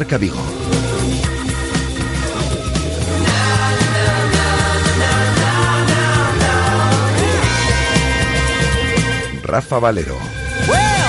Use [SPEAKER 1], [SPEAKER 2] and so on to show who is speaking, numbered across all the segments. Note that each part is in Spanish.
[SPEAKER 1] Marca. Rafa Valero.
[SPEAKER 2] Well,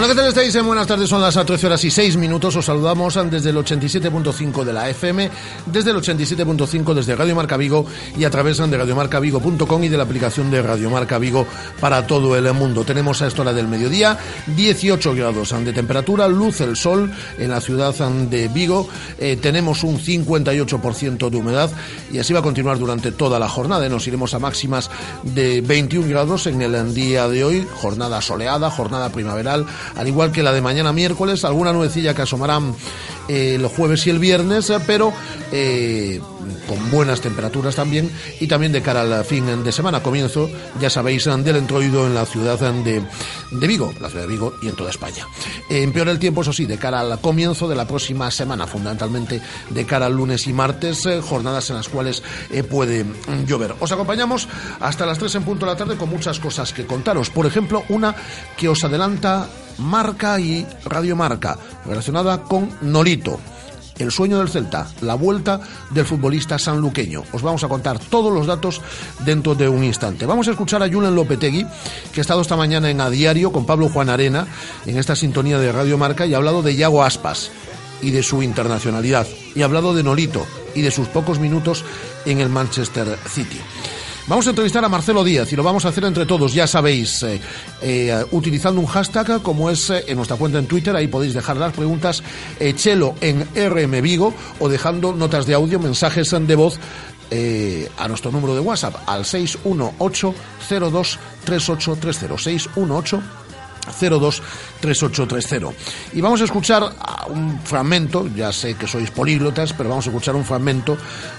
[SPEAKER 3] Hola, ¿qué tal estáis? Eh, Buenas tardes, son las 13 horas y 6 minutos. Os saludamos desde el 87.5 de la FM, desde el 87.5 desde Radio Marca Vigo y a través de radiomarcavigo.com y de la aplicación de Radio Marca Vigo para todo el mundo. Tenemos a esta hora del mediodía 18 grados de temperatura, luz el sol en la ciudad de Vigo. Eh, tenemos un 58% de humedad y así va a continuar durante toda la jornada. Nos iremos a máximas de 21 grados en el día de hoy, jornada soleada, jornada primaveral, al igual que la de mañana miércoles, alguna nubecilla que asomarán eh, el jueves y el viernes, eh, pero eh, con buenas temperaturas también y también de cara al fin de semana, comienzo, ya sabéis, del entroido en la ciudad de, de Vigo, la ciudad de Vigo y en toda España. Empeora el tiempo, eso sí, de cara al comienzo de la próxima semana, fundamentalmente de cara al lunes y martes, eh, jornadas en las cuales eh, puede mm, llover. Os acompañamos hasta las 3 en punto de la tarde con muchas cosas que contaros. Por ejemplo, una que os adelanta Marca y Radio Marca, relacionada con Norito. El sueño del Celta, la vuelta del futbolista sanluqueño. Os vamos a contar todos los datos dentro de un instante. Vamos a escuchar a Julen Lopetegui, que ha estado esta mañana en A Diario con Pablo Juan Arena, en esta sintonía de Radio Marca, y ha hablado de Yago Aspas y de su internacionalidad. Y ha hablado de Nolito y de sus pocos minutos en el Manchester City. Vamos a entrevistar a Marcelo Díaz y lo vamos a hacer entre todos, ya sabéis, eh, eh, utilizando un hashtag como es eh, en nuestra cuenta en Twitter, ahí podéis dejar las preguntas, Chelo en RM Vigo o dejando notas de audio, mensajes de voz a nuestro número de WhatsApp al 618-023830, 618 023830. Y vamos a escuchar un fragmento, ya sé que sois políglotas, pero vamos a escuchar un fragmento,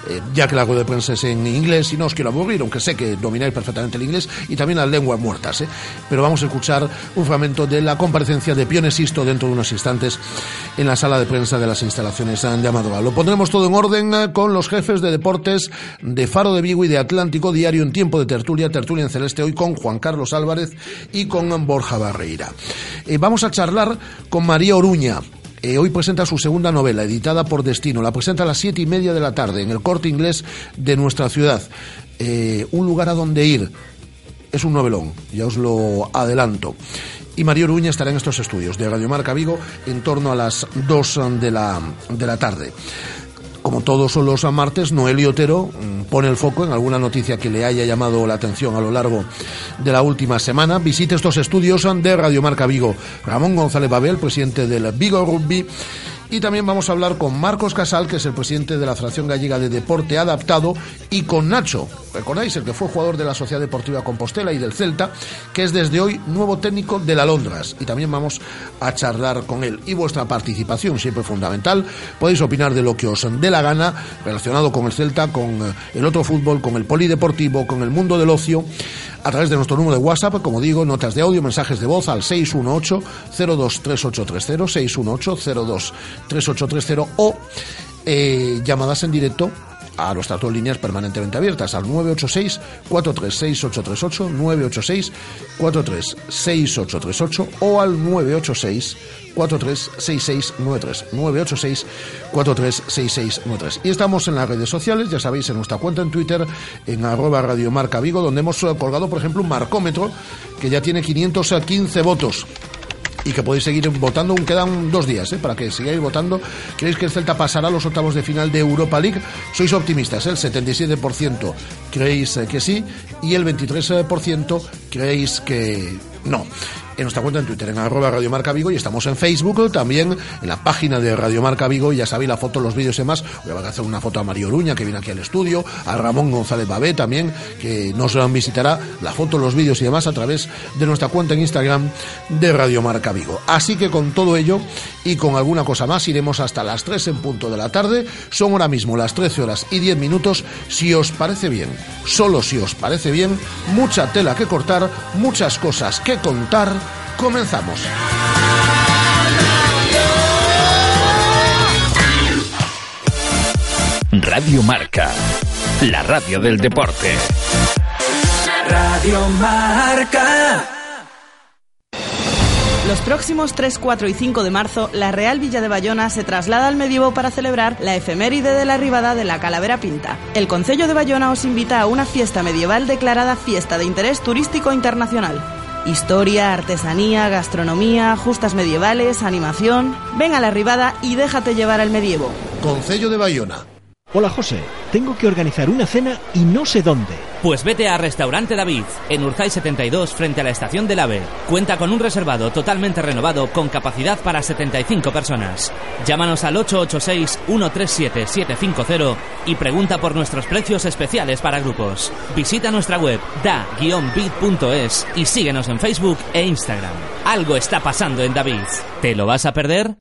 [SPEAKER 3] eh, ya que la rueda de prensa es en inglés y no os quiero aburrir, aunque sé que domináis perfectamente el inglés y también las lenguas muertas, ¿eh? pero vamos a escuchar un fragmento de la comparecencia de Pione Sisto dentro de unos instantes en la sala de prensa de las instalaciones de Amadora. Lo pondremos todo en orden eh, con los jefes de deportes de Faro de Vigo y de Atlántico Diario en tiempo de tertulia, tertulia en celeste hoy con Juan Carlos Álvarez y con Borja Eh, vamos a charlar con María Oruña. Eh, hoy presenta su segunda novela, editada por Destino. La presenta a las siete y media de la tarde en el corte inglés de nuestra ciudad. Eh, un lugar a donde ir. Es un novelón, ya os lo adelanto. Y María Oruña estará en estos estudios de Radio Marca Vigo en torno a las dos de la, de la tarde. Como todos los martes, Noelio Otero mm, pone el foco en alguna noticia que le haya llamado la atención a lo largo de la última semana. Visite estos estudios de Radio Marca Vigo. Ramón González Babel, presidente del Vigo Rugby. Y también vamos a hablar con Marcos Casal, que es el presidente de la Federación Gallega de Deporte Adaptado, y con Nacho, recordáis, el que fue jugador de la Sociedad Deportiva Compostela y del Celta, que es desde hoy nuevo técnico de la Londras. Y también vamos a charlar con él. Y vuestra participación, siempre fundamental. Podéis opinar de lo que os dé la gana, relacionado con el Celta, con eh, el otro fútbol, con el polideportivo, con el mundo del ocio, a través de nuestro número de WhatsApp, como digo, notas de audio, mensajes de voz al 618-023830, 618-023830 o eh, llamadas en directo a nuestras dos líneas permanentemente abiertas al 986-436-838, 986-436838 o al 986 436693 986 436693 y estamos en las redes sociales ya sabéis en nuestra cuenta en Twitter en arroba Radio Marca Vigo donde hemos eh, colgado por ejemplo un marcómetro que ya tiene 515 votos y que podéis seguir votando, quedan dos días ¿eh? para que sigáis votando. ¿Creéis que el Celta pasará a los octavos de final de Europa League? Sois optimistas, ¿eh? el 77% creéis eh, que sí y el 23% creéis que no. En nuestra cuenta en Twitter, en arroba Radio Marca Vigo, y estamos en Facebook también, en la página de Radio Marca Vigo, y ya sabéis la foto, los vídeos y demás. Voy a hacer una foto a Mario Oruña, que viene aquí al estudio, a Ramón González Babé también, que nos visitará la foto, los vídeos y demás a través de nuestra cuenta en Instagram de Radio Marca Vigo. Así que con todo ello y con alguna cosa más iremos hasta las 3 en punto de la tarde. Son ahora mismo las 13 horas y 10 minutos. Si os parece bien, solo si os parece bien, mucha tela que cortar, muchas cosas que contar. Comenzamos.
[SPEAKER 4] Radio Marca, la radio del deporte.
[SPEAKER 2] Radio Marca.
[SPEAKER 5] Los próximos 3, 4 y 5 de marzo, la Real Villa de Bayona se traslada al medievo para celebrar la efeméride de la arribada de la Calavera Pinta. El Concello de Bayona os invita a una fiesta medieval declarada fiesta de interés turístico internacional. Historia, artesanía, gastronomía, justas medievales, animación. Ven a la arribada y déjate llevar al medievo.
[SPEAKER 3] Concello de Bayona.
[SPEAKER 6] Hola José, tengo que organizar una cena y no sé dónde.
[SPEAKER 7] Pues vete a Restaurante David, en Urzay 72, frente a la estación del AVE. Cuenta con un reservado totalmente renovado con capacidad para 75 personas. Llámanos al 886-137-750 y pregunta por nuestros precios especiales para grupos. Visita nuestra web da-bit.es y síguenos en Facebook e Instagram. Algo está pasando en David. ¿Te lo vas a perder?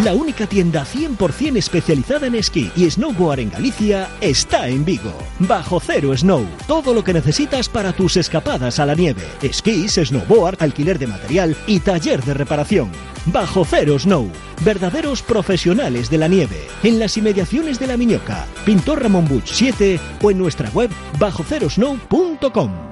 [SPEAKER 6] La única tienda 100% especializada en esquí y snowboard en Galicia está en Vigo. Bajo Cero Snow. Todo lo que necesitas para tus escapadas a la nieve. Esquís, snowboard, alquiler de material y taller de reparación. Bajo Cero Snow. Verdaderos profesionales de la nieve. En las inmediaciones de la Miñoca. Pintor Ramón Buch 7 o en nuestra web bajocerosnow.com.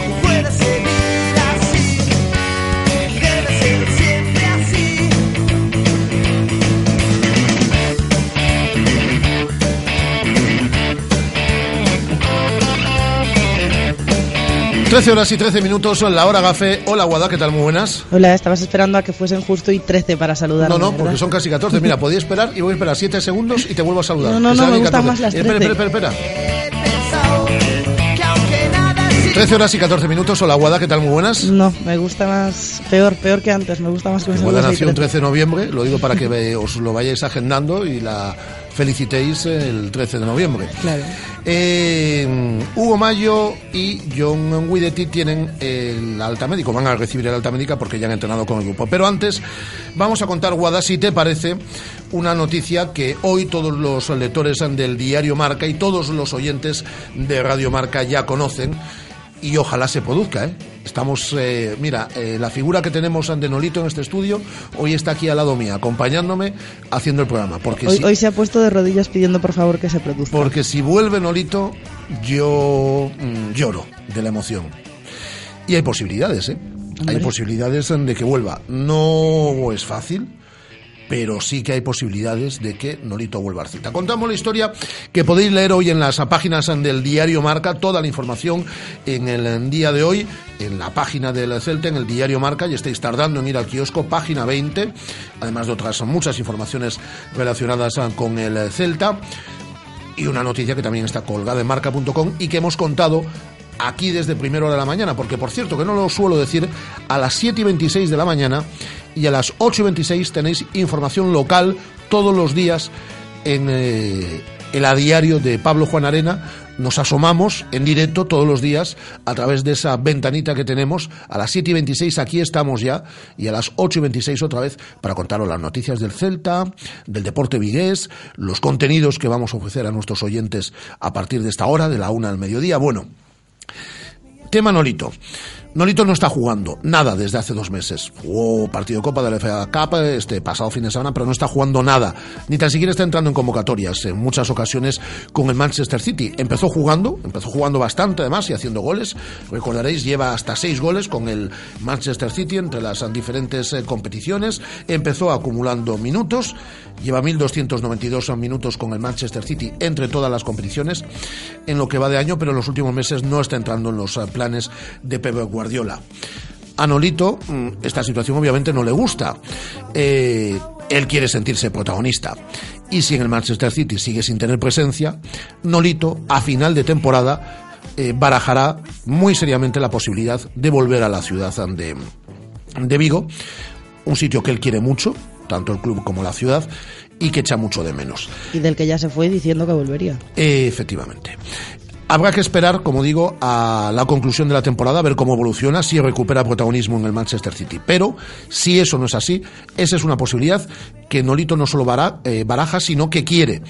[SPEAKER 3] 13 horas y 13 minutos, la hora gafe. Hola, Guada, ¿qué tal? Muy buenas.
[SPEAKER 5] Hola, estabas esperando a que fuesen justo y 13 para saludarme.
[SPEAKER 3] No, no,
[SPEAKER 5] ¿verdad?
[SPEAKER 3] porque son casi 14. Mira, podía esperar y voy a esperar 7 segundos y te vuelvo a saludar.
[SPEAKER 5] No, no, no, me gustan
[SPEAKER 3] 14.
[SPEAKER 5] más las
[SPEAKER 3] Espera,
[SPEAKER 5] 13.
[SPEAKER 3] espera, espera, espera.
[SPEAKER 8] He pensado que aunque nada existe,
[SPEAKER 3] 13 horas y 14 minutos, hola, Guada, ¿qué tal? Muy buenas.
[SPEAKER 5] No, me gusta más, peor, peor que antes, me gusta más que me
[SPEAKER 3] Guada nació un
[SPEAKER 5] 13.
[SPEAKER 3] 13 de noviembre, lo digo para que os lo vayáis agendando y la felicitéis el 13 de noviembre.
[SPEAKER 5] Claro.
[SPEAKER 3] Eh, Hugo Mayo y John Guidetti tienen el alta médico, van a recibir el alta médica porque ya han entrenado con el grupo. Pero antes vamos a contar, Guada, si te parece, una noticia que hoy todos los lectores del diario Marca y todos los oyentes de Radio Marca ya conocen y ojalá se produzca. ¿eh? Estamos, eh, mira, eh, la figura que tenemos de Nolito en este estudio hoy está aquí al lado mía, acompañándome haciendo el programa. Porque
[SPEAKER 5] Hoy,
[SPEAKER 3] si-
[SPEAKER 5] hoy se ha puesto de rodillas pidiendo por favor que se produzca.
[SPEAKER 3] porque si vuelve Nolito, yo mm, lloro de la emoción. Y hay posibilidades, ¿eh? Hay posibilidades de que vuelva. No es fácil, pero sí que hay posibilidades de que Nolito vuelva a cita. Contamos la historia que podéis leer hoy en las páginas del diario Marca, toda la información en el día de hoy, en la página del Celta, en el diario Marca, y estáis tardando en ir al kiosco, página 20, además de otras muchas informaciones relacionadas con el Celta. Y una noticia que también está colgada en marca.com y que hemos contado aquí desde primera hora de la mañana, porque por cierto que no lo suelo decir, a las 7 y 26 de la mañana y a las 8 y 26 tenéis información local todos los días en eh, el a diario de Pablo Juan Arena. Nos asomamos en directo todos los días a través de esa ventanita que tenemos. A las 7 y 26 aquí estamos ya y a las 8 y 26 otra vez para contaros las noticias del Celta, del deporte vigués, los contenidos que vamos a ofrecer a nuestros oyentes a partir de esta hora, de la una al mediodía. Bueno, tema Nolito. Nolito no está jugando nada desde hace dos meses. Jugó partido de Copa de la FA Cup este pasado fin de semana, pero no está jugando nada. Ni tan siquiera está entrando en convocatorias en muchas ocasiones con el Manchester City. Empezó jugando, empezó jugando bastante además y haciendo goles. Recordaréis, lleva hasta seis goles con el Manchester City entre las diferentes eh, competiciones. Empezó acumulando minutos. Lleva 1.292 minutos con el Manchester City entre todas las competiciones en lo que va de año, pero en los últimos meses no está entrando en los eh, planes de Pep Guardiola. A Nolito mm, esta situación obviamente no le gusta. Eh, él quiere sentirse protagonista. Y si en el Manchester City sigue sin tener presencia, Nolito a final de temporada eh, barajará muy seriamente la posibilidad de volver a la ciudad de, de Vigo, un sitio que él quiere mucho, tanto el club como la ciudad, y que echa mucho de menos.
[SPEAKER 9] Y del que ya se fue diciendo que volvería.
[SPEAKER 3] Eh, efectivamente. Habrá que esperar, como digo, a la conclusión de la temporada, a ver cómo evoluciona, si recupera protagonismo en el Manchester City. Pero, si eso no es así, esa es una posibilidad que Nolito no solo eh, baraja, sino que quiere.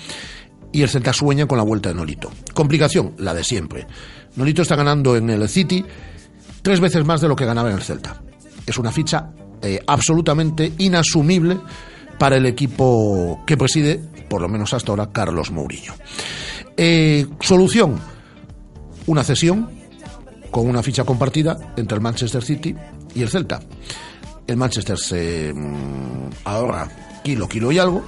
[SPEAKER 3] Y el Celta sueña con la vuelta de Nolito. Complicación, la de siempre. Nolito está ganando en el City tres veces más de lo que ganaba en el Celta. Es una ficha eh, absolutamente inasumible para el equipo que preside, por lo menos hasta ahora, Carlos Mourinho. Eh, solución, una cesión con una ficha compartida entre el Manchester City y el Celta. El Manchester se mm, ahorra kilo, kilo y algo,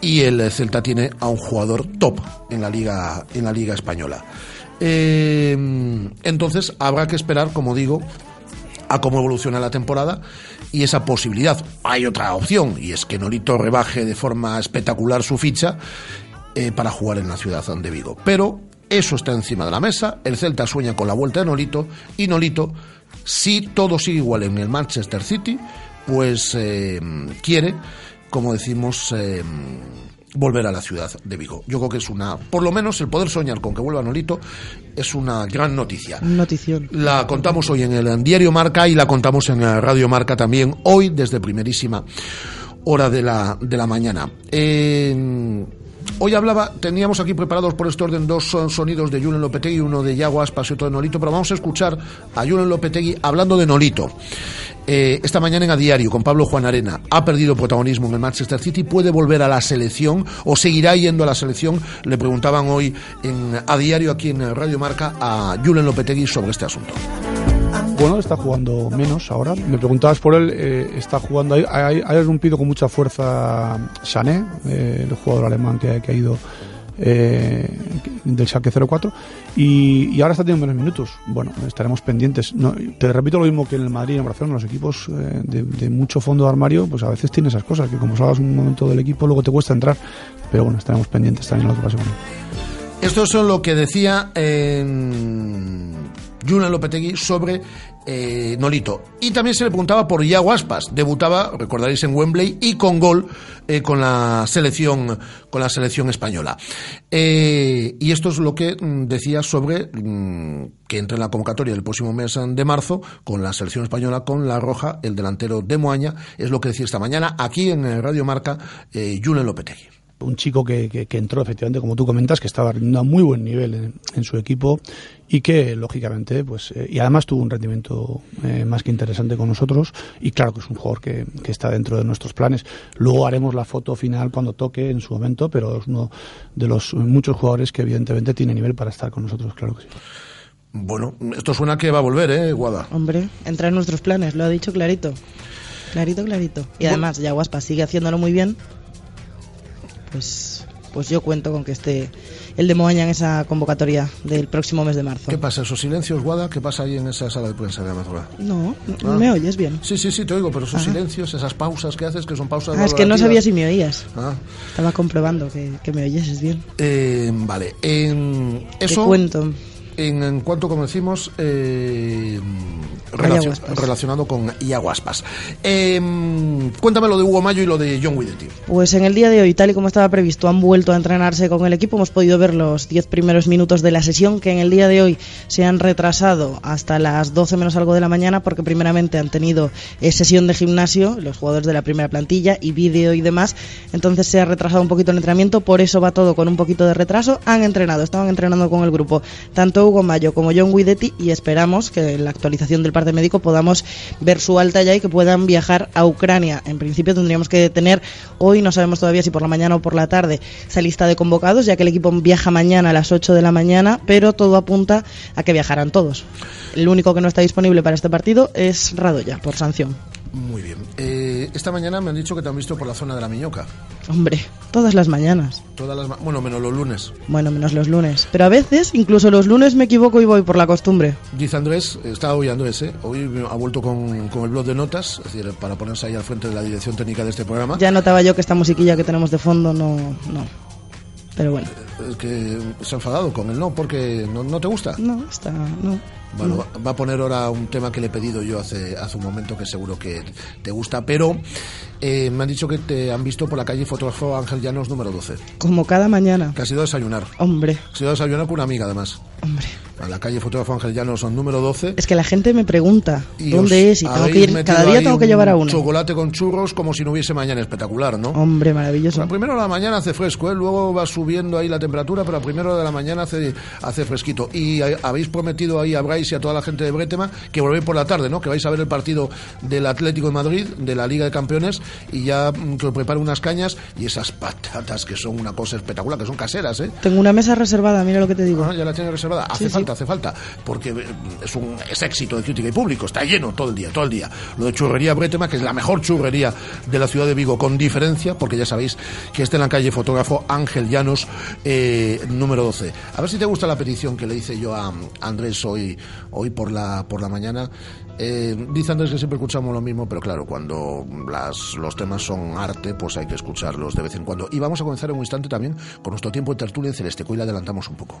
[SPEAKER 3] y el Celta tiene a un jugador top en la liga en la liga española. Eh, entonces habrá que esperar, como digo, a cómo evoluciona la temporada y esa posibilidad. Hay otra opción y es que Nolito rebaje de forma espectacular su ficha eh, para jugar en la ciudad de Vigo. Pero eso está encima de la mesa. El Celta sueña con la vuelta de Nolito y Nolito, si todo sigue igual en el Manchester City, pues eh, quiere, como decimos, eh, volver a la ciudad de Vigo. Yo creo que es una, por lo menos el poder soñar con que vuelva Nolito es una gran noticia.
[SPEAKER 9] Notición.
[SPEAKER 3] La contamos hoy en el diario Marca y la contamos en la Radio Marca también hoy desde primerísima hora de la, de la mañana. Eh, hoy hablaba, teníamos aquí preparados por este orden dos son- sonidos de Julen Lopetegui, uno de Yago Aspas y de Nolito, pero vamos a escuchar a Julen Lopetegui hablando de Nolito. Eh, esta mañana en A Diario con Pablo Juan Arena ha perdido protagonismo en el Manchester City, puede volver a la selección o seguirá yendo a la selección. Le preguntaban hoy en A Diario aquí en Radio Marca a Julen Lopetegui sobre este asunto.
[SPEAKER 10] Bueno, está jugando menos ahora. Me preguntabas por él, eh, está jugando. Ha, ha- irrumpido con mucha fuerza Sané, eh, el jugador alemán que, ha ido eh, del Schalke 04, y, ahora está teniendo menos minutos. Bueno, estaremos pendientes. No, te repito lo mismo que en el Madrid y en Barcelona, los equipos de, mucho fondo de armario, pues a veces tienen esas cosas, que como salgas un momento del equipo, luego te cuesta entrar. Pero bueno, estaremos pendientes también que pase con él.
[SPEAKER 3] Esto es lo que decía eh, Julen Lopetegui sobre eh, Nolito. Y también se le preguntaba por Iago Aspas. Debutaba, recordaréis, en Wembley y con gol eh, con la selección con la selección española. Eh, y esto es lo que mm, decía sobre mm, que entra en la convocatoria del próximo mes de marzo con la selección española con la roja, el delantero de Moaña. Es lo que decía esta mañana aquí en eh, Radio Marca eh, Julen Lopetegui.
[SPEAKER 10] Un chico que, que- que entró efectivamente, como tú comentas, que estaba rindiendo a muy buen nivel en, en su equipo y que, lógicamente, pues, eh, y además tuvo un rendimiento eh, más que interesante con nosotros y claro que es un jugador que, que está dentro de nuestros planes. Luego haremos la foto final cuando toque en su momento, pero es uno de los muchos jugadores que evidentemente tiene nivel para estar con nosotros, claro que sí.
[SPEAKER 3] Bueno, esto suena que va a volver, ¿eh, Guada?
[SPEAKER 9] Hombre, entra en nuestros planes, lo ha dicho clarito. Clarito, clarito. Y además, Yaguaspa sigue haciéndolo muy bien. Pues, pues yo cuento con que esté el de Moaña en esa convocatoria del próximo mes de marzo.
[SPEAKER 3] ¿Qué pasa? ¿Esos silencios, Guada? ¿Qué pasa ahí en esa sala de prensa de Amadora?
[SPEAKER 9] No, no
[SPEAKER 3] Ah.
[SPEAKER 9] me oyes bien.
[SPEAKER 3] Sí, sí, sí, te oigo, pero esos
[SPEAKER 9] Ajá.
[SPEAKER 3] silencios, esas pausas que haces, que son pausas
[SPEAKER 9] Ah, es que no sabía si me oías.
[SPEAKER 3] Ah,
[SPEAKER 9] Estaba comprobando que, que me oyeses bien.
[SPEAKER 3] eh, vale, en eso...
[SPEAKER 9] Cuento.
[SPEAKER 3] En, en cuanto, como decimos, eh, relacio-
[SPEAKER 9] Ayahuaspas.
[SPEAKER 3] relacionado con Iaguaspas. Eh, cuéntame lo de Hugo Mayo y lo de John Guidetti.
[SPEAKER 9] Pues en el día de hoy, tal y como estaba previsto, han vuelto a entrenarse con el equipo. Hemos podido ver los 10 primeros minutos de la sesión, que en el día de hoy se han retrasado hasta las 12 menos algo de la mañana, porque primeramente han tenido eh, sesión de gimnasio, los jugadores de la primera plantilla, y vídeo y demás. Entonces se ha retrasado un poquito el entrenamiento, por eso va todo con un poquito de retraso. Han entrenado, estaban entrenando con el grupo, tanto Hugo Mayo como John Guidetti, y esperamos que en la actualización del parte médico podamos ver su alta ya y que puedan viajar a Ucrania. En principio tendríamos que tener hoy, no sabemos todavía si por la mañana o por la tarde, esa lista de convocados, ya que el equipo viaja mañana a las 8 de la mañana, pero todo apunta a que viajarán todos. El único que no está disponible para este partido es Radoya, por sanción.
[SPEAKER 3] Muy bien. Eh, esta mañana me han dicho que te han visto por la zona de la Miñoca.
[SPEAKER 9] Hombre, todas las mañanas.
[SPEAKER 3] Todas las ma- bueno, menos los lunes.
[SPEAKER 9] Bueno, menos los lunes. Pero a veces, incluso los lunes me equivoco y voy por la costumbre.
[SPEAKER 3] Dice Andrés, está hoy Andrés, ¿eh? hoy ha vuelto con, con el blog de notas, es decir, para ponerse ahí al frente de la dirección técnica de este programa.
[SPEAKER 9] Ya notaba yo que esta musiquilla que tenemos de fondo no... no. Pero bueno,
[SPEAKER 3] Es que se ha enfadado con él, ¿no? Porque no, no te gusta.
[SPEAKER 9] no, está... no.
[SPEAKER 3] Bueno,
[SPEAKER 9] no.
[SPEAKER 3] va- va a poner ahora un tema que le he pedido yo hace, hace un momento que seguro que te gusta, pero eh, me han dicho que te han visto por la calle fotógrafo Ángel Llanos número 12,
[SPEAKER 9] Como cada mañana.
[SPEAKER 3] que has ido a desayunar.
[SPEAKER 9] Hombre,
[SPEAKER 3] Has ido a desayunar con una amiga además.
[SPEAKER 9] Hombre.
[SPEAKER 3] A la calle fotógrafo Ángel Llanos número 12.
[SPEAKER 9] Es que la gente me pregunta
[SPEAKER 3] y
[SPEAKER 9] dónde es y tengo que ir, cada día tengo que llevar a uno.
[SPEAKER 3] Chocolate con churros como si no hubiese mañana, espectacular, ¿no?
[SPEAKER 9] Hombre, maravilloso.
[SPEAKER 3] Primera hora de la mañana hace fresco, ¿eh? luego va subiendo ahí la temperatura, pero a primera hora de la mañana hace, hace fresquito. Y habéis prometido ahí a Bryce y a toda la gente de Bretema que volvéis por la tarde, ¿no? Que vais a ver el partido del Atlético de Madrid, de la Liga de Campeones, y ya mm, que os prepare unas cañas y esas patatas que son una cosa espectacular, que son caseras, ¿eh?
[SPEAKER 9] Tengo una mesa reservada, mira lo que te digo.
[SPEAKER 3] Ah, ya la tienes reservada. Hace
[SPEAKER 9] Sí, sí.
[SPEAKER 3] falta, hace falta. Porque eh, es un es éxito de crítica y público. Está lleno todo el día, todo el día. Lo de Churrería Bretema, que es la mejor churrería de la ciudad de Vigo, con diferencia, porque ya sabéis que está en la calle fotógrafo Ángel Llanos, eh, número 12. A ver si te gusta la petición que le hice yo a Andrés hoy, hoy por la, por la mañana. Eh, dice Andrés que siempre escuchamos lo mismo, pero claro, cuando las, los temas son arte, pues hay que escucharlos de vez en cuando. Y vamos a comenzar en un instante también con nuestro tiempo de tertulia en celeste. Hoy le adelantamos un poco.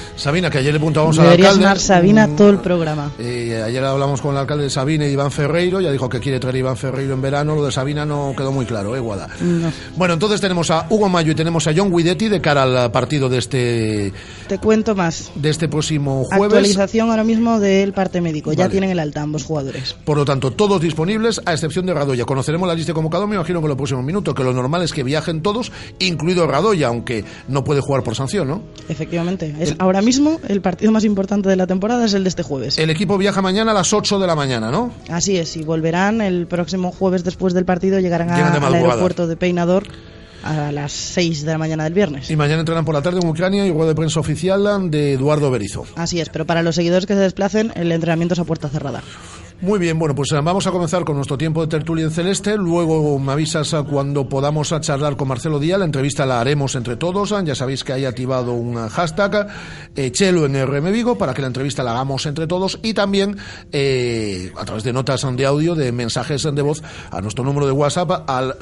[SPEAKER 3] Sabina, que ayer le preguntábamos al
[SPEAKER 9] Debería
[SPEAKER 3] alcalde.
[SPEAKER 9] Sabina todo el programa.
[SPEAKER 3] Eh, ayer hablamos con el alcalde de Sabina y Iván Ferreiro, ya dijo que quiere traer a Iván Ferreiro en verano, lo de Sabina no quedó muy claro, ¿eh, Guada?
[SPEAKER 9] No.
[SPEAKER 3] Bueno, entonces tenemos a Hugo Mayo y tenemos a John Guidetti de cara al partido de este,
[SPEAKER 9] Te cuento más.
[SPEAKER 3] de este próximo jueves.
[SPEAKER 9] Actualización ahora mismo del parte médico. Ya tienen el alta ambos jugadores.
[SPEAKER 3] Por lo tanto, todos disponibles, a excepción de Radoya. Conoceremos la lista de convocados, me imagino que en los próximos minutos, que lo normal es que viajen todos, incluido Radoya, aunque no puede jugar por sanción, ¿no?
[SPEAKER 9] Efectivamente. Es ahora mismo el partido más importante de la temporada es el de este jueves.
[SPEAKER 3] El equipo viaja mañana a las 8 de la mañana, ¿no?
[SPEAKER 9] Así es, y volverán el próximo jueves después del partido, llegarán a- al aeropuerto de Peinador a las 6 de la mañana del viernes.
[SPEAKER 3] Y mañana entrenan por la tarde en Ucrania y rueda de prensa oficial de Eduardo Berizo.
[SPEAKER 9] Así es, pero para los seguidores que se desplacen, el entrenamiento es a puerta cerrada.
[SPEAKER 3] Muy bien, bueno, pues eh, vamos a comenzar con nuestro tiempo de tertulia en celeste. Luego me avisas a cuando podamos a charlar con Marcelo Díaz. La entrevista la haremos entre todos. Ya sabéis que hay activado un hashtag eh, Chelo en RM Vigo para que la entrevista la hagamos entre todos y también eh, a través de notas de audio, de mensajes de voz a nuestro número de WhatsApp al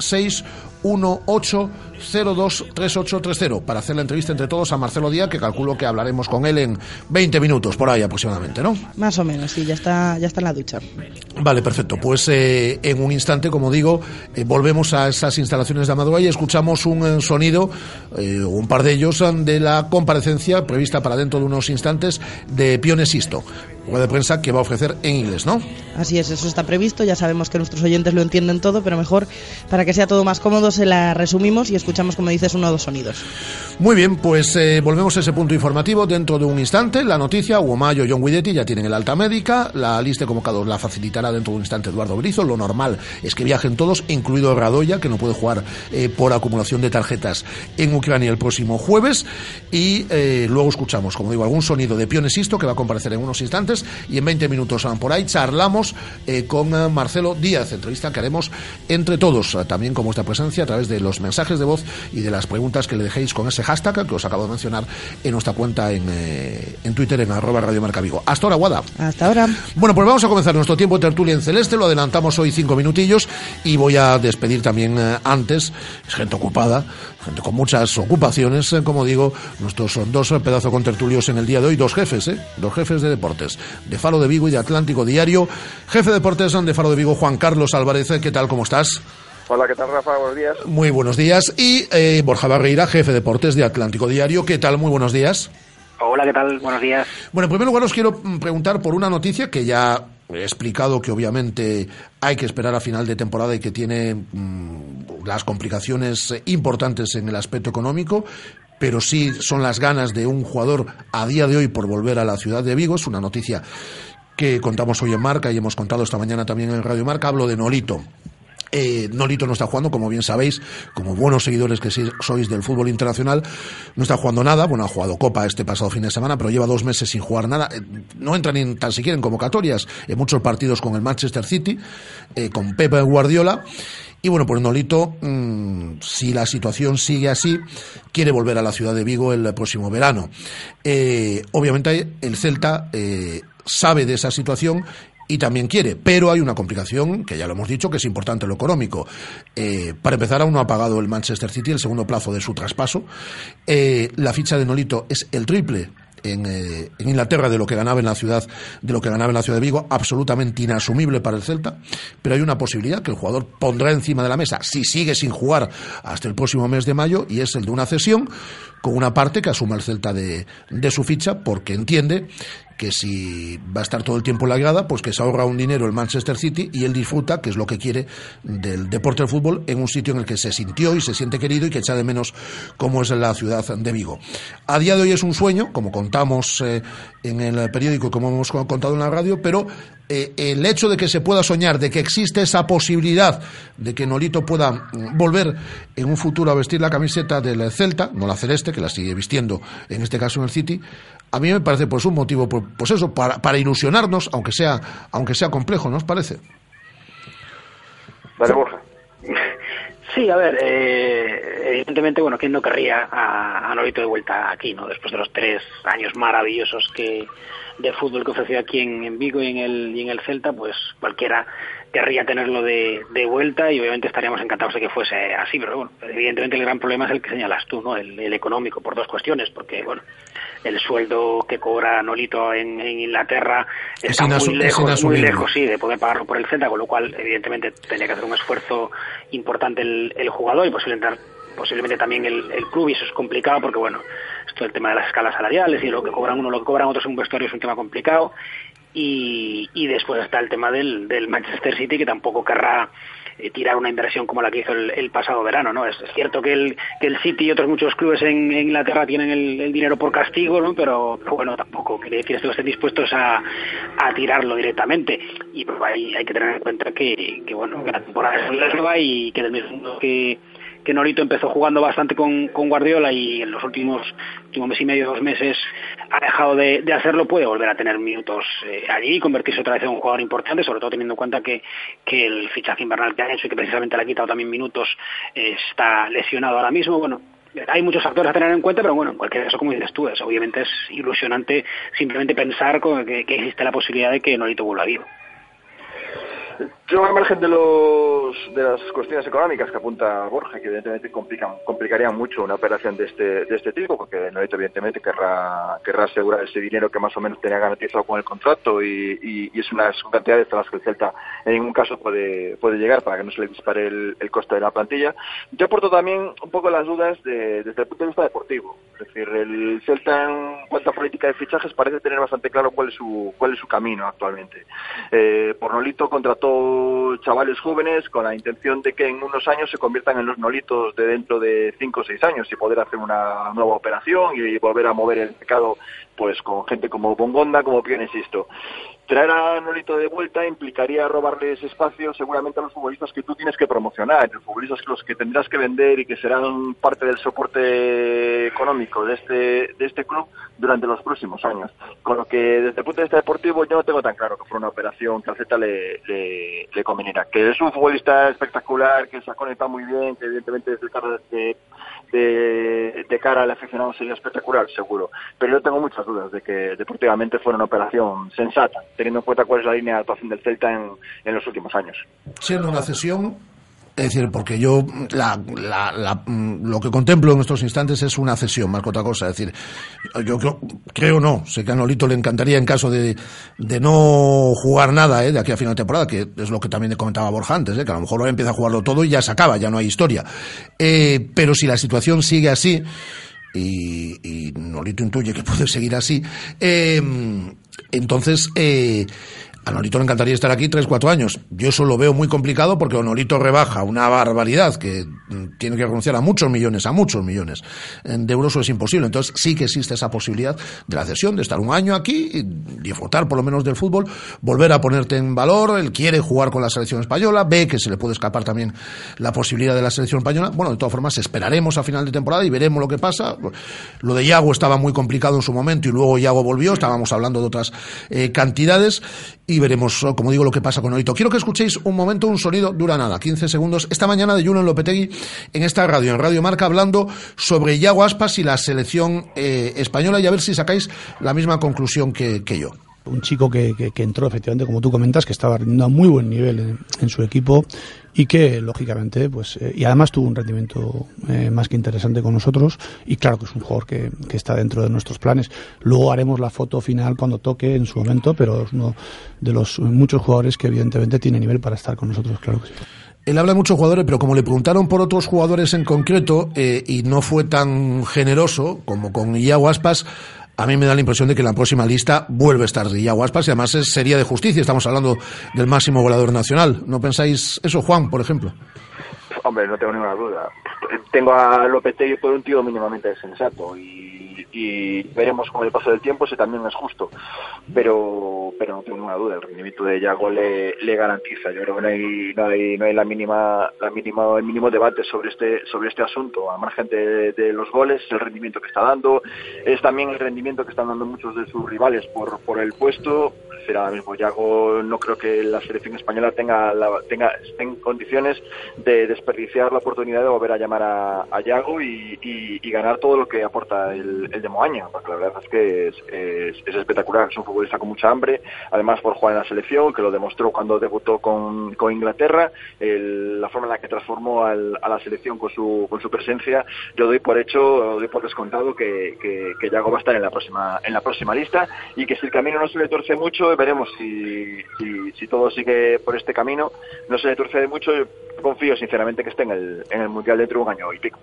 [SPEAKER 3] 618023830 para hacer la entrevista entre todos a Marcelo Díaz, que calculo que hablaremos con él en 20 minutos por ahí aproximadamente, ¿no?
[SPEAKER 9] Más o menos, sí, ya está, ya está en la ducha.
[SPEAKER 3] Vale, perfecto. Pues eh, en un instante, como digo, eh, volvemos a esas instalaciones de Amadora y escuchamos un eh, sonido, eh, un par de ellos, de la comparecencia prevista para dentro de unos instantes de Pione Sisto, rueda de prensa que va a ofrecer en inglés, ¿no?
[SPEAKER 9] Así es, eso está previsto. Ya sabemos que nuestros oyentes lo entienden todo, pero mejor, para que sea todo más cómodo, se la resumimos y escuchamos, como dices, uno o dos sonidos.
[SPEAKER 3] Muy bien, pues eh, volvemos a ese punto informativo dentro de un instante. La noticia, Uomayo y John Guidetti ya tienen el alta médica. La lista de convocados la facilitará dentro de un instante Eduardo Brizo. Lo normal es que viajen todos, incluido Radoya, que no puede jugar eh, por acumulación de tarjetas en Ucrania el próximo jueves. Y eh, luego escuchamos, como digo, algún sonido de Pionesisto que va a comparecer en unos instantes. Y en 20 minutos por ahí charlamos eh, con ah, Marcelo Díaz, entrevista que haremos entre todos, ah, también con vuestra presencia a través de los mensajes de voz y de las preguntas que le dejéis con ese hashtag que os acabo de mencionar en nuestra cuenta en, eh, en Twitter en arroba Radio Marca Vigo. Hasta ahora, Guada.
[SPEAKER 9] Hasta ahora.
[SPEAKER 3] Bueno, pues vamos a comenzar nuestro tiempo de tertulia en celeste, lo adelantamos hoy cinco minutillos y voy a despedir también eh, antes, es gente ocupada, gente con muchas ocupaciones, eh, como digo, nuestros son dos eh, pedazos con tertulios en el día de hoy, dos jefes, ¿eh? dos jefes de deportes, de Faro de Vigo y de Atlántico Diario. Jefe de deportes de Faro de Vigo, Juan Carlos Álvarez, ¿qué tal, cómo estás?
[SPEAKER 11] Hola, ¿qué tal, Rafa? Buenos días.
[SPEAKER 3] Muy buenos días. Y eh, Borja Barreira, jefe de deportes de Atlántico Diario, ¿qué tal? Muy buenos días.
[SPEAKER 12] Hola, ¿qué tal? Buenos días.
[SPEAKER 3] Bueno, en primer lugar os quiero mm, preguntar por una noticia que ya he explicado que obviamente hay que esperar a final de temporada y que tiene mm, las complicaciones importantes en el aspecto económico, pero sí son las ganas de un jugador a día de hoy por volver a la ciudad de Vigo. Es una noticia que contamos hoy en Marca y hemos contado esta mañana también en Radio Marca. Hablo de Nolito. Eh, Nolito no está jugando, como bien sabéis, como buenos seguidores que sois del fútbol internacional, no está jugando nada. Bueno, ha jugado Copa este pasado fin de semana, pero lleva dos meses sin jugar nada. Eh, no entra ni tan siquiera en convocatorias en muchos partidos con el Manchester City, eh, con Pepe Guardiola. Y bueno, pues Nolito, mmm, si la situación sigue así, quiere volver a la ciudad de Vigo el próximo verano. Eh, obviamente el Celta eh, sabe de esa situación y también quiere, pero hay una complicación que ya lo hemos dicho que es importante lo económico. Eh, para empezar, aún no ha pagado el Manchester City el segundo plazo de su traspaso. Eh, la ficha de Nolito es el triple en, eh, en, Inglaterra de lo que ganaba en la ciudad de lo que ganaba en la ciudad de Vigo absolutamente inasumible para el Celta pero hay una posibilidad que el jugador pondrá encima de la mesa si sigue sin jugar hasta el próximo mes de mayo y es el de una cesión con una parte que asuma el Celta de, de su ficha porque entiende que si va a estar todo el tiempo en la grada, pues que se ahorra un dinero el Manchester City y él disfruta, que es lo que quiere, del deporte del fútbol en un sitio en el que se sintió y se siente querido y que echa de menos como es la ciudad de Vigo. A día de hoy es un sueño, como contamos eh, en el periódico y como hemos contado en la radio, pero eh, el hecho de que se pueda soñar, de que existe esa posibilidad de que Nolito pueda volver en un futuro a vestir la camiseta del Celta, no la celeste, que la sigue vistiendo en este caso en el City, a mí me parece pues un motivo, pues eso, para, para ilusionarnos, aunque sea, aunque sea complejo, ¿no os parece?
[SPEAKER 11] Vale, Borja.
[SPEAKER 12] Sí, a ver, eh, evidentemente, bueno, ¿quién no querría a, a Nolito de vuelta aquí, no? Después de los tres años maravillosos que de fútbol que ofreció aquí en, en Vigo y en el y en el Celta, pues cualquiera querría tenerlo de, de, vuelta y obviamente estaríamos encantados de que fuese así, pero bueno, evidentemente el gran problema es el que señalas tú, ¿no? El, el económico, por dos cuestiones, porque, bueno, el sueldo que cobra Nolito en, en Inglaterra está
[SPEAKER 3] es
[SPEAKER 12] muy lejos, muy lejos, sí, de poder pagarlo por el Celta, con lo cual, evidentemente, tenía que hacer un esfuerzo importante el, el jugador y posiblemente, posiblemente también el, el club, y eso es complicado porque, bueno, esto el tema de las escalas salariales y lo que cobran uno, lo que cobran otros en un vestuario es un tema complicado. Y, y después está el tema del, del Manchester City, que tampoco querrá eh, tirar una inversión como la que hizo el, pasado verano, ¿no? Es, cierto que el, que el City y otros muchos clubes en, Inglaterra tienen el, dinero por castigo, ¿no? Pero, bueno, tampoco quiere decir que estén dispuestos a, a tirarlo directamente. Y pues, hay, hay que tener en cuenta que, que, bueno, que la temporada es larga y que del mismo que que Norito empezó jugando bastante con, Guardiola y en los últimos, últimos mes y medio, dos meses, ha dejado de, hacerlo, puede volver a tener minutos eh, allí y convertirse otra vez en un jugador importante, sobre todo teniendo en cuenta que, que el fichaje invernal que ha hecho y que precisamente le ha quitado también minutos eh, está lesionado ahora mismo. Bueno, hay muchos factores a tener en cuenta, pero bueno, en cualquier caso, como dices tú, es, obviamente es ilusionante simplemente pensar que, que existe la posibilidad de que Norito vuelva vivo.
[SPEAKER 11] Yo, al margen de, los, de las cuestiones económicas que apunta Borja, que evidentemente complican, complicarían mucho una operación de este, de este tipo, porque Norito evidentemente querrá, querrá asegurar ese dinero que más o menos tenía garantizado con el contrato y, y, es unas cantidades a las que el Celta en ningún caso puede, puede llegar para que no se le dispare el, el coste de la plantilla. Yo aporto también un poco las dudas de, desde el punto de vista deportivo. Es decir, el Celta en cuanto a política de fichajes parece tener bastante claro cuál es su, cuál es su camino actualmente. Eh, por Nolito chavales jóvenes con la intención de que en unos años se conviertan en los nolitos de dentro de cinco o seis años y poder hacer una nueva operación y volver a mover el mercado pues con gente como Bongonda, como bien insisto. Traer a Nolito de vuelta implicaría robarles espacio seguramente a los futbolistas que tú tienes que promocionar, los futbolistas los que tendrás que vender y que serán parte del soporte económico de este, de este club durante los próximos años. Con lo que desde el punto de vista deportivo yo no tengo tan claro que fue una operación que al Z le, le, conveniera. Que es un futbolista espectacular, que se ha conectado muy bien, que evidentemente desde cara de, de, cara al aficionado sería espectacular, seguro. Pero yo tengo muchas dudas de que deportivamente fuera una operación sensata, teniendo en cuenta cuál es la línea de actuación del Celta en, en los últimos años.
[SPEAKER 3] Siendo una cesión, es decir, porque yo la, la, la, lo que contemplo en estos instantes es una cesión, más que otra cosa. Es decir, yo creo, creo no, sé que a Nolito le encantaría en caso de, de no jugar nada ¿eh? de aquí a final de temporada, que es lo que también comentaba Borja antes, ¿eh? que a lo mejor ahora empieza a jugarlo todo y ya se acaba, ya no hay historia. Eh, pero si la situación sigue así, y, y Nolito intuye que puede seguir así, eh, entonces eh, a Norito le encantaría estar aquí tres, cuatro años. Yo eso lo veo muy complicado porque Norito rebaja una barbaridad que mm, tiene que renunciar a muchos millones, a muchos millones de euros, eso es imposible. Entonces sí que existe esa posibilidad de la cesión, de estar un año aquí, y disfrutar por lo menos del fútbol, volver a ponerte en valor. Él quiere jugar con la selección española, ve que se le puede escapar también la posibilidad de la selección española. Bueno, de todas formas, esperaremos a final de temporada y veremos lo que pasa. Lo de Yago estaba muy complicado en su momento y luego Yago volvió. Estábamos hablando de otras eh, cantidades y veremos, como digo, lo que pasa con Norito. Quiero que escuchéis un momento, un sonido, dura nada, 15 segundos, esta mañana de Julen Lopetegui en esta radio, en Radio Marca, hablando sobre Iago Aspas y la selección eh, española y a ver si sacáis la misma conclusión que yo
[SPEAKER 10] un chico que, que, entró efectivamente, como tú comentas, que estaba rindiendo a muy buen nivel en, su equipo y que lógicamente pues eh, y además tuvo un rendimiento eh, más que interesante con nosotros y claro que es un jugador que, que, está dentro de nuestros planes. Luego haremos la foto final cuando toque en su momento pero es uno de los muchos jugadores que evidentemente tiene nivel para estar con nosotros claro
[SPEAKER 3] él habla de muchos jugadores, pero como le preguntaron por otros jugadores en concreto eh, y no fue tan generoso como con Iago Aspas, a mí me da la impresión de que la próxima lista vuelve a estar Iago Aspas y además es, sería de justicia. Estamos hablando del máximo goleador nacional. ¿No pensáis eso, Juan, por ejemplo?
[SPEAKER 11] Hombre, no tengo ninguna duda. Tengo a Lopetegui por un tío mínimamente sensato y, y, veremos con el paso del tiempo si también es justo. Pero pero no tengo ninguna duda, el rendimiento de Yago le, le garantiza. Yo creo que no hay, no hay, no hay la mínima, la mínima, el mínimo debate sobre este, sobre este asunto, a margen de, de los goles, el rendimiento que está dando, es también el rendimiento que están dando muchos de sus rivales por, por el puesto. Es decir, ahora mismo Yago no creo que la selección española tenga, la, tenga esté en condiciones de desperdiciar la oportunidad de volver a llamar a, a Yago y, y, y, ganar todo lo que aporta el, el de Moaña, porque la verdad es que es, es, es espectacular, es un futbolista con mucha hambre, además por jugar en la selección, que lo demostró cuando debutó con, con Inglaterra, el, la forma en la que transformó al, a la selección con su, con su presencia, yo doy por hecho, doy por descontado que, que, que Yago va a estar en la próxima, en la próxima lista y que si el camino no se le torce mucho, veremos si, si, si todo sigue por este camino, no se le torce mucho, yo confío sinceramente que esté en el, en el Mundial dentro de un año y pico.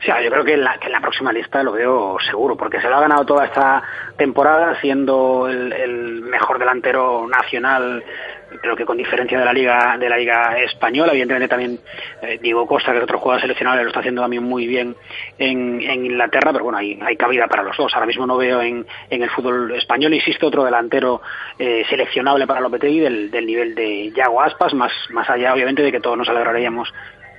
[SPEAKER 12] Sí, yo creo que en, la, próxima lista lo veo seguro, porque se lo ha ganado toda esta temporada siendo el, mejor delantero nacional creo que con diferencia de la liga de la liga española. Evidentemente también eh, Diego Costa que es otro jugador seleccionable lo está haciendo también muy bien en, en Inglaterra pero bueno hay, hay cabida para los dos. Ahora mismo no veo en, en el fútbol español. Insisto otro delantero eh, seleccionable para Lopetegui del, del nivel de Yago Aspas más más allá obviamente de que todos nos alegraríamos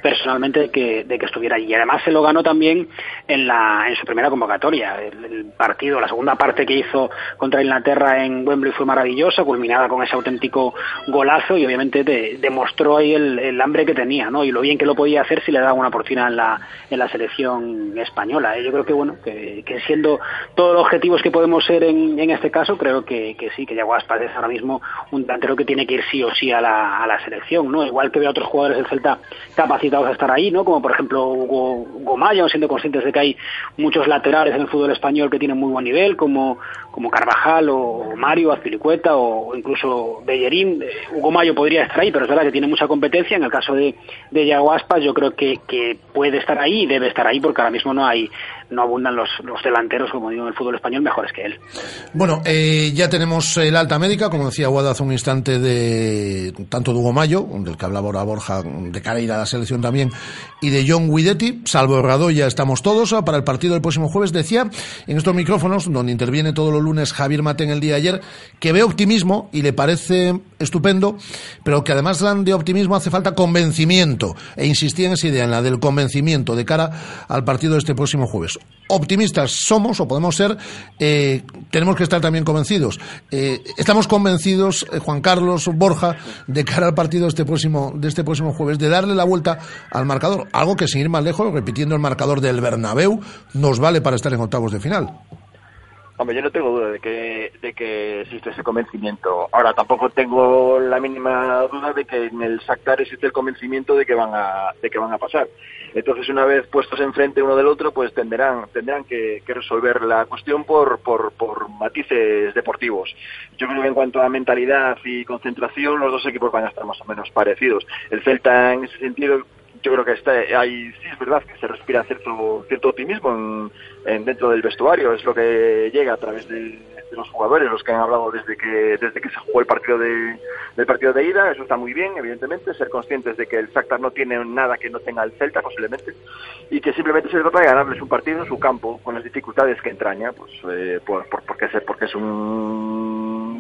[SPEAKER 12] personalmente de que, de que estuviera allí. Y además se lo ganó también en, la, en su primera convocatoria. El, partido, la segunda parte que hizo contra Inglaterra en Wembley fue maravillosa, culminada con ese auténtico golazo y obviamente de- demostró ahí el, el hambre que tenía, ¿no? Y lo bien que lo podía hacer si le daba una oportunidad en la, en la selección española. ¿eh? Yo creo que, bueno, que, siendo todos los objetivos que podemos ser en, en este caso, creo que, que sí, que Yago Aspas es ahora mismo un delantero que tiene que ir sí o sí a la, a la selección, ¿no? Igual que veo a otros jugadores del Celta capacitados a estar ahí, ¿no? Como por ejemplo Hugo, Hugo siendo conscientes de que hay muchos laterales en el fútbol español que tienen muy buen nivel, como, como Carvajal o Mario Azpilicueta o incluso Bellerín. Eh, Hugo Mayo podría estar ahí, pero es verdad que tiene mucha competencia. En el caso de, de Yago Aspas, yo creo que, que puede estar ahí y debe estar ahí porque ahora mismo no hay no abundan los, los delanteros, como digo, en el fútbol español mejores que él.
[SPEAKER 3] Bueno, eh, ya tenemos el alta médica, como decía Guada hace un instante, de tanto de Hugo Mayo, del que hablaba ahora Borja, de cara a ir a la selección también, y de John Guidetti, salvo Herrado, ya estamos todos para el partido del próximo jueves. Decía en estos micrófonos, donde interviene todos los lunes Javier Mate en el día de ayer, que ve optimismo y le parece estupendo, pero que además de optimismo hace falta convencimiento. E insistía en esa idea, en la del convencimiento de cara al partido de este próximo jueves. Optimistas somos o podemos ser, eh, tenemos que estar también convencidos. Eh, estamos convencidos, eh, Juan Carlos Borja, de cara al partido este próximo de este próximo jueves, de darle la vuelta al marcador, algo que sin ir más lejos, repitiendo el marcador del Bernabéu, nos vale para estar en octavos de final.
[SPEAKER 11] Hombre, yo no tengo duda de que, de que existe ese convencimiento. Ahora, tampoco tengo la mínima duda de que en el Shakhtar existe el convencimiento de que van a, de que van a pasar. Entonces, una vez puestos enfrente uno del otro, pues tendrán, tendrán que, resolver la cuestión por, por, por matices deportivos. Yo creo que en cuanto a mentalidad y concentración, los dos equipos van a estar más o menos parecidos. El Celta, en ese sentido, yo creo que está hay sí es verdad que se respira cierto cierto optimismo en, en dentro del vestuario es lo que llega a través de, de los jugadores los que han hablado desde que desde que se jugó el partido de del partido de ida eso está muy bien evidentemente ser conscientes de que el Shakhtar no tiene nada que no tenga el Celta posiblemente y que simplemente se trata de ganarles un partido en su campo con las dificultades que entraña pues eh, por, por- porque es porque es un,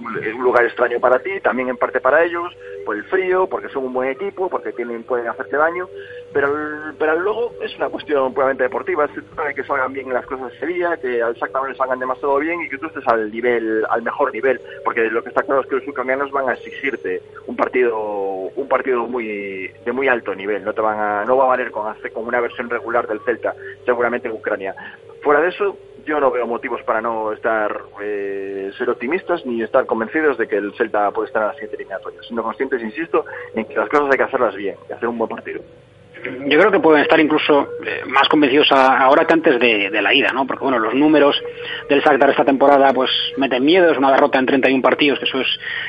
[SPEAKER 11] un lugar extraño para ti también en parte para ellos por el frío porque son un buen equipo porque tienen pueden hacerte daño pero pero luego es una cuestión puramente deportiva se trata de que salgan bien las cosas ese día que al Shakhtar no les salgan demasiado bien y que tú estés al nivel al mejor nivel porque lo que está claro es que los ucranianos van a exigirte un partido un partido muy de muy alto nivel no te van a no va a valer con hacer con una versión regular del Celta seguramente en Ucrania. Fuera de eso yo no veo motivos para no estar eh, ser optimistas ni estar convencidos de que el Celta puede estar en la siguiente eliminatoria siendo conscientes insisto en que las cosas hay que hacerlas bien y hacer un buen partido
[SPEAKER 12] Yo creo que pueden estar incluso eh, más convencidos ahora que antes de, la ida, ¿no? Porque bueno, los números del Shakhtar esta temporada pues meten miedo, es una derrota en 31 partidos, que eso es,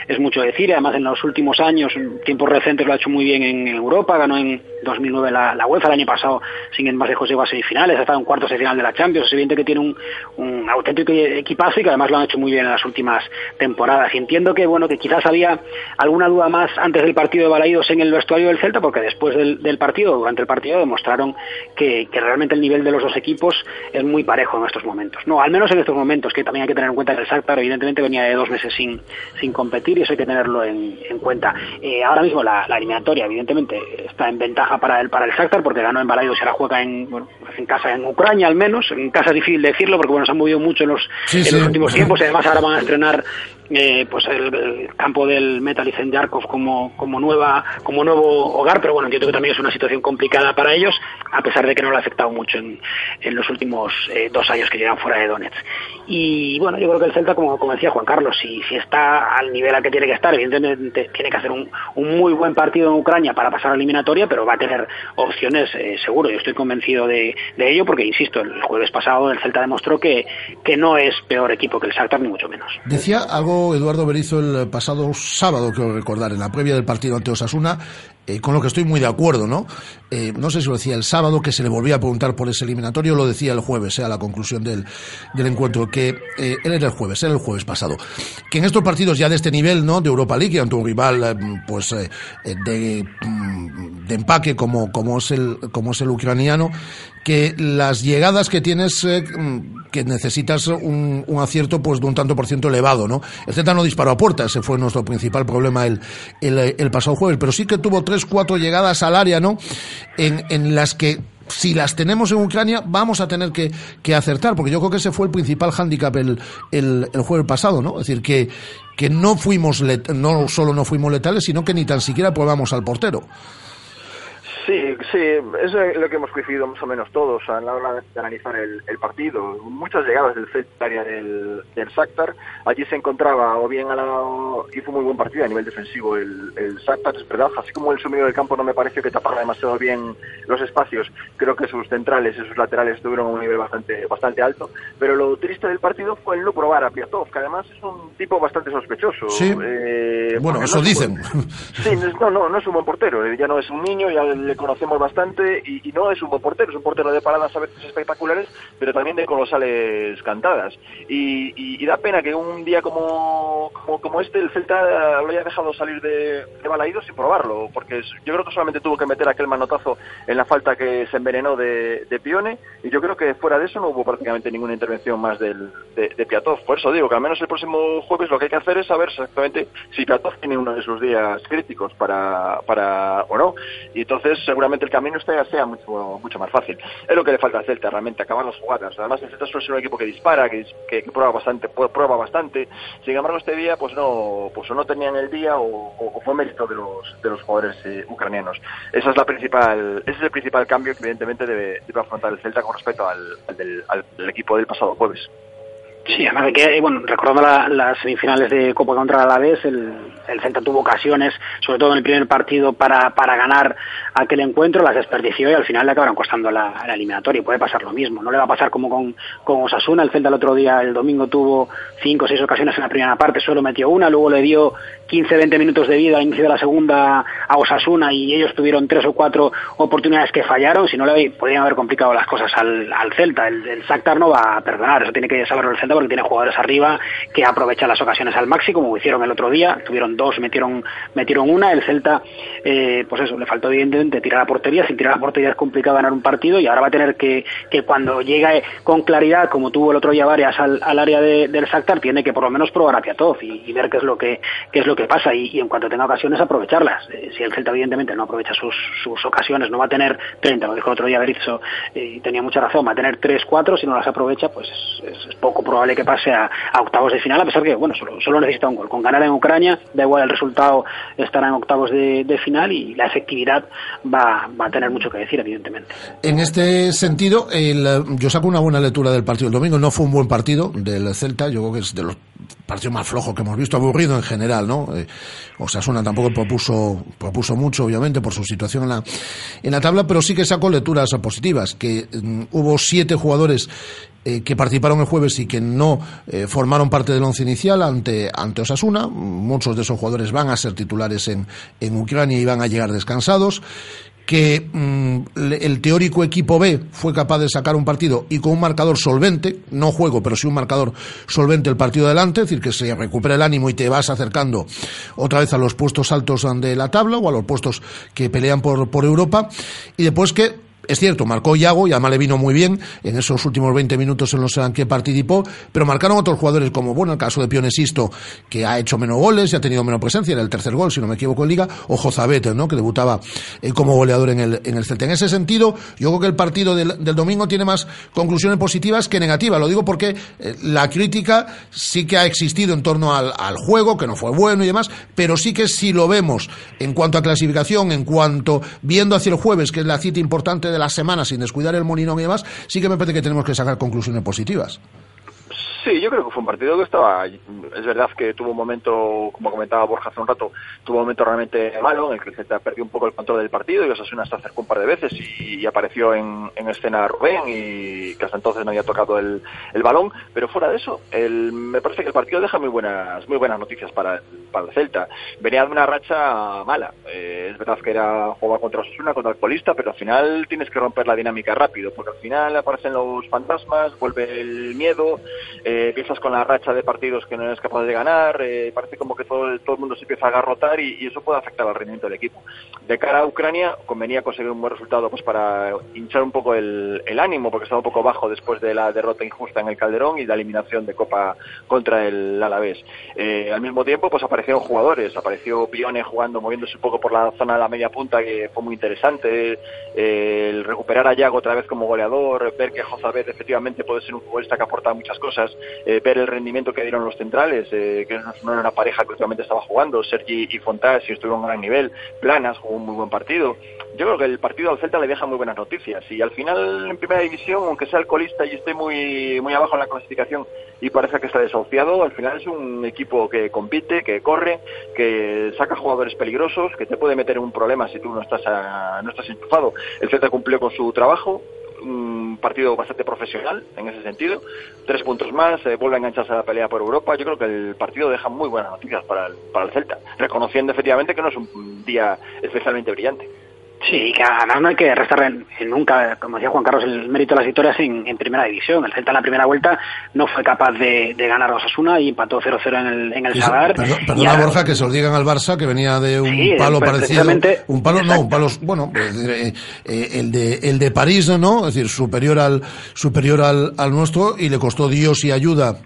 [SPEAKER 12] es mucho decir, además en los últimos años, tiempos recientes lo ha hecho muy bien en Europa, ganó en 2009 la, la UEFA, el año pasado sin ir más lejos llegó a semifinales, ha estado en cuartos de final de la Champions, es evidente que tiene un, un auténtico equipazo y que además lo han hecho muy bien en las últimas temporadas. Y entiendo que bueno que quizás había alguna duda más antes del partido de Balaidos en el vestuario del Celta, porque después del, partido, durante el partido, demostraron que, que realmente el nivel de los dos equipos es muy parejo en estos momentos. No, al menos en estos momentos, que también hay que tener en cuenta que el Shakhtar evidentemente venía de dos meses sin, sin competir y eso hay que tenerlo en, en cuenta. Eh, ahora mismo la eliminatoria evidentemente está en ventaja para el, para el Shakhtar porque ganó en Balaidos y ahora juega en, bueno, en casa en Ucrania al menos. En casa es difícil decirlo porque bueno, se han movido mucho en los,
[SPEAKER 3] Sí,
[SPEAKER 12] en
[SPEAKER 3] sí.
[SPEAKER 12] los últimos tiempos y además ahora van a estrenar eh, pues el, el campo del Metalist Yarkov como, como nueva como nuevo hogar pero bueno entiendo que también es una situación complicada para ellos a pesar de que no le ha afectado mucho en, en los últimos eh, dos años que llevan fuera de Donetsk y bueno yo creo que el Celta como, como decía Juan Carlos si, si está al nivel al que tiene que estar evidentemente tiene que hacer un, un muy buen partido en Ucrania para pasar a la eliminatoria pero va a tener opciones eh, seguro yo estoy convencido de, de ello porque insisto el jueves pasado el Celta demostró que, que no es peor equipo que el Shakhtar ni mucho menos.
[SPEAKER 3] Decía algo Eduardo Berizo el pasado sábado, creo recordar, en la previa del partido ante Osasuna, eh, con lo que estoy muy de acuerdo, ¿no? Eh, no sé si lo decía el sábado, que se le volvía a preguntar por ese eliminatorio, lo decía el jueves, eh, a la conclusión del, del encuentro, que eh, él era el jueves, era el jueves pasado, que en estos partidos ya de este nivel, ¿no? De Europa League, ante un rival, eh, pues, eh, eh, de, mm, de empaque como, como, es el, como es el ucraniano, que las llegadas que tienes, eh, mm, que necesitas un, un acierto pues de un tanto por ciento elevado, ¿no? El Celta no disparó a puerta, ese fue nuestro principal problema el, el, el pasado jueves, pero sí que tuvo tres, cuatro llegadas al área, ¿no? En, en las que si las tenemos en Ucrania, vamos a tener que, que acertar, porque yo creo que ese fue el principal hándicap el, el, el jueves pasado, ¿no? Es decir, que, que no fuimos, let- no solo no fuimos letales, sino que ni tan siquiera probamos al portero.
[SPEAKER 11] Sí, sí, eso es lo que hemos coincidido más o menos todos a la hora de analizar el, el partido. Muchas llegadas del Celta al área del, del Shakhtar. Allí se encontraba o bien a la... y fue muy buen partido a nivel defensivo el, el Shakhtar, es verdad. Así como el su medio del campo no me pareció que tapara demasiado bien los espacios, creo que sus centrales y sus laterales estuvieron a un nivel bastante, bastante alto. Pero lo triste del partido fue el no probar a Piatov, que además es un tipo bastante sospechoso.
[SPEAKER 3] Sí.
[SPEAKER 11] Eh,
[SPEAKER 3] Bueno, eso
[SPEAKER 11] no
[SPEAKER 3] dicen.
[SPEAKER 11] Sí, no, no, no es un buen portero. eh, Ya no es un niño, ya le conocemos bastante y, no es un buen portero. Es un portero de paradas a veces espectaculares, pero también de colosales cantadas. Y, y- da pena que un día como, como, este el Celta lo haya dejado salir de, de Balaído sin probarlo, porque yo creo que solamente tuvo que meter aquel manotazo en la falta que se envenenó de, de Pione y yo creo que fuera de eso no hubo prácticamente ninguna intervención más del, de, de Piatov. Por eso digo que al menos el próximo jueves lo que hay que hacer es saber exactamente si Piatov tiene uno de sus días críticos para, para o no. Y entonces seguramente el camino sea, sea mucho, mucho más fácil. Es lo que le falta al Celta, realmente, acabar las jugadas. Además, el Celta suele ser un equipo que dispara, que, que, que prueba bastante, prueba bastante. Sin embargo, este día, pues no, pues no tenían el día o, fue mérito de los, de los jugadores eh, ucranianos. Esa es la principal, ese es el principal cambio que evidentemente debe, debe afrontar el Celta con respecto al, al del, al equipo del pasado jueves.
[SPEAKER 12] Sí, además de que, bueno, recordando la- las semifinales de Copa contra el Alavés, el, el Celta tuvo ocasiones, sobre todo en el primer partido, para, para ganar aquel encuentro, las desperdició y al final le acabaron costando la, la eliminatoria. Y puede pasar lo mismo, no le va a pasar como con, con Osasuna. El Celta el otro día, el domingo, tuvo cinco o seis ocasiones en la primera parte, solo metió una, luego le dio 15-20 minutos de vida al inicio de la segunda a Osasuna y ellos tuvieron tres o cuatro oportunidades que fallaron, si no le podrían haber complicado las cosas al, al Celta. El, el no va a perdonar, eso tiene que saberlo el Celta porque tiene jugadores arriba que aprovechan las ocasiones al máximo, como hicieron el otro día, tuvieron dos, metieron, metieron una, el Celta, eh, pues eso, le faltó evidentemente tirar a portería, sin tirar a portería es complicado ganar un partido y ahora va a tener que, que cuando llegue con claridad, como tuvo el otro día varias al, al área de- del Shakhtar, tiene que por lo menos probar a Piatov y, y ver qué es lo que, qué es lo que pasa. Y, en cuanto tenga ocasiones aprovecharlas. Eh, si el Celta evidentemente no aprovecha sus, sus ocasiones, no va a tener 30, lo dijo el otro día Berizzo eh, y tenía mucha razón, va a tener 3, 4, si no las aprovecha, pues es, es poco probable que pase a, a octavos de final, a pesar que, bueno, solo, solo necesita un gol. Con ganar en Ucrania, da igual el resultado, estará en octavos de, de final y la efectividad va, va a tener mucho que decir, evidentemente.
[SPEAKER 3] En este sentido, el, yo saco una buena lectura del partido del domingo. No fue un buen partido del Celta. Yo creo que es de los partidos más flojos que hemos visto, aburrido en general, ¿no? Eh, Osasuna tampoco propuso, propuso mucho, obviamente, por su situación en la, en la tabla, pero sí que sacó lecturas positivas, que mm, hubo siete jugadores eh, que participaron el jueves y que no eh, formaron parte del once inicial ante, ante Osasuna. Muchos de esos jugadores van a ser titulares en, en Ucrania y van a llegar descansados que mm, el teórico equipo B fue capaz de sacar un partido y con un marcador solvente, no juego, pero sí un marcador solvente el partido adelante, es decir, que se recupera el ánimo y te vas acercando otra vez a los puestos altos de la tabla o a los puestos que pelean por, por Europa, y después que es cierto, marcó Iago y además le vino muy bien en esos últimos 20 minutos en los que participó, pero marcaron otros jugadores como, bueno, el caso de Pionesisto, que ha hecho menos goles y ha tenido menos presencia, era el tercer gol, si no me equivoco, en Liga, o Jozabete, ¿no?, que debutaba eh, como goleador en el, en el Celta. En ese sentido, yo creo que el partido del, del domingo tiene más conclusiones positivas que negativas. Lo digo porque eh, la crítica sí que ha existido en torno al, al juego, que no fue bueno y demás, pero sí que si lo vemos en cuanto a clasificación, en cuanto viendo hacia el jueves, que es la cita importante de la semana, sin descuidar el molinón y demás, sí que me parece que tenemos que sacar conclusiones positivas.
[SPEAKER 11] Sí, yo creo que fue un partido que estaba. Es verdad que tuvo un momento, como comentaba Borja hace un rato, tuvo un momento realmente malo en el que el Celta perdió un poco el control del partido y Osasuna se acercó un par de veces y, apareció en, en escena Rubén y que hasta entonces no había tocado el, balón. Pero fuera de eso, el, me parece que el partido deja muy buenas, muy buenas noticias para, para el Celta. Venía de una racha mala. Eh, es verdad que era jugar contra Osasuna, contra el colista, pero al final tienes que romper la dinámica rápido porque al final aparecen los fantasmas, vuelve el miedo. Eh, empiezas con la racha de partidos que no eres capaz de ganar, eh, parece como que todo, todo el mundo se empieza a agarrotar y, eso puede afectar al rendimiento del equipo. De cara a Ucrania, convenía conseguir un buen resultado pues para hinchar un poco el, el ánimo, porque estaba un poco bajo después de la derrota injusta en el Calderón y la eliminación de Copa contra el Alavés. Eh, al mismo tiempo, pues aparecieron jugadores, apareció Pione jugando, moviéndose un poco por la zona de la media punta, que fue muy interesante, eh, el recuperar a Yago otra vez como goleador, ver que Jozabet efectivamente puede ser un futbolista que aporta muchas cosas, eh, ver el rendimiento que dieron los centrales, eh, que no era una pareja que últimamente estaba jugando, Sergi y Fontás, y estuvieron a un gran nivel, Planas jugó un muy buen partido. Yo creo que el partido al Celta le deja muy buenas noticias y al final en primera división, aunque sea el colista y esté muy, muy abajo en la clasificación y parece que está desahuciado, al final es un equipo que compite, que corre, que saca jugadores peligrosos, que te puede meter en un problema si tú no estás, no estás enchufado. El Celta cumplió con su trabajo, un partido bastante profesional en ese sentido. Tres puntos más, eh, vuelve a engancharse a la pelea por Europa. Yo creo que el partido deja muy buenas noticias para el, para el Celta, reconociendo efectivamente que no es un día especialmente brillante.
[SPEAKER 12] Sí, que además no hay que restar en- en nunca, como decía Juan Carlos, el mérito de las victorias en, en primera división. El Celta en la primera vuelta no fue capaz de, de ganar a Osasuna y empató 0-0 en el, en el Sadar.
[SPEAKER 3] perdona,
[SPEAKER 12] ahora-
[SPEAKER 3] Borja, que se os digan al Barça que venía de un
[SPEAKER 12] Sí,
[SPEAKER 3] palo parecido. Un palo, no, un palo, bueno, eh, eh, el de, el de París, ¿no? Es decir, superior al, superior al, al nuestro y le costó Dios y ayuda.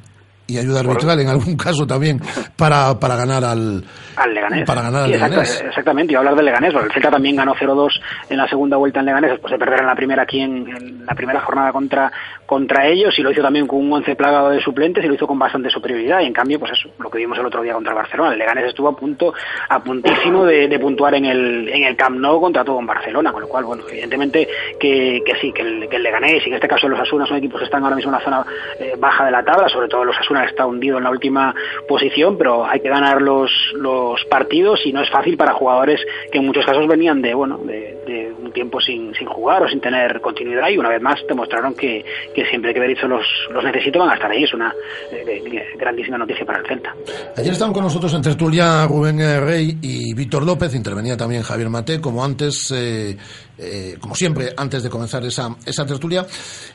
[SPEAKER 3] Y ayuda arbitral en algún caso también para, para ganar al,
[SPEAKER 12] al Leganés.
[SPEAKER 3] para ganar al
[SPEAKER 12] Sí, exacta-
[SPEAKER 3] Leganés.
[SPEAKER 12] exactamente, y hablar del Leganés, porque el Celta también ganó 0-2 en la segunda vuelta en Leganés, después de perder en la primera aquí en, en la primera jornada contra, contra ellos, y lo hizo también con un once plagado de suplentes, y lo hizo con bastante superioridad, y en cambio, pues eso, lo que vimos el otro día contra el Barcelona, el Leganés estuvo a punto, a puntísimo de, de puntuar en el, en el Camp Nou contra todo en Barcelona, con lo cual, bueno, evidentemente que, que sí, que el, que el Leganés, y en este caso los Asuna son equipos que están ahora mismo en la zona eh, baja de la tabla, sobre todo los Asuna está hundido en la última posición, pero hay que ganar los, los partidos y no es fácil para jugadores que en muchos casos venían de, bueno, de, un tiempo sin, sin jugar o sin tener continuidad y una vez más demostraron que, que siempre que Berizzo los, los necesite van a estar ahí. Es una eh, eh, grandísima noticia para el Celta.
[SPEAKER 3] Ayer estaban con nosotros en tertulia Rubén eh, Rey y Víctor López, intervenía también Javier Mate, como antes, eh, eh, como siempre, antes de comenzar esa, esa tertulia.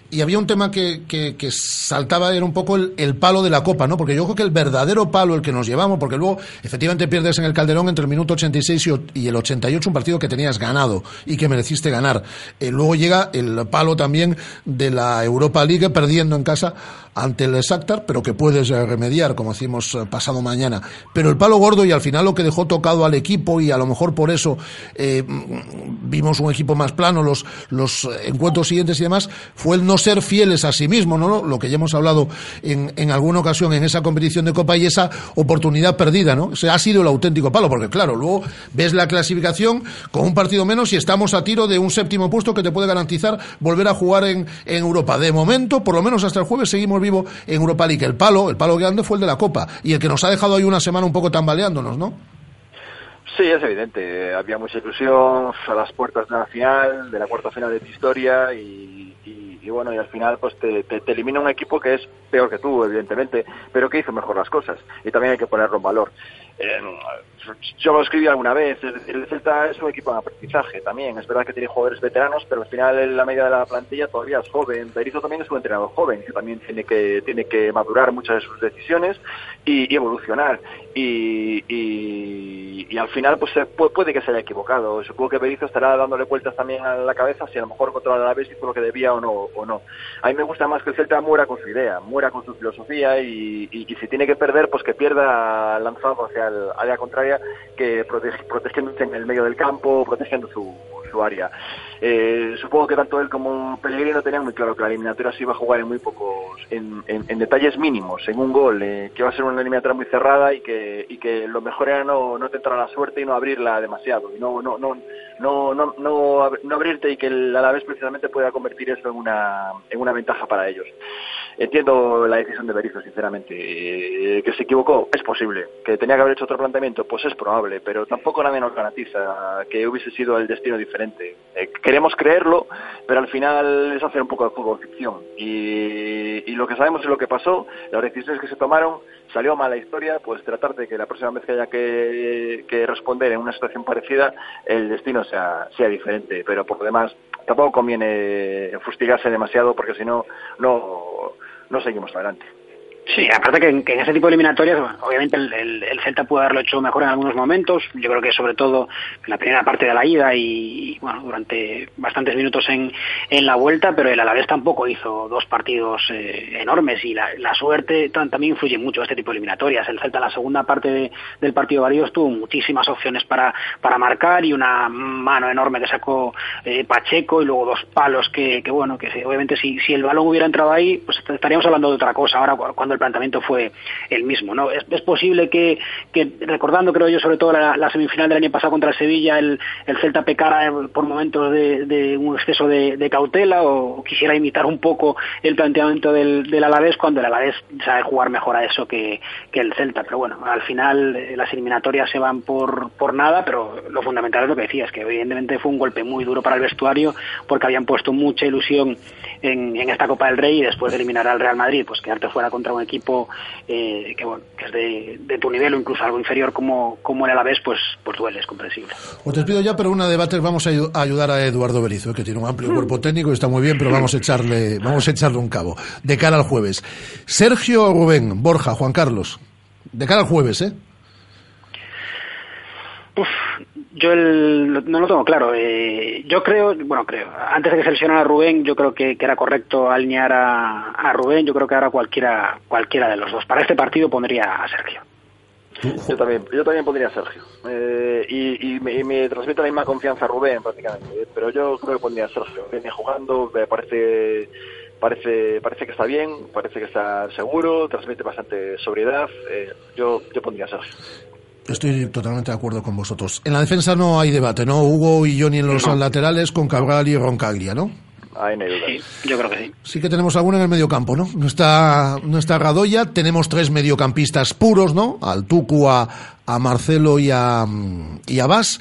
[SPEAKER 3] Y había un tema que, que, que saltaba, era un poco el, el palo de la copa, ¿no? Porque yo creo que el verdadero palo, el que nos llevamos, porque luego efectivamente pierdes en el Calderón entre el minuto 86 y, el 88, un partido que tenías ganado y que mereciste ganar. Eh, luego llega el palo también de la Europa League, perdiendo en casa ante el Shakhtar, pero que puedes eh, remediar, como decimos eh, pasado mañana. Pero el palo gordo y al final lo que dejó tocado al equipo y a lo mejor por eso eh, mm, vimos un equipo más plano los, los encuentros siguientes y demás, fue el no ser fieles a sí mismo, ¿no? Lo que ya hemos hablado en, en alguna ocasión en esa competición de Copa y esa oportunidad perdida, ¿no? Ese ha sido el auténtico palo, porque claro, luego ves la clasificación con un partido menos y estamos a tiro de un séptimo puesto que te puede garantizar volver a jugar en, en Europa. De momento, por lo menos hasta el jueves, seguimos vivo en Europa League. El palo, el palo grande fue el de la Copa y el que nos ha dejado ahí una semana un poco tambaleándonos, ¿no?
[SPEAKER 11] Sí, es evidente. Había mucha ilusión a las puertas de la final, de la cuarta final de tu historia y, y- bueno, y al final pues te, te- te elimina un equipo que es peor que tú, evidentemente, pero que hizo mejor las cosas y también hay que ponerlo en valor. Eh, yo lo escribí alguna vez, el Celta es un equipo de aprendizaje también, es verdad que tiene jugadores veteranos, pero al final la media de la plantilla todavía es joven. Berizzo también es un entrenador joven, que también tiene que, tiene que madurar muchas de sus decisiones y, evolucionar. Y, y- y al final pues puede que se haya equivocado. Supongo que Berizzo estará dándole vueltas también a la cabeza si a lo mejor contra el Alavés hizo lo que debía o no. O no. A mí me gusta más que el Celta muera con su idea, muera con su filosofía y- y si tiene que perder, pues que pierda lanzado hacia el área contraria, que protege- protegiéndose en el medio del campo, protegiendo su, su área. Eh, supongo que tanto él como Pellegrino tenían muy claro que la eliminatoria se iba a jugar en muy pocos, en, detalles mínimos, en un gol, eh, que iba a ser una eliminatoria muy cerrada y que, y que lo mejor era no, no tentar a la suerte y no abrirla demasiado, y no, no, no, no, no, no, no abrirte y que el Alavés precisamente pueda convertir eso en una, en una ventaja para ellos. Entiendo la decisión de Berizzo, sinceramente. Eh, que se equivocó, es posible. Que tenía que haber hecho otro planteamiento, pues es probable. Pero tampoco nadie nos garantiza que hubiese sido el destino diferente. Eh, queremos creerlo, pero al final es hacer un poco de fútbol ficción. Y, y lo que sabemos es lo que pasó, las decisiones que se tomaron, salió mal la historia, pues tratar de que la próxima vez que haya que, que responder en una situación parecida, el destino sea, sea diferente. Pero por lo demás, tampoco conviene fustigarse demasiado porque si no, no, no seguimos adelante.
[SPEAKER 12] Sí, aparte que en, que en ese tipo de eliminatorias, obviamente el, el- el Celta pudo haberlo hecho mejor en algunos momentos. Yo creo que sobre todo en la primera parte de la ida y, bueno, durante bastantes minutos en, en la vuelta, pero el Alavés tampoco hizo dos partidos eh, enormes y la, la suerte tam- también influye mucho en este tipo de eliminatorias. El Celta en la segunda parte de- del partido de Varíos tuvo muchísimas opciones para, para marcar y una mano enorme que sacó eh, Pacheco y luego dos palos que, que bueno, que obviamente si, si el balón hubiera entrado ahí, pues estaríamos hablando de otra cosa ahora cu- el planteamiento fue el mismo, ¿no? Es, es posible que, que, recordando creo yo sobre todo la, semifinal del año pasado contra el Sevilla, el, el Celta pecara eh, por momentos de, un exceso de, cautela o quisiera imitar un poco el planteamiento del, del Alavés cuando el Alavés sabe jugar mejor a eso que, que el Celta, pero bueno, al final eh, las eliminatorias se van por, por nada, pero lo fundamental es lo que decías, que evidentemente fue un golpe muy duro para el vestuario porque habían puesto mucha ilusión en, en esta Copa del Rey y después de eliminar al Real Madrid, pues quedarte fuera contra un equipo eh, que, bueno, que es de, de tu nivel o incluso algo inferior como, como el Alavés, pues, pues duele, es comprensible.
[SPEAKER 3] Os despido ya, pero una debate vamos a ayu- a ayudar a Eduardo Berizo, eh, que tiene un amplio cuerpo técnico y está muy bien, pero vamos a echarle, vamos a echarle un cabo. De cara al jueves. Sergio Rubén, Borja, Juan Carlos. De cara al jueves, ¿eh?
[SPEAKER 12] Uf, yo el- no lo tengo claro. Eh, yo creo, bueno, creo, antes de que seleccionara a Rubén, yo creo que, que era correcto alinear a, a Rubén. Yo creo que ahora cualquiera, cualquiera de los dos. Para este partido pondría a Sergio.
[SPEAKER 11] Yo también, yo también pondría a Sergio. Eh, y, y me, y me transmite la misma confianza a Rubén prácticamente. eh, Pero yo creo que pondría a Sergio. Viene jugando, me parece, parece, parece que está bien, parece que está seguro, transmite bastante sobriedad. eh, yo, yo pondría a Sergio.
[SPEAKER 3] Estoy totalmente de acuerdo con vosotros. En la defensa no hay debate, ¿no? Hugo y Johnny en los laterales con Cabral y Roncaglia, ¿no?
[SPEAKER 11] Ahí no hay duda.
[SPEAKER 12] Yo creo que sí.
[SPEAKER 3] Sí que tenemos alguno en el mediocampo, ¿no? No está, no está Radoya, tenemos tres mediocampistas puros, ¿no? Al Tucu, a, a Marcelo y a, y a Bas.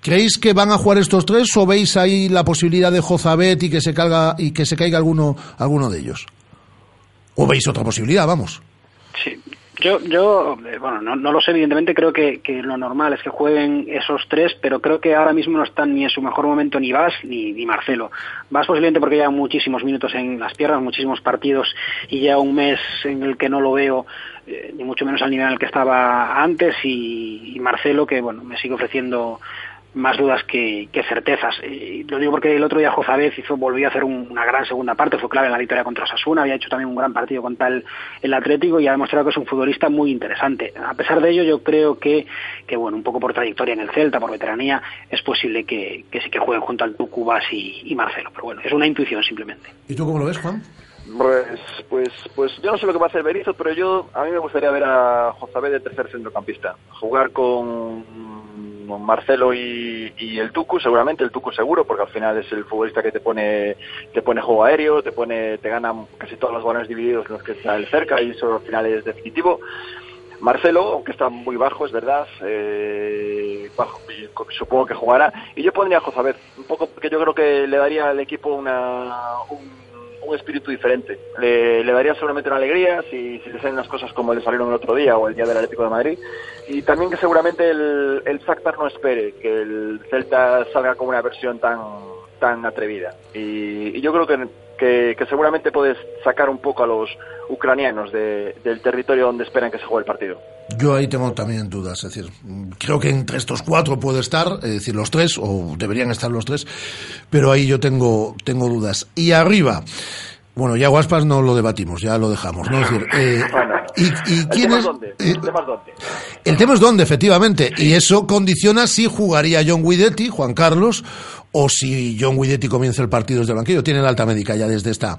[SPEAKER 3] ¿Creéis que van a jugar estos tres o veis ahí la posibilidad de Jozabet y que se caiga, y que se caiga alguno, alguno de ellos? ¿O veis otra posibilidad, vamos?
[SPEAKER 12] Sí. Yo, yo eh, bueno, no, lo sé, evidentemente creo que, lo normal es que jueguen esos tres, pero creo que ahora mismo no están ni en su mejor momento ni Vas ni, ni Marcelo. Vas posiblemente porque lleva muchísimos minutos en las piernas, muchísimos partidos y ya un mes en el que no lo veo eh, ni mucho menos al nivel el que estaba antes y Marcelo que bueno me sigue ofreciendo más dudas que, que certezas. Y lo digo porque el otro día Jozabez hizo, volvió a hacer un- una gran segunda parte, fue clave en la victoria contra Osasuna, había hecho también un gran partido contra el, el Atlético y ha demostrado que es un futbolista muy interesante. A pesar de ello, yo creo que, que bueno, un poco por trayectoria en el Celta, por veteranía, es posible que, que sí que jueguen junto al Tucubas y, y Marcelo. Pero bueno, es una intuición simplemente.
[SPEAKER 3] ¿Y tú cómo lo ves, Juan?
[SPEAKER 11] Pues, pues, pues yo no sé lo que va a hacer Berizzo, pero yo a mí me gustaría ver a Jozabé de tercer centrocampista, jugar con Marcelo y, el Tucu, seguramente el Tucu seguro, porque al final es el futbolista que te pone te pone juego aéreo, te pone te gana casi todos los balones divididos en los que está cerca y eso al final es definitivo. Marcelo, aunque está muy bajo, es verdad, eh, supongo que jugará. Y yo pondría a Jozabet, un poco porque yo creo que le daría al equipo una, un, un espíritu diferente. Le, le daría seguramente una alegría si, si le salen las cosas como le salieron el otro día o el día del Atlético de Madrid. Y también que seguramente el, el Shakhtar no espere que el Celta salga con una versión tan, tan atrevida. Y, y yo creo que, que, que seguramente puedes sacar un poco a los ucranianos de- del territorio donde esperan que se juegue el partido.
[SPEAKER 3] Yo ahí tengo también dudas, es decir, creo que entre estos cuatro puede estar, es decir, los tres, o deberían estar los tres, pero ahí yo tengo, tengo dudas. Y arriba, bueno, ya Guaspas no lo debatimos, ya lo dejamos, ¿no? Es decir, eh, ¿y, y
[SPEAKER 11] ¿El
[SPEAKER 3] quién
[SPEAKER 11] tema
[SPEAKER 3] es?
[SPEAKER 11] es dónde?
[SPEAKER 3] eh,
[SPEAKER 11] ¿El tema es dónde?
[SPEAKER 3] el tema es dónde, efectivamente, y eso condiciona si jugaría John Guidetti, Juan Carlos, o si John Guidetti comienza el partido desde el banquillo. Tiene la alta médica ya desde esta,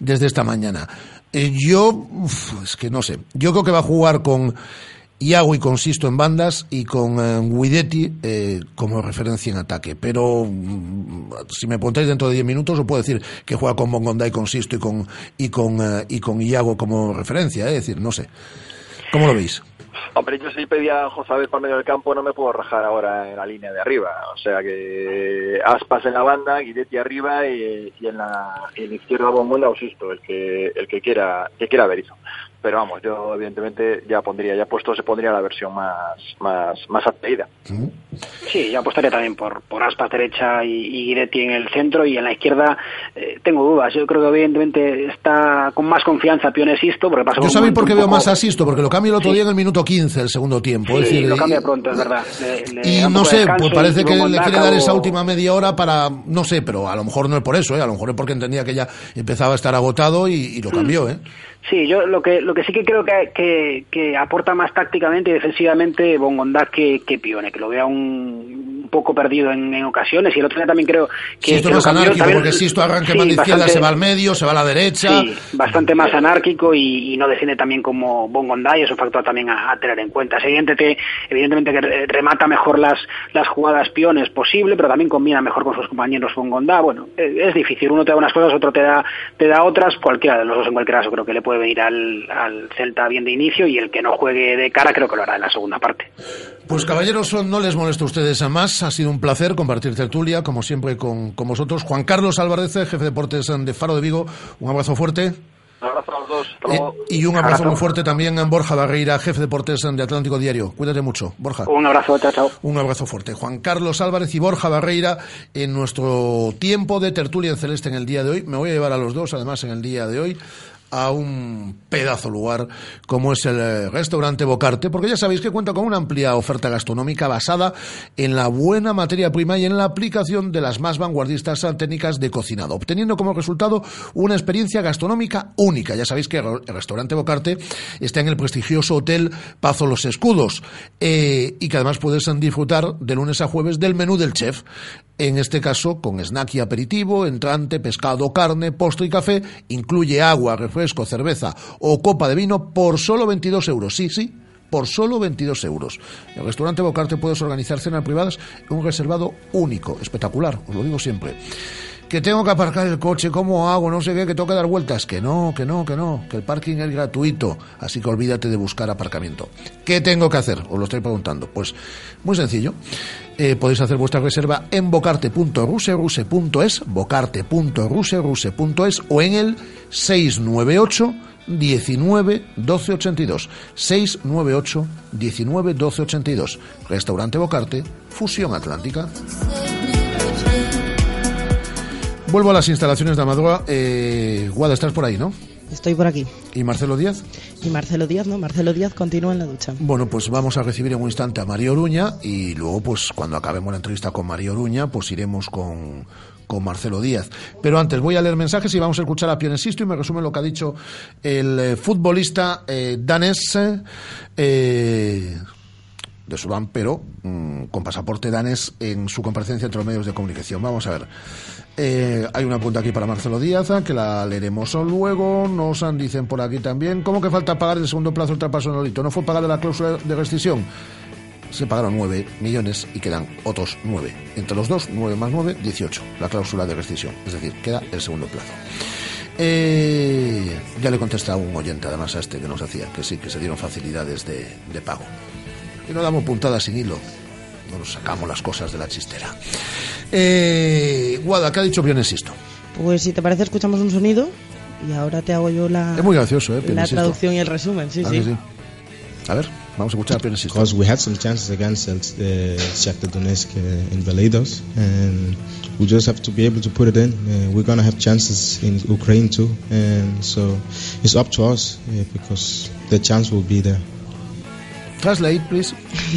[SPEAKER 3] desde esta mañana. Eh, yo, uf, es que no sé, yo creo que va a jugar con Y con Sisto en bandas y con eh, Guidetti eh, como referencia en ataque. Pero mm, si me pontéis dentro de 10 minutos, os puedo decir que juega con Bongonda y con Sisto y con, y con, eh, y con Iago como referencia, eh, es decir, no sé. ¿Cómo lo veis?
[SPEAKER 11] Hombre, yo si pedía a Josabet para medio del campo no me puedo rajar ahora en la línea de arriba. O sea que Aspas en la banda, Guidetti arriba y, y en la, y en izquierda Bongonda o Sisto, el que, el que quiera, que quiera Berizzo. Pero vamos, yo evidentemente ya pondría, ya puesto se pondría la versión más, más, más atraída.
[SPEAKER 12] Sí, yo apostaría también por, por Aspas derecha y, y Guidetti en el centro y en la izquierda eh, tengo dudas. Yo creo que evidentemente está con más confianza Pione Sisto porque pasa
[SPEAKER 3] Yo sabéis por qué veo
[SPEAKER 12] poco-
[SPEAKER 3] más a Sisto, porque lo cambio el otro
[SPEAKER 12] Sí.
[SPEAKER 3] día en el minuto 15, el segundo tiempo. es
[SPEAKER 12] Sí,
[SPEAKER 3] decir,
[SPEAKER 12] lo cambia pronto, es verdad. Le- le
[SPEAKER 3] Y no sé,
[SPEAKER 12] descanso
[SPEAKER 3] pues parece que le quiere dar esa última media hora para, no sé, pero a lo mejor no es por eso, ¿eh? a lo mejor es porque entendía que ya empezaba a estar agotado y, y lo cambió. ¿eh?
[SPEAKER 12] Sí, yo lo que lo que sí que creo que, que, que aporta más tácticamente y defensivamente Bongondá que, que Pione, que lo vea un, un poco perdido en, en ocasiones y el otro día también creo que...
[SPEAKER 3] Sisto más anárquico,
[SPEAKER 12] también-
[SPEAKER 3] porque Sisto arranque
[SPEAKER 12] sí,
[SPEAKER 3] más de izquierda,
[SPEAKER 12] bastante-
[SPEAKER 3] se va al medio, se va a la derecha.
[SPEAKER 12] Sí, bastante más anárquico y, y no defiende también como Bongondá y es un factor también a, a tener en cuenta. Es evidente que, evidentemente que re- remata mejor las, las jugadas piones posible, pero también combina mejor con sus compañeros Bongondá. Bueno, eh, es difícil. Uno te da unas cosas, otro te da, te da otras. Cualquiera de los dos en cualquier caso creo que le puede venir al, al Celta bien de inicio y el que no juegue de cara creo que lo hará en la segunda parte.
[SPEAKER 3] Pues caballeros, no les molesto a ustedes a más. Ha sido un placer compartir tertulia, como siempre, con, con vosotros. Juan Carlos Álvarez, jefe de deportes de Faro de Vigo, un abrazo fuerte.
[SPEAKER 11] Un abrazo a los dos.
[SPEAKER 3] Eh, y un abrazo
[SPEAKER 11] Abrazo.
[SPEAKER 3] muy fuerte también en Borja Barreira, jefe de deportes de Atlántico Diario. Cuídate mucho, Borja.
[SPEAKER 12] Un abrazo, chao, chao.
[SPEAKER 3] Un abrazo fuerte. Juan Carlos Álvarez y Borja Barreira en nuestro tiempo de tertulia en celeste en el día de hoy. Me voy a llevar a los dos, además, en el día de hoy a un pedazo lugar como es el eh, restaurante Bocarte, porque ya sabéis que cuenta con una amplia oferta gastronómica basada en la buena materia prima y en la aplicación de las más vanguardistas técnicas de cocinado, obteniendo como resultado una experiencia gastronómica única. Ya sabéis que el restaurante Bocarte está en el prestigioso hotel Pazo Los Escudos eh, y que además puedes disfrutar de lunes a jueves del menú del chef. En este caso, con snack y aperitivo, entrante, pescado, carne, postre y café, incluye agua, refresco, cerveza o copa de vino por solo 22 euros. Sí, sí, por solo 22 euros. En el restaurante Bocarte puedes organizar cenas privadas un reservado único, espectacular, os lo digo siempre. Que tengo que aparcar el coche, ¿cómo hago? No sé qué, que tengo que dar vueltas. Que no, que no, que no, que el parking es gratuito, así que olvídate de buscar aparcamiento. ¿Qué tengo que hacer? Os lo estoy preguntando. Pues muy sencillo. Eh, podéis hacer vuestra reserva en bocarte.ruseruse.es, bocarte.ruseruse.es o en el 698 19 12 82 698 19 12 82 Restaurante Bocarte Fusión Atlántica Vuelvo a las instalaciones de Amadroa eh, Guada, estás por ahí, ¿no?
[SPEAKER 9] Estoy por aquí.
[SPEAKER 3] ¿Y Marcelo Díaz?
[SPEAKER 9] Y Marcelo Díaz, ¿no? Marcelo Díaz continúa en la ducha.
[SPEAKER 3] Bueno, pues vamos a recibir en un instante a María Oruña y luego, pues cuando acabemos la entrevista con María Oruña, pues iremos con, con Marcelo Díaz. Pero antes voy a leer mensajes y vamos a escuchar a Pionesisto y me resume lo que ha dicho el eh, futbolista eh, danés eh, de Sudán, pero mm, con pasaporte danés en su comparecencia entre los medios de comunicación. Vamos a ver. Eh, hay una pregunta aquí para Marcelo Díaz, que la leeremos luego. Nos han, dicen por aquí también. ¿Cómo que falta pagar el segundo plazo del traspaso Nolito? ¿No fue pagada la cláusula de rescisión? Se pagaron 9 millones y quedan otros 9. Entre los dos, 9 más 9, 18. La cláusula de rescisión. Es decir, queda el segundo plazo. Eh, ya le contesta a un oyente, además, a este que nos hacía, que sí, que se dieron facilidades de, de pago. Y no damos puntadas sin hilo. No nos sacamos las cosas de la chistera. Eh, Guada, ¿qué ha dicho Pionesisto?
[SPEAKER 9] Pues si te parece, escuchamos un sonido y ahora te hago yo la,
[SPEAKER 3] Es muy gracioso, ¿eh?
[SPEAKER 9] la traducción y el resumen. Sí,
[SPEAKER 3] ¿A
[SPEAKER 9] sí.
[SPEAKER 3] sí? A ver, vamos a escuchar a Pionesisto.
[SPEAKER 13] Because we had some chances against uh, Shakhtar Donetsk uh, in Velidos, and we just have to be able to put it in. Uh, we're gonna have chances in Ukraine too, and so it's up to us uh, because the chance will be there.
[SPEAKER 3] Translate, please.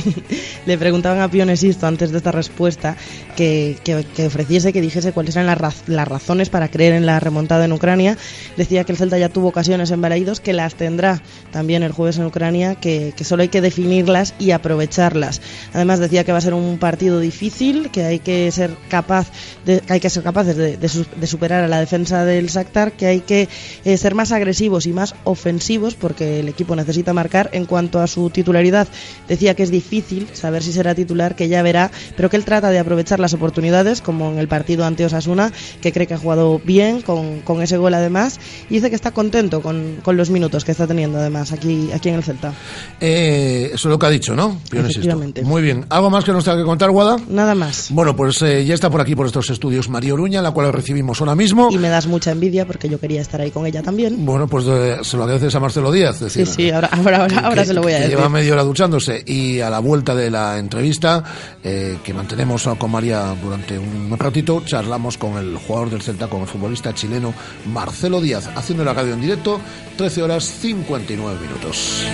[SPEAKER 9] Le preguntaban a Pionesisto antes de esta respuesta que, que- que ofreciese, que dijese cuáles eran las, raz- las razones para creer en la remontada en Ucrania. Decía que el Celta ya tuvo ocasiones en Balaidos, que las tendrá también el jueves en Ucrania, que, que solo hay que definirlas y aprovecharlas. Además decía que va a ser un partido difícil, que hay que ser capaz, de, que hay que ser capaces de, de de superar a la defensa del Shakhtar, que hay que eh, ser más agresivos y más ofensivos, porque el equipo necesita marcar en cuanto a su titularidad. Decía que es difícil saber si será titular, que ya verá, pero que él trata de aprovechar las oportunidades, como en el partido ante Osasuna, que cree que ha jugado bien con, con ese gol además, y dice que está contento con, con los minutos que está teniendo además aquí, aquí en el Celta.
[SPEAKER 3] Eh, eso es lo que ha dicho, ¿no?
[SPEAKER 9] Efectivamente.
[SPEAKER 3] Muy bien. ¿Algo más que nos tenga que contar, Guada?
[SPEAKER 9] Nada más.
[SPEAKER 3] Bueno, pues eh, ya está por aquí, por estos estudios, María Oruña, la cual recibimos ahora mismo.
[SPEAKER 9] Y me das mucha envidia porque yo quería estar ahí con ella también.
[SPEAKER 3] Bueno, pues eh, se lo agradeces a Marcelo Díaz. es
[SPEAKER 9] Sí,
[SPEAKER 3] decir,
[SPEAKER 9] sí, ahora, ahora, ahora, ahora
[SPEAKER 3] que-
[SPEAKER 9] se lo voy a decir.
[SPEAKER 3] Lleva media hora duchándose y a la vuelta de la entrevista eh, que mantenemos con María durante un ratito, charlamos con el jugador del Celta, con el futbolista chileno Marcelo Díaz, haciendo la radio en directo, 13 horas 59 minutos.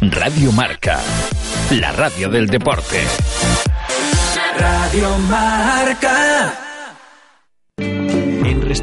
[SPEAKER 14] Radio Marca, la radio del deporte.
[SPEAKER 15] Radio Marca.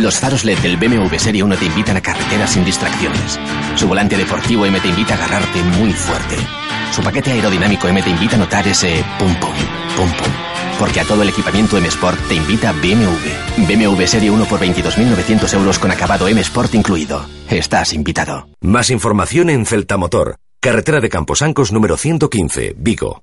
[SPEAKER 16] Los faros LED del BMW Serie 1 te invitan a carreteras sin distracciones. Su volante deportivo M te invita a agarrarte muy fuerte. Su paquete aerodinámico M te invita a notar ese pum pum, pum pum. Porque a todo el equipamiento M Sport te invita BMW. BMW Serie 1 por 22.900 euros con acabado M Sport incluido. Estás invitado.
[SPEAKER 1] Más información en Celtamotor, carretera de Camposancos número 115, Vigo.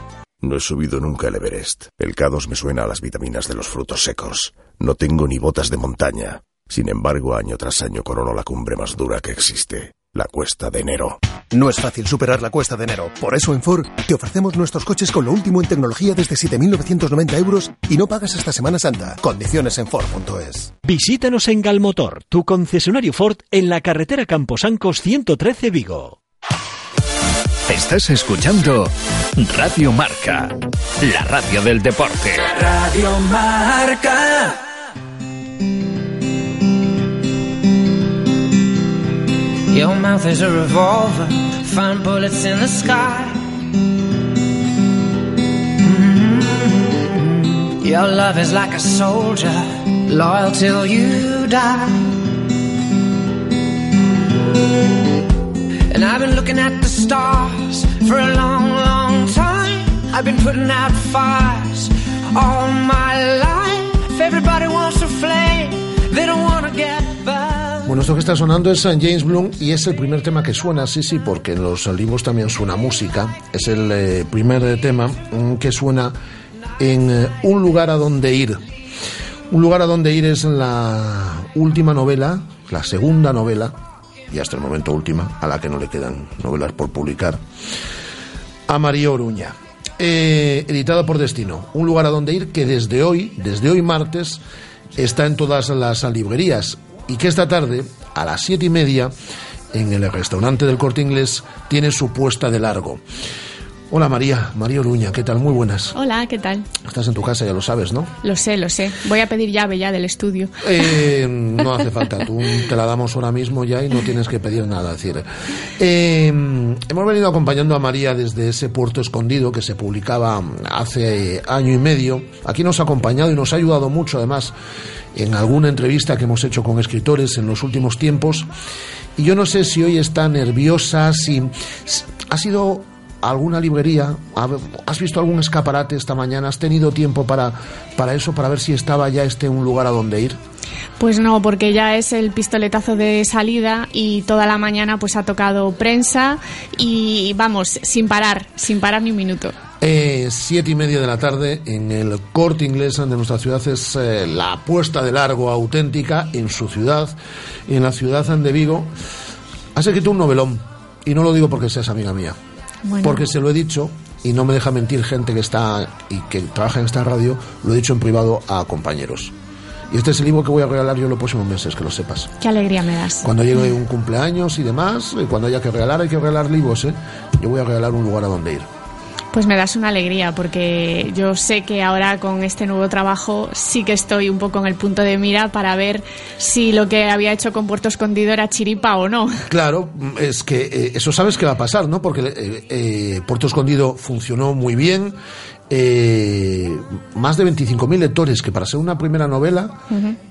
[SPEAKER 1] No he subido nunca el Everest. El K2 me suena a las vitaminas de los frutos secos. No tengo ni botas de montaña. Sin embargo, año tras año corono la cumbre más dura que existe, la Cuesta de Enero.
[SPEAKER 17] No es fácil superar la cuesta de enero. Por eso en Ford te ofrecemos nuestros coches con lo último en tecnología desde 7.990 euros y no pagas hasta Semana Santa. Condiciones en Ford.es.
[SPEAKER 6] Visítanos en Galmotor, tu concesionario Ford en la carretera Camposancos 113 Vigo.
[SPEAKER 14] Estás escuchando Radio Marca, la radio del deporte.
[SPEAKER 15] Radio Marca.
[SPEAKER 18] Your mouth is a revolver, find bullets in the sky. Mm. Your love is like a soldier, loyal till you die. And I've been looking at the stars for a long, long time. I've been putting out fires all my life. Everybody wants a flame, they don't want to get.
[SPEAKER 3] Bueno, esto que está sonando es James Bloom y es el primer tema que suena, sí, sí, porque en los libros también suena música. Es el eh, primer eh, tema mm, que suena en eh, Un lugar a donde ir. Un lugar a donde ir es la última novela, la segunda novela, y hasta el momento última, a la que no le quedan novelas por publicar, a María Oruña. Eh, editada por Destino. Un lugar a donde ir que desde hoy, desde hoy martes, está en todas las librerías y que esta tarde, a las siete y media, en el restaurante del Corte Inglés, tiene su puesta de largo. Hola María, María Oruña, ¿qué tal? Muy buenas.
[SPEAKER 19] Hola, ¿qué tal?
[SPEAKER 3] Estás en tu casa, ya lo sabes, ¿no?
[SPEAKER 19] Lo sé, lo sé. Voy a pedir llave ya del estudio.
[SPEAKER 3] Eh, no hace falta, tú te la damos ahora mismo ya y no tienes que pedir nada. Es decir, eh, hemos venido acompañando a María desde ese puerto escondido que se publicaba hace año y medio. Aquí nos ha acompañado y nos ha ayudado mucho, además, en alguna entrevista que hemos hecho con escritores en los últimos tiempos. Y yo no sé si hoy está nerviosa, si si ha sido alguna librería, ¿Ha- has visto algún escaparate esta mañana, has tenido tiempo para, para eso, para ver si estaba ya este un lugar a donde ir.
[SPEAKER 19] Pues no, porque ya es el pistoletazo de salida y toda la mañana pues ha tocado prensa y vamos, sin parar, sin parar ni un minuto.
[SPEAKER 3] Eh, siete y media de la tarde en el corte inglés de nuestra ciudad es eh, la puesta de largo auténtica en su ciudad, en la ciudad de Vigo. Has escrito un novelón y no lo digo porque seas amiga mía.
[SPEAKER 19] Bueno.
[SPEAKER 3] Porque se lo he dicho, y no me deja mentir gente que está y que trabaja en esta radio, lo he dicho en privado a compañeros. Y este es el libro que voy a regalar yo los próximos meses, que lo sepas.
[SPEAKER 19] Qué alegría me das.
[SPEAKER 3] Cuando llegue un cumpleaños y demás, y cuando haya que regalar, hay que regalar libros, ¿eh? Yo voy a regalar un lugar a donde ir.
[SPEAKER 19] Pues me das una alegría porque yo sé que ahora con este nuevo trabajo sí que estoy un poco en el punto de mira para ver si lo que había hecho con Puerto Escondido era chiripa o no.
[SPEAKER 3] Claro, es que eh, eso sabes que va a pasar, ¿no? Porque eh, eh, Puerto Escondido funcionó muy bien. Eh, más de 25.000 lectores, que para ser una primera novela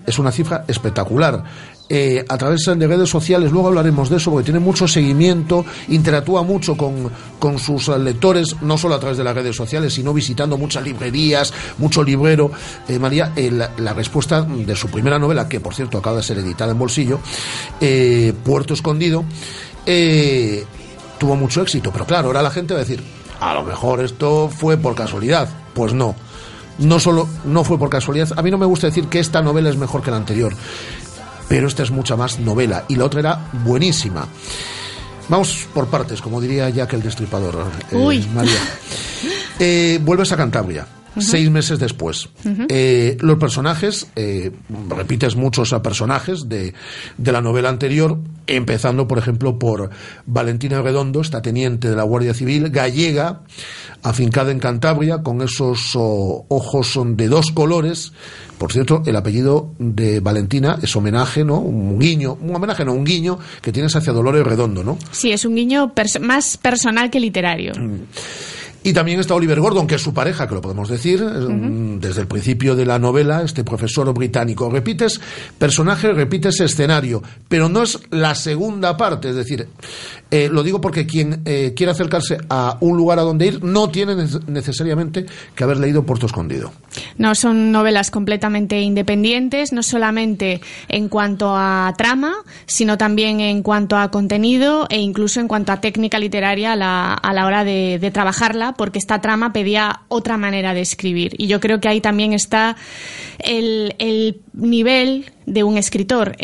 [SPEAKER 3] es una cifra espectacular. Eh, a través de redes sociales, luego hablaremos de eso, porque tiene mucho seguimiento, interactúa mucho con, con sus lectores, no solo a través de las redes sociales, sino visitando muchas librerías, mucho librero. Eh, María, eh, la, la respuesta de su primera novela, que por cierto acaba de ser editada en bolsillo, eh, Puerto Escondido, tuvo mucho éxito, pero claro, ahora la gente va a decir, a lo mejor esto fue por casualidad. Pues no. No solo no fue por casualidad. A mí no me gusta decir que esta novela es mejor que la anterior, pero esta es mucha más novela y la otra era buenísima. Vamos por partes, como diría Jack el Destripador. eh,
[SPEAKER 19] Uy.
[SPEAKER 3] María. Eh, vuelves a Cantabria. Seis meses después. Eh, los personajes, eh, repites muchos a personajes de, de la novela anterior, empezando, por ejemplo, por Valentina Redondo, esta teniente de la Guardia Civil, gallega, afincada en Cantabria, con esos oh, ojos son de dos colores. Por cierto, el apellido de Valentina es homenaje, ¿no? Un guiño, un homenaje, no, un guiño que tienes hacia Dolores Redondo, ¿no?
[SPEAKER 19] Sí, es un guiño pers- más personal que literario.
[SPEAKER 3] Y también está Oliver Gordon, que es su pareja, que lo podemos decir, eh, desde el principio de la novela, este profesor británico. Repites personaje, repites escenario, pero no es la segunda parte, es decir, eh, lo digo porque quien eh, quiere acercarse a un lugar a donde ir no tiene neces- necesariamente que haber leído Puerto Escondido.
[SPEAKER 19] No, son novelas completamente independientes, no solamente en cuanto a trama, sino también en cuanto a contenido e incluso en cuanto a técnica literaria a la, a la hora de, de trabajarla, porque esta trama pedía otra manera de escribir. Y yo creo que ahí también está el, el nivel de un escritor.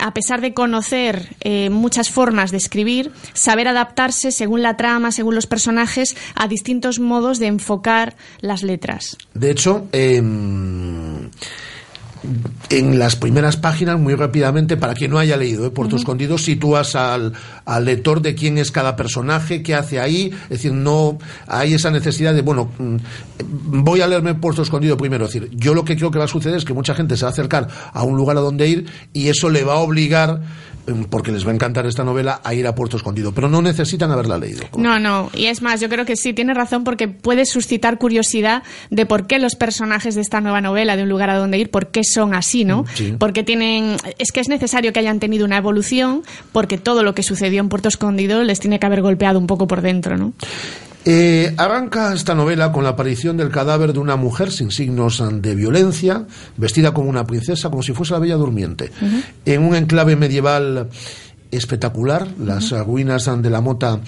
[SPEAKER 19] A pesar de conocer eh, muchas formas de escribir, saber adaptarse según la trama, según los personajes, a distintos modos de enfocar las letras.
[SPEAKER 3] De hecho, em, en las primeras páginas, muy rápidamente, para quien no haya leído ¿eh? Puerto Escondido, sitúas al, al lector de quién es cada personaje, qué hace ahí. Es decir, no hay esa necesidad de, bueno, mm, voy a leerme Puerto Escondido primero. Es decir, yo lo que creo que va a suceder es que mucha gente se va a acercar a un lugar a donde ir y eso le va a obligar, porque les va a encantar esta novela, a ir a Puerto Escondido. Pero no necesitan haberla leído.
[SPEAKER 19] No, no, y es más, yo creo que sí, tiene razón porque puede suscitar curiosidad de por qué los personajes de esta nueva novela, de un lugar a donde ir, por qué son así, ¿no?
[SPEAKER 3] Sí.
[SPEAKER 19] Porque tienen, es que es necesario que hayan tenido una evolución, porque todo lo que sucedió en Puerto Escondido les tiene que haber golpeado un poco por dentro, ¿no?
[SPEAKER 3] Eh, arranca esta novela con la aparición del cadáver de una mujer sin signos de violencia, vestida como una princesa, como si fuese la Bella Durmiente, en un enclave medieval espectacular, las ruinas de la mota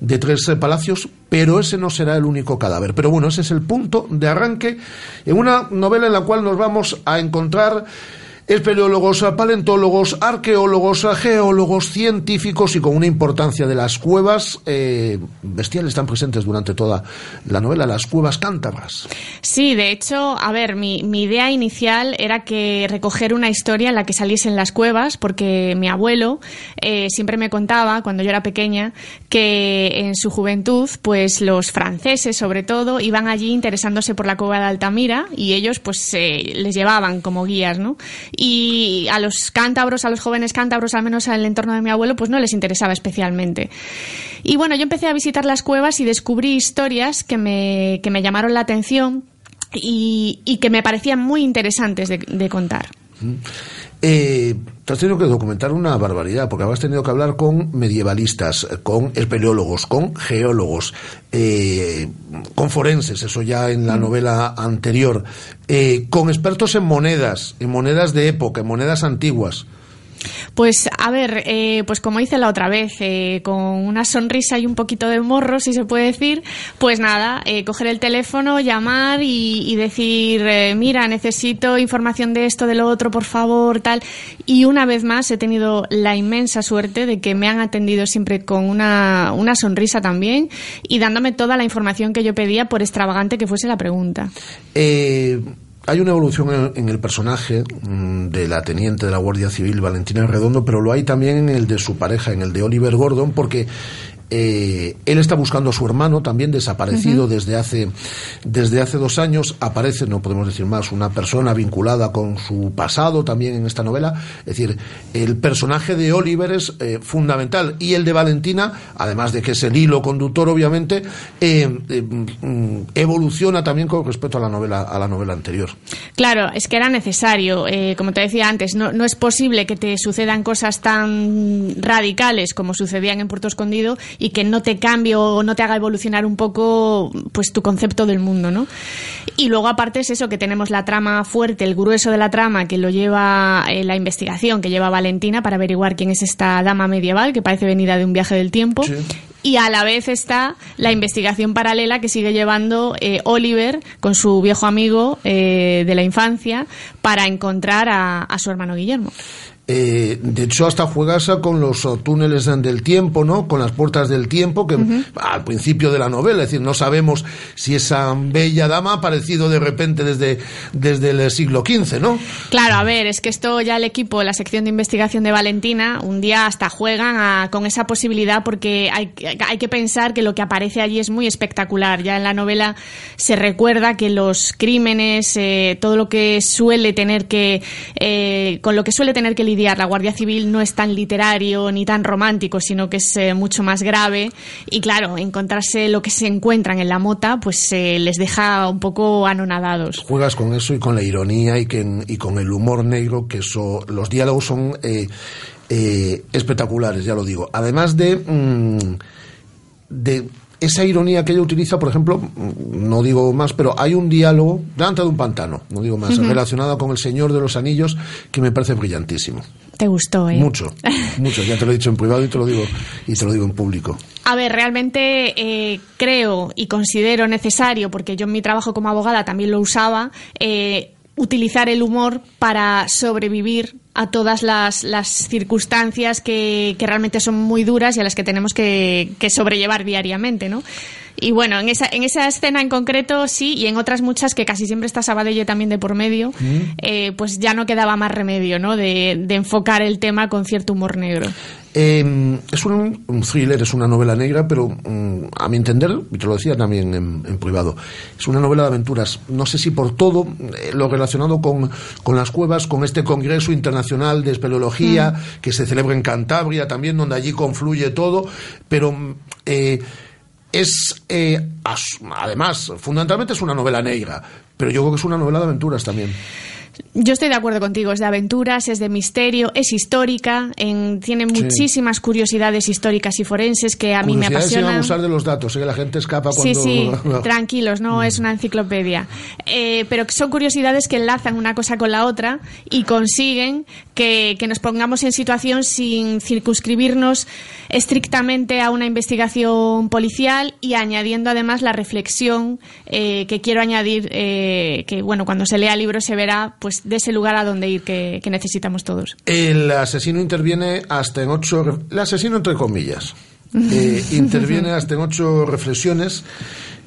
[SPEAKER 3] de tres palacios, pero ese no será el único cadáver. Pero bueno, ese es el punto de arranque en una novela en la cual nos vamos a encontrar espeleólogos, paleontólogos, arqueólogos, geólogos, científicos y con una importancia de las cuevas eh, bestiales están presentes durante toda la novela, las cuevas cántabras.
[SPEAKER 19] Sí, de hecho, a ver, mi, mi idea inicial era que recoger una historia en la que saliesen las cuevas, porque mi abuelo eh, siempre me contaba, cuando yo era pequeña, que en su juventud, pues los franceses, sobre todo, iban allí interesándose por la cueva de Altamira y ellos, pues, eh, les llevaban como guías, ¿no? Y a los cántabros, a los jóvenes cántabros, al menos en el entorno de mi abuelo, pues no les interesaba especialmente. Y bueno, yo empecé a visitar las cuevas y descubrí historias que me, que me llamaron la atención y, que me parecían muy interesantes de, contar.
[SPEAKER 3] Eh, te has tenido que documentar una barbaridad, porque habrás tenido que hablar con medievalistas, con espeleólogos, con geólogos, eh, con forenses, eso ya en la novela anterior, eh, con expertos en monedas, en monedas de época, en monedas antiguas.
[SPEAKER 19] Pues a ver, eh, pues como hice la otra vez, eh, con una sonrisa y un poquito de morro, si se puede decir, pues nada, eh, coger el teléfono, llamar y, y decir, eh, mira, necesito información de esto, de lo otro, por favor, tal. Y una vez más he tenido la inmensa suerte de que me han atendido siempre con una, una sonrisa también y dándome toda la información que yo pedía, por extravagante que fuese la pregunta.
[SPEAKER 3] Hay una evolución en, en el personaje mm, de la teniente de la Guardia Civil, Valentina Redondo, pero lo hay también en el de su pareja, en el de Oliver Gordon, porque eh, él está buscando a su hermano, también desaparecido desde hace desde hace dos años. Aparece, no podemos decir más, una persona vinculada con su pasado también en esta novela. Es decir, el personaje de Oliver es eh, fundamental y el de Valentina, además de que es el hilo conductor, obviamente, eh, eh, evoluciona también con respecto a la novela a la novela anterior.
[SPEAKER 19] Claro, es que era necesario. como te decía antes, no, no es posible que te sucedan cosas tan radicales como sucedían en Puerto Escondido y que no te cambie o no te haga evolucionar un poco pues tu concepto del mundo, ¿no? Y luego aparte es eso, que tenemos la trama fuerte, el grueso de la trama que lo lleva eh, la investigación que lleva Valentina para averiguar quién es esta dama medieval que parece venida de un viaje del tiempo. Y a la vez está la investigación paralela que sigue llevando eh, Oliver con su viejo amigo eh, de la infancia para encontrar a, a su hermano Guillermo.
[SPEAKER 3] Eh, de hecho, hasta juegas con los oh, túneles del tiempo, ¿no? Con las puertas del tiempo, que al principio de la novela, es decir, no sabemos si esa bella dama ha aparecido de repente desde, desde el siglo XV, ¿no?
[SPEAKER 19] Claro, a ver, es que esto ya el equipo, la sección de investigación de Valentina, un día hasta juegan a- con esa posibilidad porque hay, hay que pensar que lo que aparece allí es muy espectacular. Ya en la novela se recuerda que los crímenes, eh, todo lo que suele tener que, eh, con lo que suele tener que lidiar la Guardia Civil no es tan literario ni tan romántico, sino que es eh, mucho más grave. Y claro, encontrarse lo que se encuentran en la mota, pues eh, les deja un poco anonadados.
[SPEAKER 3] Juegas con eso y con la ironía y, que, y con el humor negro, que eso, los diálogos son eh, eh, espectaculares, ya lo digo. Además de, mm, de esa ironía que ella utiliza, por ejemplo, mm, no digo más, pero hay un diálogo delante de un pantano, no digo más, relacionado con el Señor de los Anillos, que me parece brillantísimo.
[SPEAKER 19] ¿Te gustó, eh?
[SPEAKER 3] Mucho, mucho. Ya te lo he dicho en privado y te lo digo, y te lo digo en público.
[SPEAKER 19] A ver, realmente eh, creo y considero necesario, porque yo en mi trabajo como abogada también lo usaba, eh, utilizar el humor para sobrevivir a todas las, las circunstancias que, que realmente son muy duras y a las que tenemos que, que sobrellevar diariamente, ¿no? Y bueno, en esa, en esa escena en concreto sí, y en otras muchas que casi siempre está Sabadell también de por medio, eh, pues ya no quedaba más remedio, ¿no? De, de enfocar el tema con cierto humor negro.
[SPEAKER 3] Eh, es un, un thriller, es una novela negra, pero mm, a mi entender, y te lo decía también en, en privado, es una novela de aventuras. No sé si por todo eh, lo relacionado con, con las cuevas, con este Congreso Internacional de Espeleología que se celebra en Cantabria también, donde allí confluye todo, pero mm, eh, es, eh, además, fundamentalmente es una novela negra, pero yo creo que es una novela de aventuras también.
[SPEAKER 19] Yo estoy de acuerdo contigo, es de aventuras, es de misterio, es histórica, en- tiene
[SPEAKER 3] Sí.
[SPEAKER 19] muchísimas curiosidades históricas y forenses que a mí me
[SPEAKER 3] Curiosidades sin
[SPEAKER 19] apasionan.
[SPEAKER 3] abusar de los datos, ¿eh? que la gente escapa
[SPEAKER 19] Sí,
[SPEAKER 3] cuando...
[SPEAKER 19] sí, tranquilos, no es una enciclopedia. Eh, pero son curiosidades que enlazan una cosa con la otra y consiguen que, que nos pongamos en situación sin circunscribirnos estrictamente a una investigación policial y añadiendo además la reflexión eh, que quiero añadir, eh, que bueno, cuando se lea el libro se verá pues de ese lugar a donde ir que, que necesitamos todos.
[SPEAKER 3] El asesino interviene hasta en ocho. El asesino, entre comillas. eh, interviene hasta en ocho reflexiones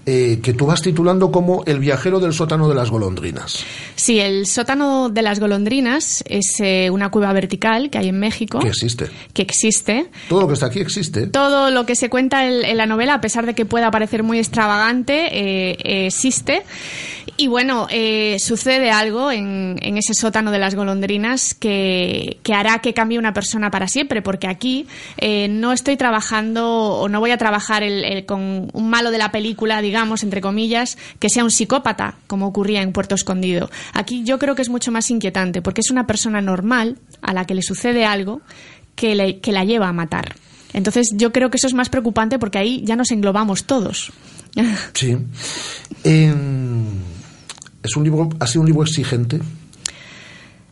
[SPEAKER 3] eh, que tú vas titulando como El viajero del sótano de las golondrinas.
[SPEAKER 19] Sí, el sótano de las golondrinas es eh, una cueva vertical que hay en México.
[SPEAKER 3] Que existe.
[SPEAKER 19] que existe.
[SPEAKER 3] Todo lo que está aquí existe.
[SPEAKER 19] Todo lo que se cuenta en, en la novela, a pesar de que pueda parecer muy extravagante, eh, existe. Y bueno, eh, sucede algo en, en ese sótano de las golondrinas que, que hará que cambie una persona para siempre, porque aquí eh, no estoy trabajando o no voy a trabajar el- el- con un malo de la película, digamos, entre comillas, que sea un psicópata, como ocurría en Puerto Escondido. Aquí yo creo que es mucho más inquietante, porque es una persona normal a la que le sucede algo que, le- que la lleva a matar. Entonces yo creo que eso es más preocupante porque ahí ya nos englobamos todos.
[SPEAKER 3] Sí. Em, es un libro, ha sido un libro exigente.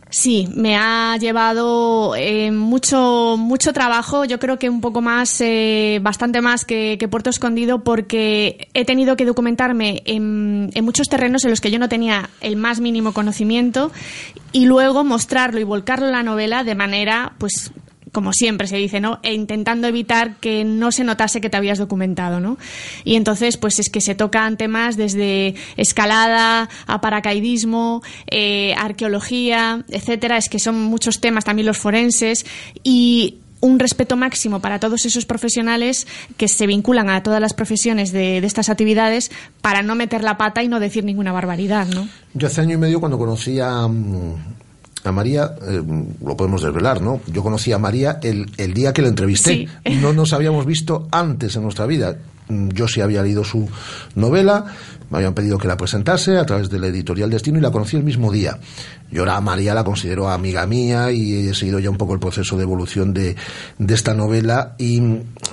[SPEAKER 19] Sí, me ha llevado eh, mucho mucho trabajo, yo creo que un poco más, eh, bastante más que, Puerto Escondido, porque he tenido que documentarme en, en muchos terrenos en los que yo no tenía el más mínimo conocimiento y luego mostrarlo y volcarlo en la novela de manera, pues como siempre se dice, ¿no? E intentando evitar que no se notase que te habías documentado, ¿no? Y entonces, pues es que se tocan temas desde escalada a paracaidismo, eh, arqueología, etcétera. Es que son muchos temas, también los forenses y un respeto máximo para todos esos profesionales que se vinculan a todas las profesiones de, de estas actividades para no meter la pata y no decir ninguna barbaridad, ¿no?
[SPEAKER 3] Yo hace año y medio cuando conocí a, mm, a María, eh, lo podemos desvelar, ¿no? Yo conocí a María el, el día que la entrevisté.
[SPEAKER 19] Sí.
[SPEAKER 3] No nos habíamos visto antes en nuestra vida. Mm, Yo sí había leído su novela, me habían pedido que la presentase a través de la editorial Destino y la conocí el mismo día. Yo ahora a María la considero amiga mía y he seguido ya un poco el proceso de evolución de, de esta novela y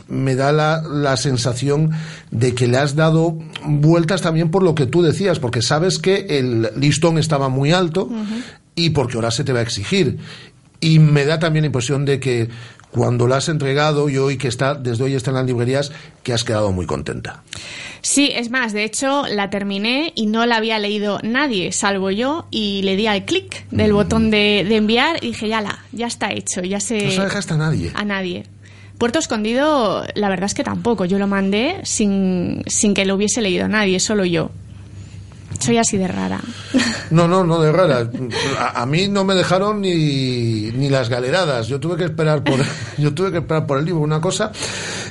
[SPEAKER 3] me da la, la sensación de que le has dado vueltas también por lo que tú decías, porque sabes que el listón estaba muy alto y porque ahora se te va a exigir. Y me da también la impresión de que cuando la has entregado y hoy que está, desde hoy está en las librerías, que has quedado muy contenta.
[SPEAKER 19] Sí, es más, de hecho la terminé y no la había leído nadie, salvo yo, y le di al clic del botón de, de enviar y dije, ya la, ya está hecho, ya se...
[SPEAKER 3] No se dejaste a nadie.
[SPEAKER 19] A nadie. Puerto Escondido, la verdad es que tampoco. Yo lo mandé sin, sin que lo hubiese leído nadie, solo yo. Soy así de rara.
[SPEAKER 3] No, no, no de rara. A, a mí no me dejaron ni, ni las galeradas. Yo tuve que esperar por, yo tuve que esperar por el libro. Una cosa.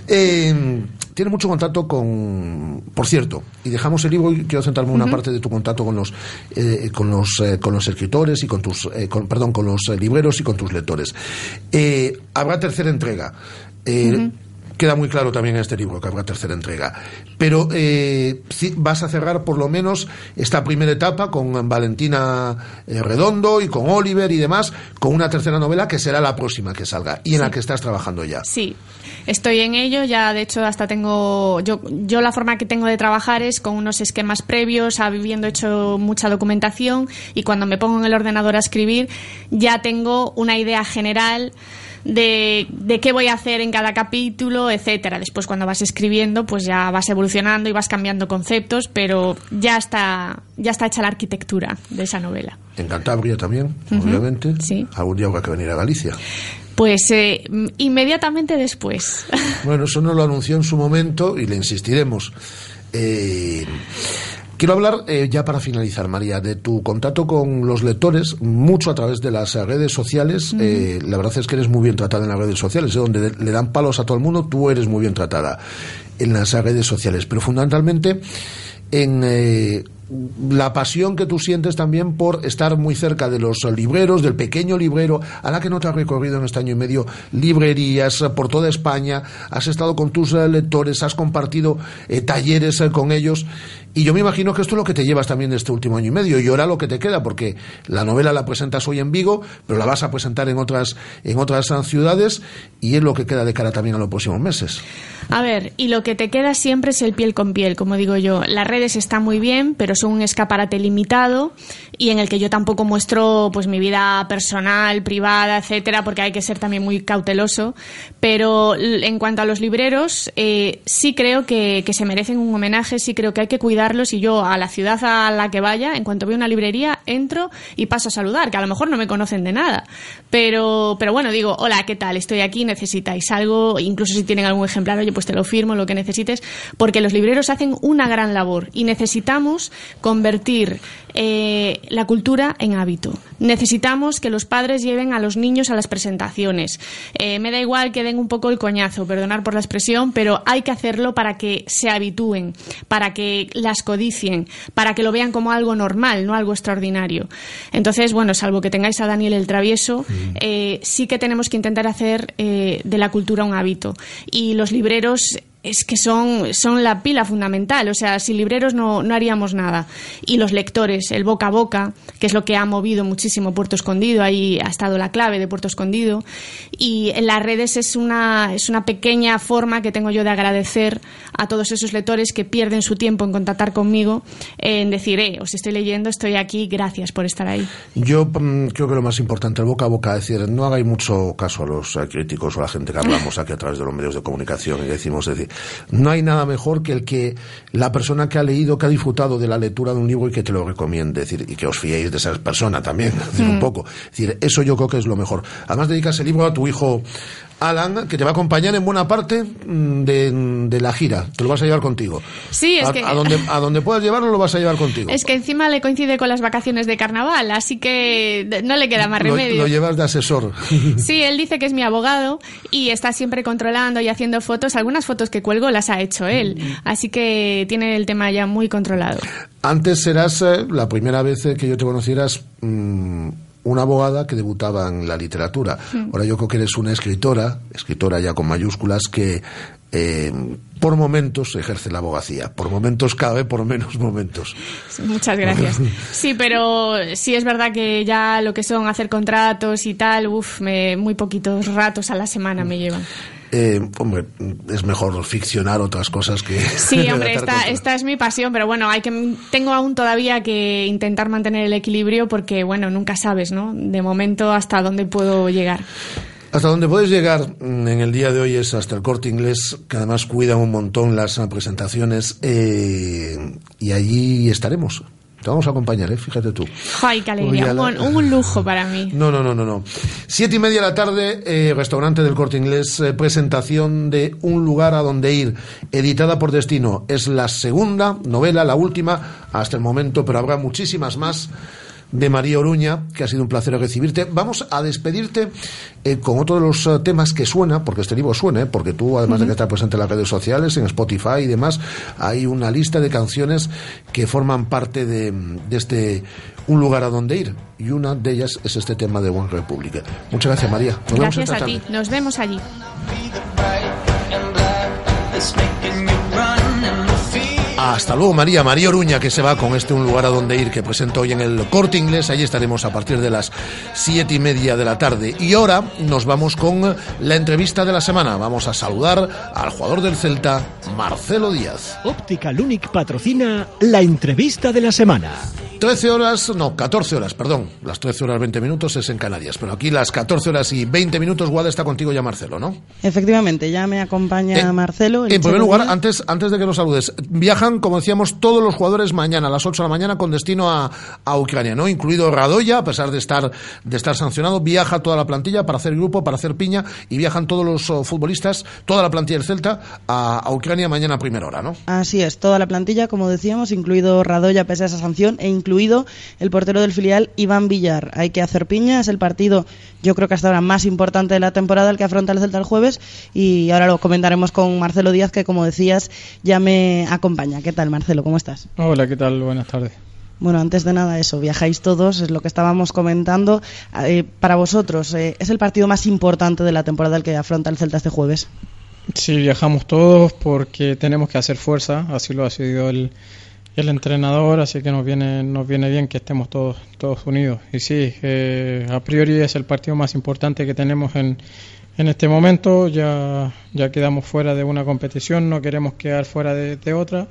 [SPEAKER 3] eh, tiene mucho contacto con, por cierto, y dejamos el libro y quiero centrarme en una parte de tu contacto con los, eh, con los, eh, con los escritores y con tus, eh, con- perdón, con los eh, libreros y con tus lectores. Habrá tercera entrega. Queda muy claro también en este libro que habrá tercera entrega. Pero eh, vas a cerrar por lo menos esta primera etapa con Valentina eh, Redondo y con Oliver y demás, con una tercera novela que será la próxima que salga y en la que estás trabajando ya.
[SPEAKER 19] Sí, estoy en ello. Ya, de hecho, hasta tengo. Yo, yo la forma que tengo de trabajar es con unos esquemas previos, habiendo hecho mucha documentación y cuando me pongo en el ordenador a escribir, ya tengo una idea general. De, de qué voy a hacer en cada capítulo, etcétera. Después, cuando vas escribiendo, pues ya vas evolucionando y vas cambiando conceptos, pero ya está, ya está hecha la arquitectura de esa novela.
[SPEAKER 3] En Cantabria también, obviamente.
[SPEAKER 19] sí.
[SPEAKER 3] Algún día habrá que venir a Galicia.
[SPEAKER 19] Pues eh, inmediatamente después.
[SPEAKER 3] Bueno, eso nos lo anunció en su momento y le insistiremos. Eh, quiero hablar, eh, ya para finalizar, María, de tu contacto con los lectores, mucho a través de las redes sociales. Eh, la verdad es que eres muy bien tratada en las redes sociales, eh, donde le dan palos a todo el mundo, tú eres muy bien tratada en las redes sociales, pero fundamentalmente en eh, la pasión que tú sientes también por estar muy cerca de los libreros, del pequeño librero, a la que no te has recorrido en este año y medio librerías eh, por toda España, has estado con tus eh, lectores, has compartido eh, talleres con ellos. Y yo me imagino que esto es lo que te llevas también de este último año y medio. Y ahora lo que te queda, porque la novela la presentas hoy en Vigo, pero la vas a presentar en otras, en otras ciudades, y es lo que queda de cara también a los próximos meses.
[SPEAKER 19] A ver, y lo que te queda siempre es el piel con piel, como digo yo. Las redes están muy bien, pero un escaparate limitado y en el que yo tampoco muestro pues mi vida personal, privada, etcétera, porque hay que ser también muy cauteloso. Pero en cuanto a los libreros, eh, sí creo que, que se merecen un homenaje, sí creo que hay que cuidarlos y yo a la ciudad a la que vaya, en cuanto veo una librería, entro y paso a saludar, que a lo mejor no me conocen de nada. Pero, pero bueno, digo, hola, ¿qué tal? Estoy aquí, necesitáis algo, incluso si tienen algún ejemplar, oye, pues te lo firmo, lo que necesites, porque los libreros hacen una gran labor y necesitamos convertir eh, la cultura en hábito. Necesitamos que los padres lleven a los niños a las presentaciones. Eh, me da igual que den un poco el coñazo, perdonar por la expresión, pero hay que hacerlo para que se habitúen, para que las codicien, para que lo vean como algo normal, no algo extraordinario. Entonces, bueno, salvo que tengáis a Daniel el Travieso, eh, sí que tenemos que intentar hacer de la cultura un hábito. Y los libreros es que son, son la pila fundamental. O sea, sin libreros no, no haríamos nada. Y los lectores, el boca a boca, que es lo que ha movido muchísimo Puerto Escondido, ahí ha estado la clave de Puerto Escondido. Y en las redes es una, es una pequeña forma que tengo yo de agradecer a todos esos lectores que pierden su tiempo en contactar conmigo, en decir, eh, os estoy leyendo, estoy aquí, gracias por estar ahí.
[SPEAKER 3] Yo mm, creo que lo más importante, el boca a boca, es decir, no hagáis mucho caso a los eh, críticos o a la gente que hablamos aquí a través de los medios de comunicación y decimos, decir, no hay nada mejor que el que la persona que ha leído, que ha disfrutado de la lectura de un libro y que te lo recomiende, es decir, y que os fiéis de esa persona también, es decir, un
[SPEAKER 19] Mm.
[SPEAKER 3] poco. Es decir, eso yo creo que es lo mejor. Además dedicas el libro a tu hijo Alan, que te va a acompañar en buena parte mm, de, de la gira. Te lo vas a llevar contigo.
[SPEAKER 19] Sí, es
[SPEAKER 3] a,
[SPEAKER 19] que...
[SPEAKER 3] a donde, a donde puedas llevarlo lo vas a llevar contigo.
[SPEAKER 19] Es que encima le coincide con las vacaciones de carnaval, así que no le queda más
[SPEAKER 3] Lo,
[SPEAKER 19] remedio.
[SPEAKER 3] lo llevas de asesor.
[SPEAKER 19] Sí, él dice que es mi abogado y está siempre controlando y haciendo fotos. Algunas fotos que cuelgo las ha hecho él, así que tiene el tema ya muy controlado.
[SPEAKER 3] Antes serás eh, la primera vez que yo te conocieras mm, una abogada que debutaba en la literatura.
[SPEAKER 19] Mm.
[SPEAKER 3] Ahora yo creo que eres una escritora, escritora ya con mayúsculas, que eh, por momentos ejerce la abogacía. Por momentos cabe, por menos momentos.
[SPEAKER 19] Muchas gracias. Sí, pero sí es verdad que ya lo que son hacer contratos y tal, uff, muy poquitos ratos a la semana me llevan.
[SPEAKER 3] Eh, hombre, es mejor ficcionar otras cosas que...
[SPEAKER 19] Sí, hombre, esta, esta es mi pasión, pero bueno, hay que tengo aún todavía que intentar mantener el equilibrio porque bueno, nunca sabes, ¿no? De momento hasta dónde puedo llegar.
[SPEAKER 3] Hasta donde puedes llegar mm, en el día de hoy es hasta el corte inglés, que además cuidan un montón las presentaciones, eh, y allí estaremos. Te vamos a acompañar, ¿eh? fíjate tú.
[SPEAKER 19] Ay, qué alegría,
[SPEAKER 3] la-
[SPEAKER 19] un, un lujo para mí.
[SPEAKER 3] No, no, no, no, no. Siete y media de la tarde, eh, restaurante del Corte Inglés, eh, presentación de Un lugar a donde ir, editada por Destino. Es la segunda novela, la última hasta el momento, pero habrá muchísimas más de María Oruña, que ha sido un placer recibirte. Vamos a despedirte eh, con otro de los eh, temas que suena, porque este libro suena, ¿eh? porque tú, además de que estás presente en las redes sociales, en Spotify y demás, hay una lista de canciones que forman parte de, de este Un lugar a donde ir. Y una de ellas es este tema de One Republic. Muchas gracias, María. Nos vemos
[SPEAKER 19] Gracias
[SPEAKER 3] esta
[SPEAKER 19] a ti,
[SPEAKER 3] tarde.
[SPEAKER 19] nos vemos allí.
[SPEAKER 3] Hasta luego, María. María Oruña, que se va con este Un lugar a donde ir, que presenta hoy en el corte inglés. Allí estaremos a partir de las siete y media de la tarde. Y ahora nos vamos con la entrevista de la semana. Vamos a saludar al jugador del Celta, Marcelo Díaz.
[SPEAKER 6] Óptica Lunic patrocina la entrevista de la semana.
[SPEAKER 3] 13 horas, no, 14 horas, perdón. Las 13 horas 20 minutos es en Canarias. Pero aquí las 14 horas y 20 minutos, Guada está contigo ya, Marcelo, ¿no?
[SPEAKER 9] Efectivamente, ya me acompaña Marcelo. el
[SPEAKER 3] En primer lugar, antes, antes de que nos saludes, viajan, como decíamos, todos los jugadores mañana a las 8 de la mañana con destino a, a Ucrania, ¿no? Incluido Radoya, a pesar de estar, de estar sancionado, viaja toda la plantilla para hacer grupo, para hacer piña, y viajan todos los oh, futbolistas, toda la plantilla del Celta, a, Ucrania mañana a primera hora, ¿no?
[SPEAKER 9] Así es, toda la plantilla, como decíamos, incluido Radoya pese a esa sanción e incluido el portero del filial Iván Villar. Hay que hacer piña, es el partido yo creo que hasta ahora más importante de la temporada el que afronta el Celta el jueves y ahora lo comentaremos con Marcelo Díaz que como decías ya me acompaña. ¿Qué tal Marcelo? ¿Cómo estás?
[SPEAKER 20] Hola, ¿qué tal? Buenas tardes.
[SPEAKER 9] Bueno, antes de nada eso, viajáis todos, es lo que estábamos comentando. Eh, para vosotros, eh, ¿es el partido más importante de la temporada el que afronta el Celta este jueves?
[SPEAKER 20] Sí, viajamos todos porque tenemos que hacer fuerza, así lo ha sido el, el entrenador, así que nos viene, nos viene bien que estemos todos, todos unidos. Y sí, eh, a priori es el partido más importante que tenemos en, en este momento, ya, ya quedamos fuera de una competición, no queremos quedar fuera de, de otra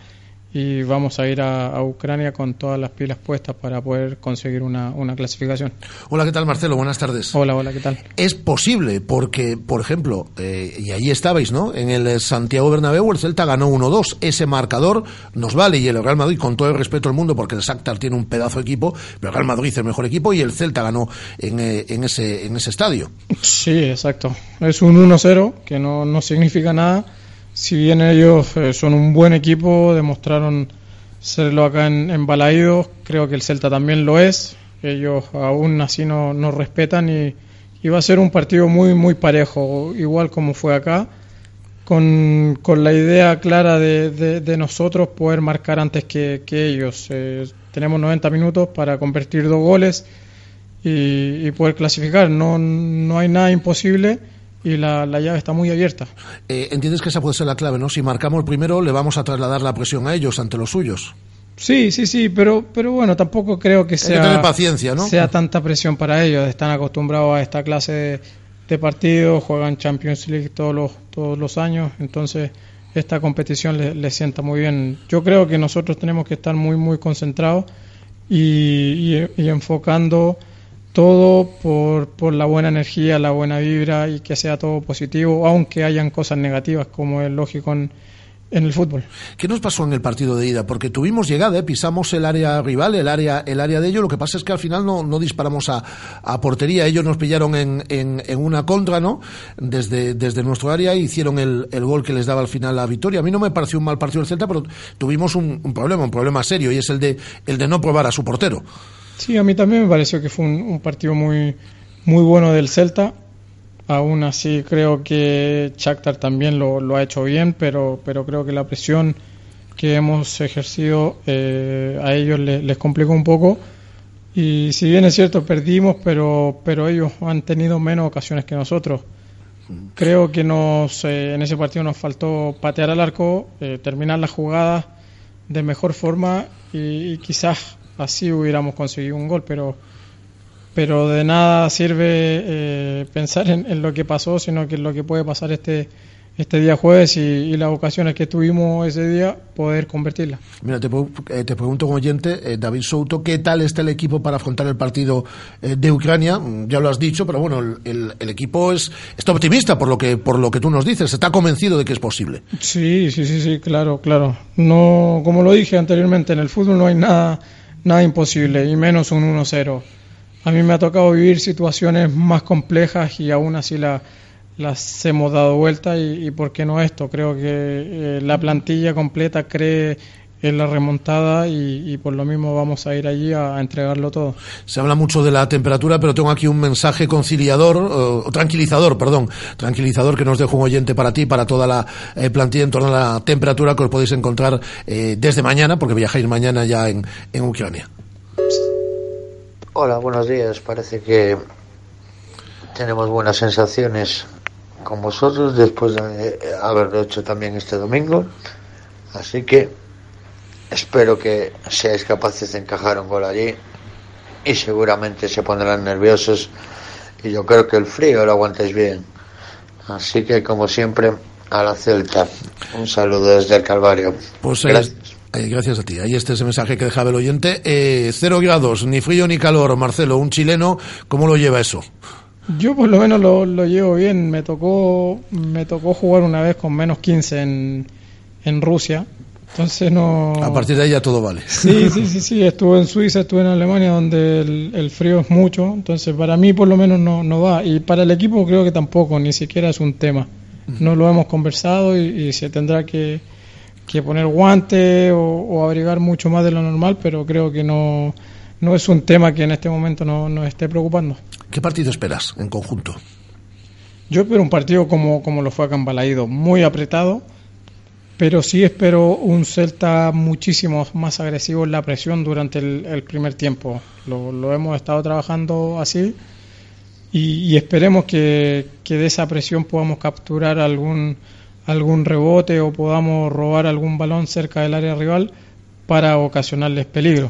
[SPEAKER 20] y vamos a ir a, a Ucrania con todas las pilas puestas para poder conseguir una, una clasificación.
[SPEAKER 3] Hola, ¿qué tal, Marcelo? Buenas tardes.
[SPEAKER 20] Hola, hola, ¿qué tal?
[SPEAKER 3] Es posible, porque, por ejemplo, eh, y ahí estabais, ¿no? En el Santiago Bernabéu el Celta ganó 1-2. Ese marcador nos vale y el Real Madrid, con todo el respeto del mundo, porque el Shakhtar tiene un pedazo de equipo, pero el Real Madrid es el mejor equipo y el Celta ganó en, eh, en, ese, en ese estadio.
[SPEAKER 20] Sí, exacto. Es un 1-0 que no, no significa nada. Si bien ellos eh, son un buen equipo, demostraron serlo acá en, en Balaídos, creo que el Celta también lo es. Ellos aún así no- nos respetan y, y va a ser un partido muy, muy parejo, igual como fue acá, con, con la idea clara de, de- de nosotros poder marcar antes que, que ellos. Eh, tenemos 90 minutos para convertir dos goles y, y poder clasificar. No, no hay nada imposible, y la, la llave está muy abierta.
[SPEAKER 3] Eh, entiendes que esa puede ser la clave, ¿no? Si marcamos primero, le vamos a trasladar la presión a ellos ante los suyos.
[SPEAKER 20] Sí, sí, sí, pero, pero bueno, tampoco creo que
[SPEAKER 3] que
[SPEAKER 20] sea,
[SPEAKER 3] tener paciencia, ¿no?
[SPEAKER 20] sea tanta presión para ellos. Están acostumbrados a esta clase de, de partidos, juegan Champions League todos los, todos los años, entonces esta competición les les sienta muy bien. Yo creo que nosotros tenemos que estar muy, muy concentrados y, y- y enfocando todo por, por la buena energía, la buena vibra y que sea todo positivo, aunque hayan cosas negativas, como es lógico en, en el fútbol.
[SPEAKER 3] ¿Qué nos pasó en el partido de ida? Porque tuvimos llegada, ¿eh? pisamos el área rival, el área, el área de ellos. Lo que pasa es que al final no, no disparamos a, a portería. Ellos nos pillaron en, en, una contra, ¿no? Desde, desde nuestro área hicieron el, el gol que les daba al final la victoria. A mí no me pareció un mal partido del Celta, pero tuvimos un, un problema, un problema serio, y es el de, el de no probar a su portero.
[SPEAKER 20] Sí, a mí también me pareció que fue un, partido muy, muy bueno del Celta. Aún así creo que Shakhtar también lo, ha hecho bien, pero, pero creo que la presión que hemos ejercido eh, a ellos le- les complicó un poco. Y si bien es cierto, perdimos, pero, pero ellos han tenido menos ocasiones que nosotros. Creo que nos, eh, en ese partido nos faltó patear al arco, eh, terminar la jugada de mejor forma y, y quizás así hubiéramos conseguido un gol, pero, pero de nada sirve eh, pensar en, en lo que pasó, sino que en lo que puede pasar este, este día jueves y, y las ocasiones que tuvimos ese día, poder convertirlas.
[SPEAKER 3] Mira, te, eh, te pregunto como oyente, eh, David Souto, ¿qué tal está el equipo para afrontar el partido eh, de Ucrania? Mm, Ya lo has dicho, pero bueno, el, el- el equipo es, está optimista por lo, que, por lo que tú nos dices, está convencido de que es posible.
[SPEAKER 20] Sí, sí, sí, sí, claro, claro. No, como lo dije anteriormente, en el fútbol no hay nada, nada imposible, y menos un 1-0. A mí me ha tocado vivir situaciones más complejas y aún así la- las hemos dado vuelta y, y por qué no esto. Creo que eh, la plantilla completa cree en la remontada y, y por lo mismo vamos a ir allí a, a entregarlo todo.
[SPEAKER 3] Se habla mucho de la temperatura, pero tengo aquí un mensaje conciliador, o tranquilizador, perdón, tranquilizador que nos dejo un oyente para ti, para toda la eh, plantilla en torno a la temperatura que os podéis encontrar eh, desde mañana, porque viajáis mañana ya en, en Ucrania.
[SPEAKER 21] Hola, buenos días. Parece que tenemos buenas sensaciones con vosotros después de haberlo hecho también este domingo. Así que espero que seáis capaces de encajar un gol allí y seguramente se pondrán nerviosos y yo creo que el frío lo aguantáis bien. Así que como siempre a la Celta. Un saludo desde el Calvario.
[SPEAKER 3] Pues eh,
[SPEAKER 21] Gracias.
[SPEAKER 3] eh, gracias a ti. Ahí está ese mensaje que dejaba el oyente. Eh, cero grados, ni frío ni calor. Marcelo, un chileno, ¿cómo lo lleva eso?
[SPEAKER 20] Yo por lo menos lo, lo llevo bien. Me tocó, me tocó jugar una vez con menos 15 en, en Rusia. Entonces no...
[SPEAKER 3] A partir de ahí ya todo vale.
[SPEAKER 20] Sí, sí, sí, sí. Estuve en Suiza, estuve en Alemania donde el, el frío es mucho. Entonces para mí por lo menos no, no va. Y para el equipo creo que tampoco, ni siquiera es un tema. No lo hemos conversado y, y se tendrá que, que poner guante o, o abrigar mucho más de lo normal, pero creo que no, no es un tema que en este momento no- nos esté preocupando.
[SPEAKER 3] ¿Qué partido esperas en conjunto?
[SPEAKER 20] Yo espero un partido como, como lo fue acá en Balaído, muy apretado, pero sí espero un Celta muchísimo más agresivo en la presión durante el, primer tiempo. Lo, hemos estado trabajando así y, y esperemos que, que de esa presión podamos capturar algún, algún rebote o podamos robar algún balón cerca del área rival para ocasionarles peligro.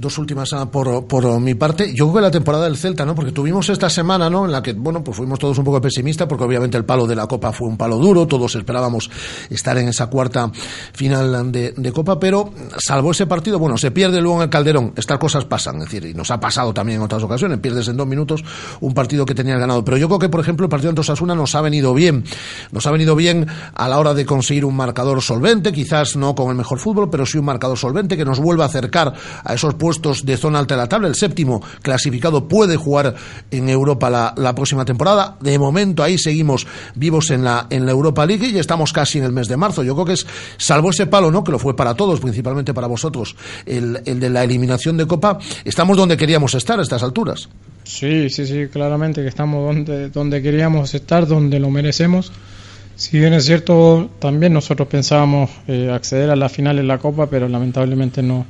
[SPEAKER 3] Dos últimas ah, por, por mi parte. Yo creo que la temporada del Celta, ¿no? Porque tuvimos esta semana, ¿no? En la que, bueno, pues fuimos todos un poco pesimistas, porque obviamente el palo de la Copa fue un palo duro, todos esperábamos estar en esa cuarta final de, de Copa, pero salvo ese partido, bueno, se pierde luego en el Calderón. Estas cosas pasan, es decir, y nos ha pasado también en otras ocasiones, pierdes en dos minutos un partido que tenías ganado. Pero yo creo que, por ejemplo, el partido ante Osasuna nos ha venido bien. Nos ha venido bien a la hora de conseguir un marcador solvente, quizás no con el mejor fútbol, pero sí un marcador solvente que nos vuelva a acercar a esos puestos de zona alta de la tabla. El séptimo clasificado puede jugar en Europa la, la próxima temporada. De momento ahí seguimos vivos en la, en la Europa League y estamos casi en el mes de marzo. Yo creo que es, salvo ese palo, ¿no? Que lo fue para todos, principalmente para vosotros, el, el de la eliminación de Copa, estamos donde queríamos estar a estas alturas.
[SPEAKER 20] Sí, sí, sí, claramente que estamos donde, donde queríamos estar, donde lo merecemos. Si bien es cierto, también nosotros pensábamos eh, acceder a la final en la Copa, pero lamentablemente no,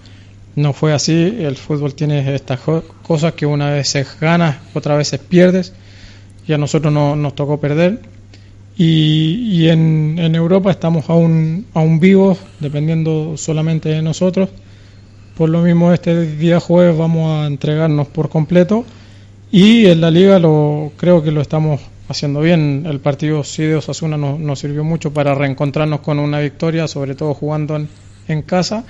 [SPEAKER 20] no fue así. El fútbol tiene estas cosas que una vez ganas, otra vez pierdes. y a nosotros no- nos tocó perder. Y, en, Europa estamos aún, aún vivos, dependiendo solamente de nosotros. Por lo mismo, este día jueves vamos a entregarnos por completo. Y en la liga lo, creo que lo estamos haciendo bien. El partido sí de Osasuna nos, nos sirvió mucho para reencontrarnos con una victoria, sobre todo jugando en casa,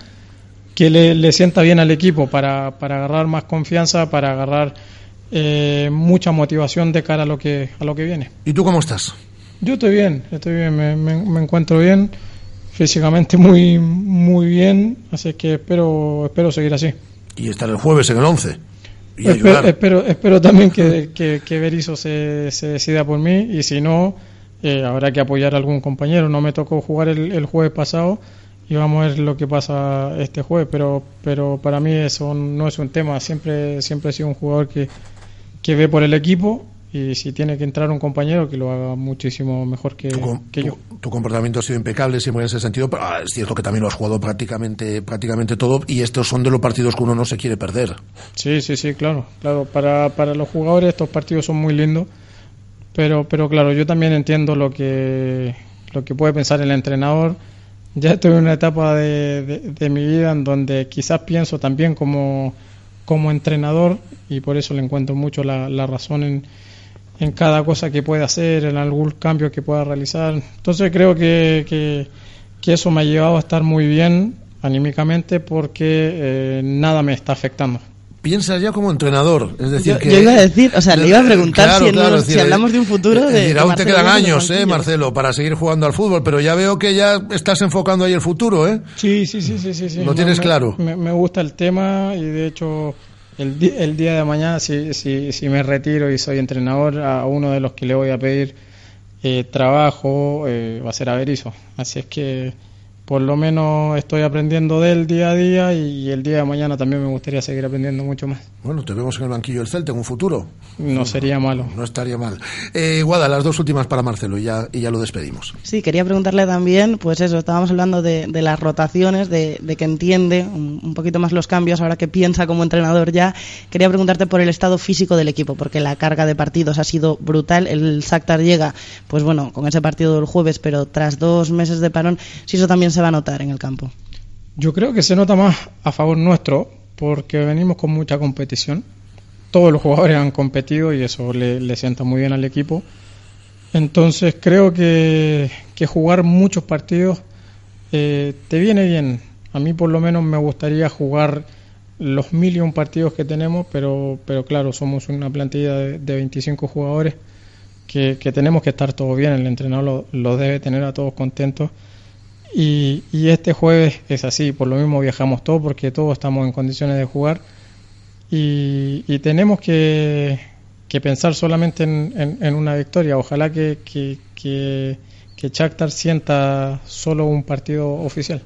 [SPEAKER 20] que le, le sienta bien al equipo para, para agarrar más confianza, para agarrar eh, mucha motivación de cara a lo que, a lo que viene.
[SPEAKER 3] ¿Y tú cómo estás?
[SPEAKER 20] Yo estoy bien, estoy bien, me, me- me encuentro bien, físicamente muy muy bien, así que espero espero seguir así.
[SPEAKER 3] Y estar el jueves en el 11. Y
[SPEAKER 20] Espe-
[SPEAKER 3] ayudar.
[SPEAKER 20] espero, espero también que, que, que Berizzo se, se decida por mí y si no, eh, habrá que apoyar a algún compañero. No me tocó jugar el, el jueves pasado y vamos a ver lo que pasa este jueves, pero, pero para mí eso no es un tema. Siempre, siempre he sido un jugador que, que ve por el equipo y si tiene que entrar un compañero que lo haga muchísimo mejor que, que yo.
[SPEAKER 3] Tu comportamiento ha sido impecable siempre en ese sentido, pero ah, es cierto que también lo has jugado prácticamente, prácticamente todo y estos son de los partidos que uno no se quiere perder.
[SPEAKER 20] Sí, sí, sí, claro, claro. Para, para los jugadores estos partidos son muy lindos, pero, pero claro, yo también entiendo lo que, lo que puede pensar el entrenador. Ya estoy en una etapa de, de, mi vida en donde quizás pienso también como, como entrenador y por eso le encuentro mucho la, la razón en, en cada cosa que pueda hacer, en algún cambio que pueda realizar. Entonces creo que, que, que eso me ha llevado a estar muy bien anímicamente porque eh, nada me está afectando.
[SPEAKER 3] Piensa ya como entrenador, es decir
[SPEAKER 9] Yo-
[SPEAKER 3] que...
[SPEAKER 9] yo iba a decir, o sea, le iba a preguntar
[SPEAKER 3] Claro,
[SPEAKER 9] si
[SPEAKER 3] claro, decir,
[SPEAKER 9] hablamos de un futuro
[SPEAKER 3] es
[SPEAKER 9] de-
[SPEAKER 3] decir,
[SPEAKER 9] de
[SPEAKER 3] aún te quedan años, eh. Marcelo, para seguir jugando al fútbol, pero ya veo que ya estás enfocando ahí el futuro, ¿eh?
[SPEAKER 20] Sí, sí, sí, sí, sí. sí.
[SPEAKER 3] Lo tienes
[SPEAKER 20] Me-
[SPEAKER 3] claro.
[SPEAKER 20] Me, me gusta el tema y de hecho el, el día de mañana si, si, si me retiro y soy entrenador, a uno de los que le voy a pedir eh, trabajo eh, va a ser a Berizzo. Así es que por lo menos estoy aprendiendo de él día a día y el día de mañana también me gustaría seguir aprendiendo mucho más.
[SPEAKER 3] Bueno, te vemos en el banquillo del Celta en un futuro.
[SPEAKER 20] No sería malo.
[SPEAKER 3] No estaría mal. Eh, Guada, las dos últimas para Marcelo y ya, y ya lo despedimos.
[SPEAKER 9] Sí, quería preguntarle también, pues eso, estábamos hablando de, de las rotaciones, de, de que entiende un, un poquito más los cambios, ahora que piensa como entrenador ya. Quería preguntarte por el estado físico del equipo, porque la carga de partidos ha sido brutal. El Shakhtar llega, pues bueno, con ese partido del jueves, pero tras dos meses de parón, si eso también se va a notar en el campo.
[SPEAKER 20] Yo creo que se nota más a favor nuestro porque venimos con mucha competición. Todos los jugadores han competido y eso le, le sienta muy bien al equipo. Entonces creo que, que jugar muchos partidos eh, te viene bien. A mí por lo menos me gustaría jugar los mil y un partidos que tenemos, pero, pero claro, somos una plantilla de, de 25 jugadores que, que tenemos que estar todo bien. El entrenador lo, lo debe tener a todos contentos. Y, y este jueves es así, por lo mismo viajamos todos porque todos estamos en condiciones de jugar y, y tenemos que, pensar solamente en, una victoria. Ojalá que, que, que, que sienta solo un partido oficial.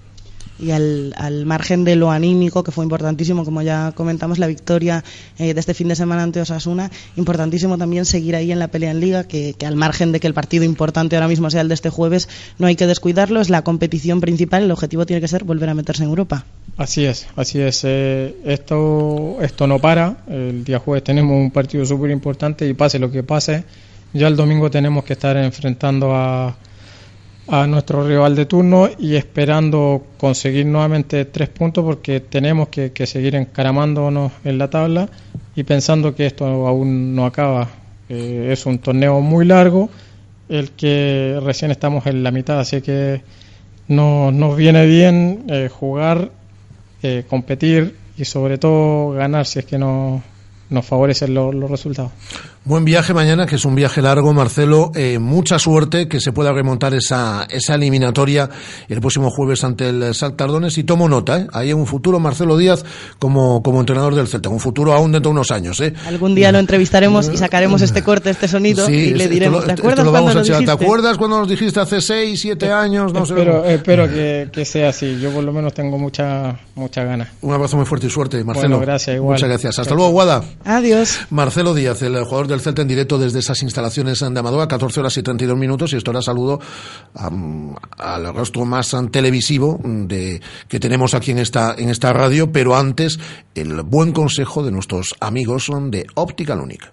[SPEAKER 9] Y al, al margen de lo anímico, que fue importantísimo, como ya comentamos, la victoria eh, de este fin de semana ante Osasuna, importantísimo también seguir ahí en la pelea en Liga, que, que al margen de que el partido importante ahora mismo sea el de este jueves, no hay que descuidarlo, es la competición principal, el objetivo tiene que ser volver a meterse en Europa.
[SPEAKER 20] Así es, así es. eh, esto, esto no para. El día jueves tenemos un partido súper importante y pase lo que pase, ya el domingo tenemos que estar enfrentando a, a nuestro rival de turno y esperando conseguir nuevamente tres puntos porque tenemos que, seguir encaramándonos en la tabla y pensando que esto aún no acaba. Eh, es un torneo muy largo, el que recién estamos en la mitad, así que no, nos viene bien eh, jugar, eh, competir y sobre todo ganar si es que no, nos favorecen lo- los resultados.
[SPEAKER 3] Buen viaje mañana, que es un viaje largo, Marcelo. Eh, mucha suerte, que se pueda remontar esa, esa eliminatoria el próximo jueves ante el Saltardones. Y tomo nota, ¿eh? Ahí en un futuro, Marcelo Díaz como, como entrenador del Celta. Un futuro aún dentro de unos años, ¿eh?
[SPEAKER 9] Algún día lo entrevistaremos y sacaremos este corte, este sonido
[SPEAKER 3] Sí,
[SPEAKER 9] y le
[SPEAKER 3] esto
[SPEAKER 9] diremos,
[SPEAKER 3] lo-
[SPEAKER 9] ¿te
[SPEAKER 3] esto
[SPEAKER 9] acuerdas
[SPEAKER 3] lo
[SPEAKER 9] cuando
[SPEAKER 3] vamos a
[SPEAKER 9] nos
[SPEAKER 3] echar. ¿Te
[SPEAKER 9] dijiste?
[SPEAKER 3] acuerdas cuando nos dijiste hace 6, 7 años? No sé.
[SPEAKER 20] Espero, espero que, que sea así. Yo por lo menos tengo mucha, mucha ganas.
[SPEAKER 3] Un abrazo muy fuerte y suerte, Marcelo.
[SPEAKER 20] Bueno, gracias, igual.
[SPEAKER 3] Muchas gracias. Hasta luego, Guada.
[SPEAKER 9] Adiós.
[SPEAKER 3] Marcelo Díaz, el jugador del Celta en directo desde esas instalaciones de Amadora, 14 horas y 32 minutos. Y esto ahora saludo al rostro más televisivo de, que tenemos aquí en esta, en esta radio. Pero antes, el buen consejo de nuestros amigos son de Optical Única.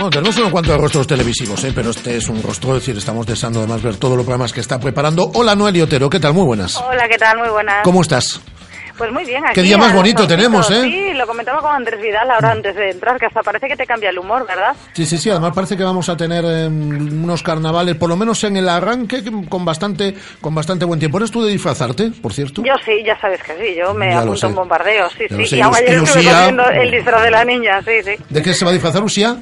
[SPEAKER 3] Bueno, tenemos unos cuantos rostros televisivos, ¿eh? pero este es un rostro, es decir, estamos deseando además ver todos los programas que está preparando. Hola, Noelia Otero, ¿qué tal? Muy buenas.
[SPEAKER 22] Hola, ¿qué tal? Muy buenas.
[SPEAKER 3] ¿Cómo estás?
[SPEAKER 22] Pues muy bien. Aquí
[SPEAKER 3] Qué día más bonito tenemos. ¿eh?
[SPEAKER 22] Sí, lo comentaba con Andrés Vidal ahora antes de entrar, que hasta parece que te cambia el humor, ¿verdad?
[SPEAKER 3] Sí, sí, sí, además parece que vamos a tener eh, unos carnavales, por lo menos en el arranque, con bastante con bastante buen tiempo. ¿Eres tú de disfrazarte, por cierto?
[SPEAKER 22] Yo sí, ya sabes que sí, yo me
[SPEAKER 3] Ya
[SPEAKER 22] apunto un bombardeo, sí,
[SPEAKER 3] Ya
[SPEAKER 22] sí. Y
[SPEAKER 3] Y
[SPEAKER 22] ayer estuve
[SPEAKER 3] Lucía-
[SPEAKER 22] cogiendo el disfraz de la niña, sí, sí.
[SPEAKER 3] ¿De qué se va a disfrazar, Lucía?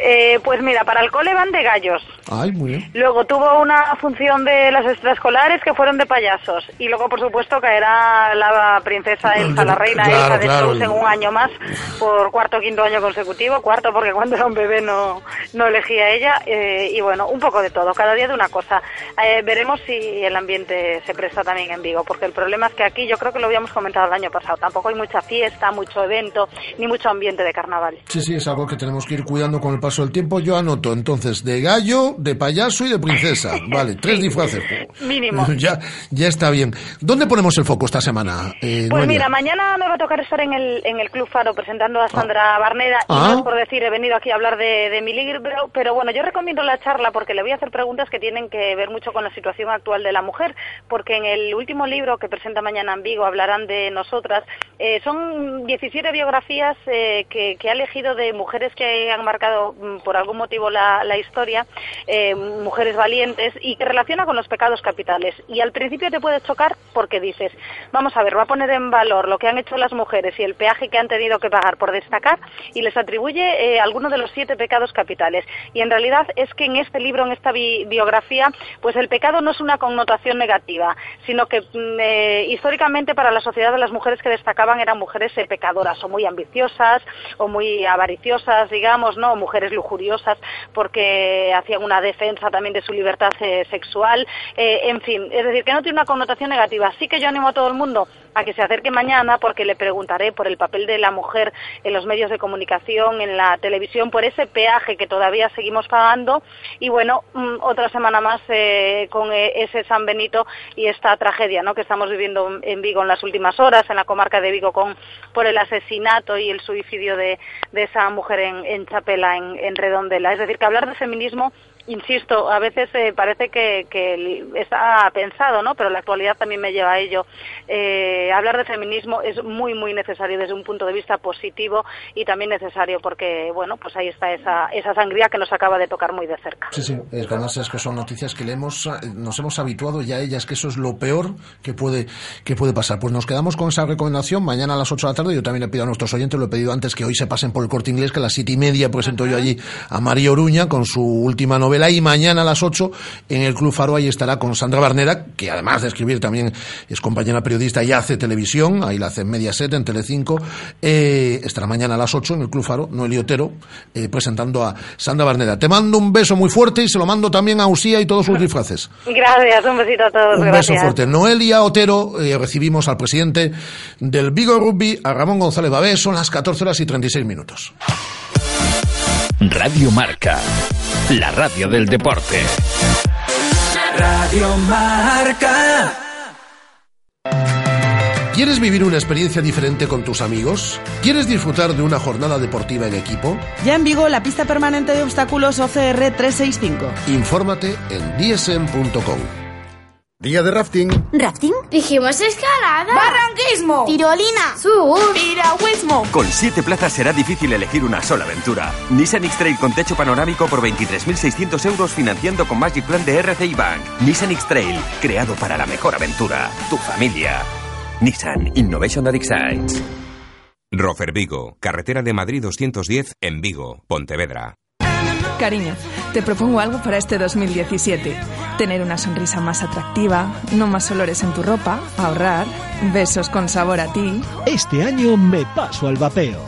[SPEAKER 22] Eh, pues mira, para el cole van de gallos.
[SPEAKER 3] Ay, muy bien.
[SPEAKER 22] Luego tuvo una función de las extraescolares que fueron de payasos. Y luego, por supuesto, caerá la princesa Elsa, la reina
[SPEAKER 3] Claro,
[SPEAKER 22] Elsa de
[SPEAKER 3] claro.
[SPEAKER 22] En un año más, por cuarto o quinto año consecutivo. Cuarto porque cuando era un bebé no, no elegía ella. Eh, y bueno, un poco de todo, cada día de una cosa. Eh, veremos si el ambiente se presta también en Vigo, porque el problema es que aquí, yo creo que lo habíamos comentado el año pasado, tampoco hay mucha fiesta, mucho evento, ni mucho ambiente de carnaval.
[SPEAKER 3] Sí, sí, es algo que tenemos que ir cuidando con el paso del tiempo. Yo anoto entonces de gallo, de payaso y de princesa. Vale, tres disfraces.
[SPEAKER 22] Mínimo.
[SPEAKER 3] Ya, ya está bien. ¿Dónde ponemos el foco esta semana? Eh,
[SPEAKER 22] Pues
[SPEAKER 3] Noelia?
[SPEAKER 22] mira, mañana me va a tocar estar en el, en el Club Faro presentando a Sandra Barneda. Y
[SPEAKER 3] Ah.
[SPEAKER 22] no es por decir, he venido aquí a hablar de, de mi libro, pero bueno, yo recomiendo la charla porque le voy a hacer preguntas que tienen que ver mucho con la situación actual de la mujer. Porque en el último libro que presenta mañana en Vigo, hablarán de nosotras, eh, son 17 biografías eh, que, que ha elegido de mujeres que han marcado por algún motivo la, historia, eh, mujeres valientes y que relaciona con los pecados capitales. Y al principio te puede chocar porque dices, vamos a ver, va a poner en valor lo que han hecho las mujeres y el peaje que han tenido que pagar por destacar y les atribuye eh, alguno de los siete pecados capitales. Y en realidad es que en este libro, en esta bi- biografía, pues el pecado no es una connotación negativa, sino que mm, eh, históricamente para la sociedad de las mujeres que destacaban eran mujeres pecadoras o muy ambiciosas o muy avariciosas, digamos, ¿no? Mujeres lujuriosas porque hacían una defensa también de su libertad eh, sexual, eh, en fin, es decir, que no tiene una connotación negativa. Sí que yo animo a todo el mundo a que se acerque mañana porque le preguntaré por el papel de la mujer en los medios de comunicación, en la televisión, por ese peaje que todavía seguimos pagando y bueno, mm, otra semana más eh, con eh, ese San Benito y esta tragedia ¿no? que estamos viviendo en Vigo en las últimas horas, en la comarca de Vigo con por el asesinato y el suicidio de, de esa mujer en, Chapela, en Redondela. Es decir, que hablar de feminismo insisto, a veces eh, parece que, que está pensado, ¿no? Pero la actualidad también me lleva a ello. Eh, hablar de feminismo es muy, muy necesario desde un punto de vista positivo y también necesario porque, bueno, pues ahí está esa, esa sangría que nos acaba de tocar muy de cerca.
[SPEAKER 3] Sí, sí, es además es que son noticias que le hemos, eh, nos hemos habituado ya a ellas, que eso es lo peor que puede, que puede pasar. Pues nos quedamos con esa recomendación mañana a las 8 de la tarde. Yo también le pido a nuestros oyentes, lo he pedido antes, que hoy se pasen por el corte inglés, que a las siete y media presento yo allí a María Oruña con su última novela y mañana a las 8 en el Club Faro ahí estará con Sandra Barnera, que además de escribir también es compañera periodista y hace televisión, ahí la hace en Mediaset, en Telecinco. Eh, estará mañana a las 8 en el Club Faro, Noelio Otero, eh, presentando a Sandra Barnera. Te mando un beso muy fuerte y se lo mando también a Usía y todos sus disfraces.
[SPEAKER 22] Gracias, un besito a todos.
[SPEAKER 3] Un
[SPEAKER 22] gracias.
[SPEAKER 3] beso fuerte. Noelia Otero, eh, recibimos al presidente del Vigo Rugby, a Ramón González Babé, son las 14 horas y 36 minutos.
[SPEAKER 14] Radio Marca, la radio del deporte.
[SPEAKER 2] Radio Marca.
[SPEAKER 3] ¿Quieres vivir una experiencia diferente con tus amigos? ¿Quieres disfrutar de una jornada deportiva en equipo?
[SPEAKER 5] Ya en Vigo, la pista permanente de obstáculos OCR 365.
[SPEAKER 3] Infórmate en dsm.com. Día de rafting.
[SPEAKER 23] ¿Rafting? Dijimos escalada. Barranquismo. Tirolina. Sur. Piragüismo.
[SPEAKER 24] Con siete plazas será difícil elegir una sola aventura. Nissan X-Trail con techo panorámico por 23.600 euros financiando con Magic Plan de RCI Bank. Nissan X-Trail, creado para la mejor aventura. Tu familia. Nissan Innovation that excites.
[SPEAKER 25] Rofer Vigo, carretera de Madrid 210 en Vigo, Pontevedra.
[SPEAKER 26] Cariño, te propongo algo para este 2017. Tener una sonrisa más atractiva, no más olores en tu ropa, ahorrar, besos con sabor a ti.
[SPEAKER 6] Este año me paso al vapeo.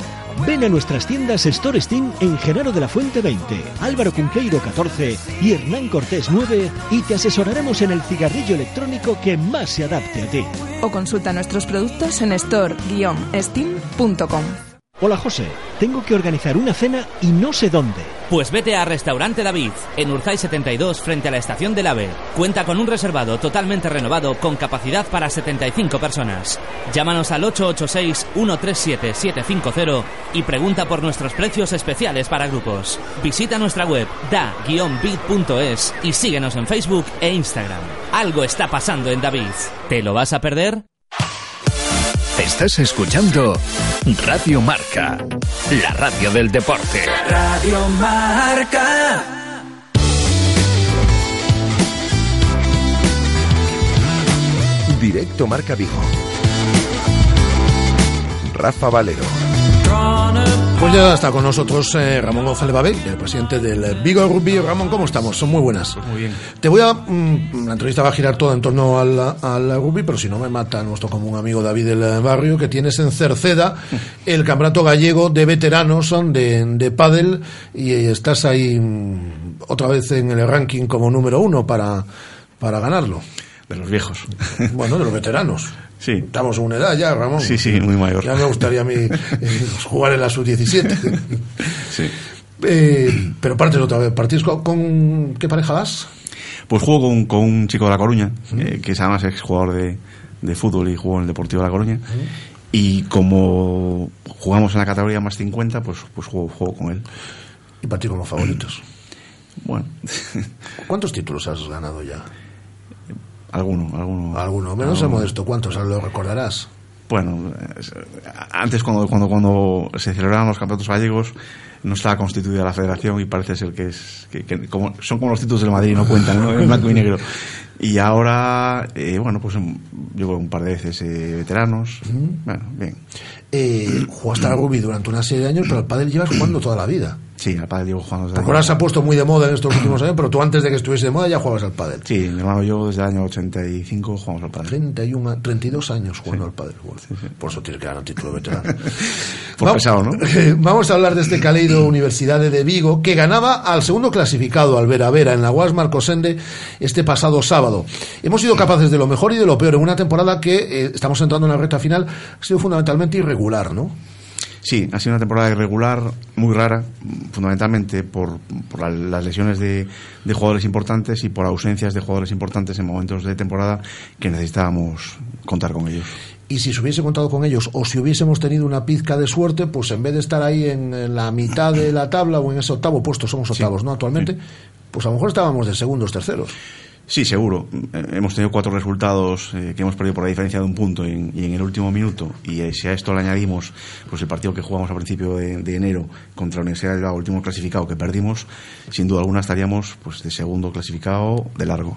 [SPEAKER 6] Ven a nuestras tiendas Store Steam en Genaro de la Fuente 20, Álvaro Cunqueiro 14 y Hernán Cortés 9 y te asesoraremos en el cigarrillo electrónico que más se adapte a ti.
[SPEAKER 26] O consulta nuestros productos en store-steam.com.
[SPEAKER 6] Hola José, tengo que organizar una cena y no sé dónde.
[SPEAKER 7] Pues vete a Restaurante David, en Urzay 72, frente a la estación del AVE. Cuenta con un reservado totalmente renovado con capacidad para 75 personas. Llámanos al 886-137-750 y pregunta por nuestros precios especiales para grupos. Visita nuestra web da-bit.es y síguenos en Facebook e Instagram. Algo está pasando en David. ¿Te lo vas a perder?
[SPEAKER 14] Estás escuchando Radio Marca, la radio del deporte.
[SPEAKER 15] Radio Marca.
[SPEAKER 1] Directo Marca Vigo. Rafa Valero.
[SPEAKER 3] Pues ya está con nosotros eh, Ramón González Babel, el presidente del Vigo Rugby. Ramón, ¿cómo estamos? Son muy buenas.
[SPEAKER 27] Muy bien.
[SPEAKER 3] Te voy a. mm, la entrevista va a girar toda en torno al, al rugby, pero si no me mata nuestro común amigo David del Barrio, que tienes en Cerceda el campeonato gallego de veteranos son de, de pádel y estás ahí mm, otra vez en el ranking como número uno para, para ganarlo.
[SPEAKER 27] De los viejos.
[SPEAKER 3] Bueno, de los veteranos.
[SPEAKER 27] Sí.
[SPEAKER 3] Estamos en una edad ya, Ramón.
[SPEAKER 27] Sí, sí, muy mayor.
[SPEAKER 3] Ya me gustaría a mí eh, jugar en la sub-17.
[SPEAKER 27] Sí.
[SPEAKER 3] Eh, pero partes otra vez. ¿Partís con, con- qué pareja vas?
[SPEAKER 27] Pues juego con, con un chico de La Coruña, eh, que es además ex jugador de, de fútbol y jugó en el Deportivo de La Coruña. Y como jugamos en la categoría más 50, pues, pues juego, juego con él.
[SPEAKER 3] Y partís como favoritos.
[SPEAKER 27] Bueno,
[SPEAKER 3] ¿Cuántos títulos has ganado ya?
[SPEAKER 27] Alguno, alguno.
[SPEAKER 3] Alguno. Menos el
[SPEAKER 27] alguno.
[SPEAKER 3] modesto. ¿Cuántos? Lo recordarás.
[SPEAKER 27] Bueno, es- antes cuando, cuando, cuando se celebraban los campeonatos gallegos no estaba constituida la federación y parece ser que es que, que como, son como los títulos del Madrid, no cuentan, ¿no? en blanco y negro. Y ahora, eh, bueno, pues em, llevo un par de veces eh, veteranos. Bueno, bien.
[SPEAKER 3] Eh, jugaste al rugby durante una serie de años, pero al pádel llevas jugando toda la vida.
[SPEAKER 27] Sí, al pádel llevo jugando
[SPEAKER 3] Porque ahora se ha puesto muy de moda en estos últimos años, pero tú antes de que estuviese de moda ya jugabas al pádel.
[SPEAKER 27] Sí, mi hermano y yo desde el año 85 jugamos al pádel.
[SPEAKER 3] 31, a- 32 años jugando al pádel. Bueno, Por eso tienes que ganar título de veterano.
[SPEAKER 27] Por pesado, ¿no?
[SPEAKER 3] Vamos a hablar de este Caleido Universidad de Vigo, que ganaba al segundo clasificado, al Vera Vera, en la UAS Marcosende, este pasado sábado. Hemos sido capaces de lo mejor y de lo peor en una temporada que, eh, estamos entrando en la recta final, ha sido fundamentalmente irregular, ¿no?
[SPEAKER 27] Sí, ha sido una temporada irregular, muy rara, fundamentalmente por, por la- las lesiones de, de jugadores importantes y por ausencias de jugadores importantes en momentos de temporada que necesitábamos contar con ellos.
[SPEAKER 3] Y si se hubiese contado con ellos, o si hubiésemos tenido una pizca de suerte, pues en vez de estar ahí en, en la mitad de la tabla o en ese octavo puesto, somos octavos, ¿no? Actualmente, pues a lo mejor estábamos de segundos, terceros.
[SPEAKER 27] Sí, seguro. Hemos tenido cuatro resultados eh, que hemos perdido por la diferencia de un punto en- y en el último minuto. Y eh, si a esto le añadimos pues el partido que jugamos a principio de, de enero contra la Universidad de Bilbao, último clasificado que perdimos, sin duda alguna estaríamos pues de segundo clasificado de largo.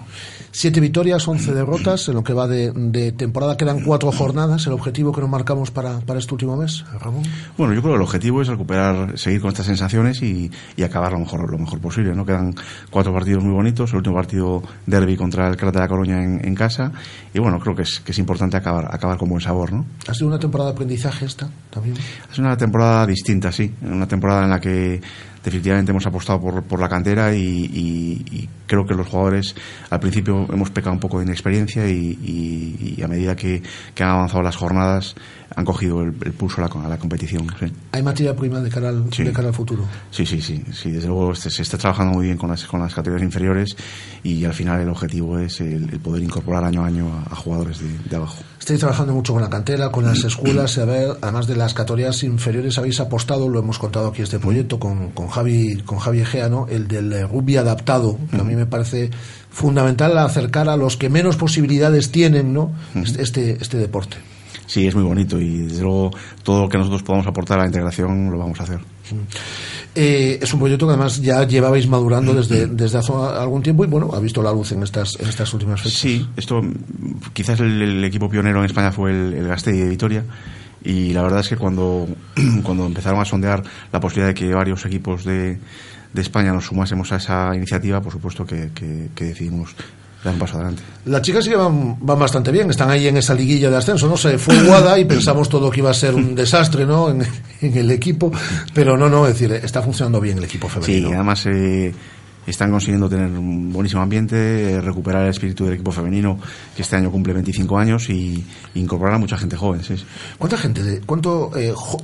[SPEAKER 3] Siete victorias, once derrotas, en lo que va de, de temporada quedan cuatro jornadas, el objetivo que nos marcamos para, para este último mes, Ramón.
[SPEAKER 27] Bueno, yo creo que el objetivo es recuperar, seguir con estas sensaciones y, y acabar lo mejor, lo mejor posible. ¿no? Quedan cuatro partidos muy bonitos, el último partido derby contra el Cráter de la Coruña en, en casa y bueno, creo que es, que es importante acabar, acabar con buen sabor. ¿no?
[SPEAKER 3] Ha sido una temporada de aprendizaje esta también.
[SPEAKER 27] Es una temporada distinta, sí. Una temporada en la que definitivamente hemos apostado por, por la cantera y, y- y creo que los jugadores al principio hemos pecado un poco de inexperiencia y, a medida que, que han avanzado las jornadas han cogido el, el pulso a la, a la competición. Sí.
[SPEAKER 3] Hay materia prima de cara al,
[SPEAKER 27] Sí.
[SPEAKER 3] de cara al futuro.
[SPEAKER 27] Sí, sí, sí, sí, desde luego se, se está trabajando muy bien con las, con las categorías inferiores y al final el objetivo es el, el poder incorporar año a año a, a jugadores de, de abajo.
[SPEAKER 3] Estáis trabajando mucho con la cantera, con las escuelas, y a ver, además de las categorías inferiores habéis apostado, lo hemos contado aquí este proyecto con, con Javi, con Javi Egea, ¿no? el del eh, rugby adaptado, que a mí me parece fundamental acercar a los que menos posibilidades tienen, ¿no? Este, este, este deporte.
[SPEAKER 27] Sí, es muy bonito y desde luego todo lo que nosotros podamos aportar a la integración lo vamos a hacer.
[SPEAKER 3] Eh, es un proyecto que además ya llevabais madurando desde, desde hace algún tiempo y bueno, ha visto la luz en estas, en estas últimas fechas.
[SPEAKER 27] Sí, esto quizás el, el equipo pionero en España fue el, el Gasteiz de Vitoria y la verdad es que cuando, cuando empezaron a sondear la posibilidad de que varios equipos de, de España nos sumásemos a esa iniciativa, por supuesto que, que- que decidimos paso adelante.
[SPEAKER 3] Las chicas sí que van, van bastante bien, están ahí en esa liguilla de ascenso, ¿no? Se fue Guada y pensamos todo que iba a ser un desastre, ¿no? En, en el equipo, pero no, no, es decir, está funcionando bien el equipo
[SPEAKER 27] Sí,
[SPEAKER 3] femenino.
[SPEAKER 27] además eh, están consiguiendo tener un buenísimo ambiente, eh, recuperar el espíritu del equipo femenino, que este año cumple 25 años, y, incorporar a mucha gente joven. Sí.
[SPEAKER 3] ¿Cuánta gente, de, cuánto eh, jo-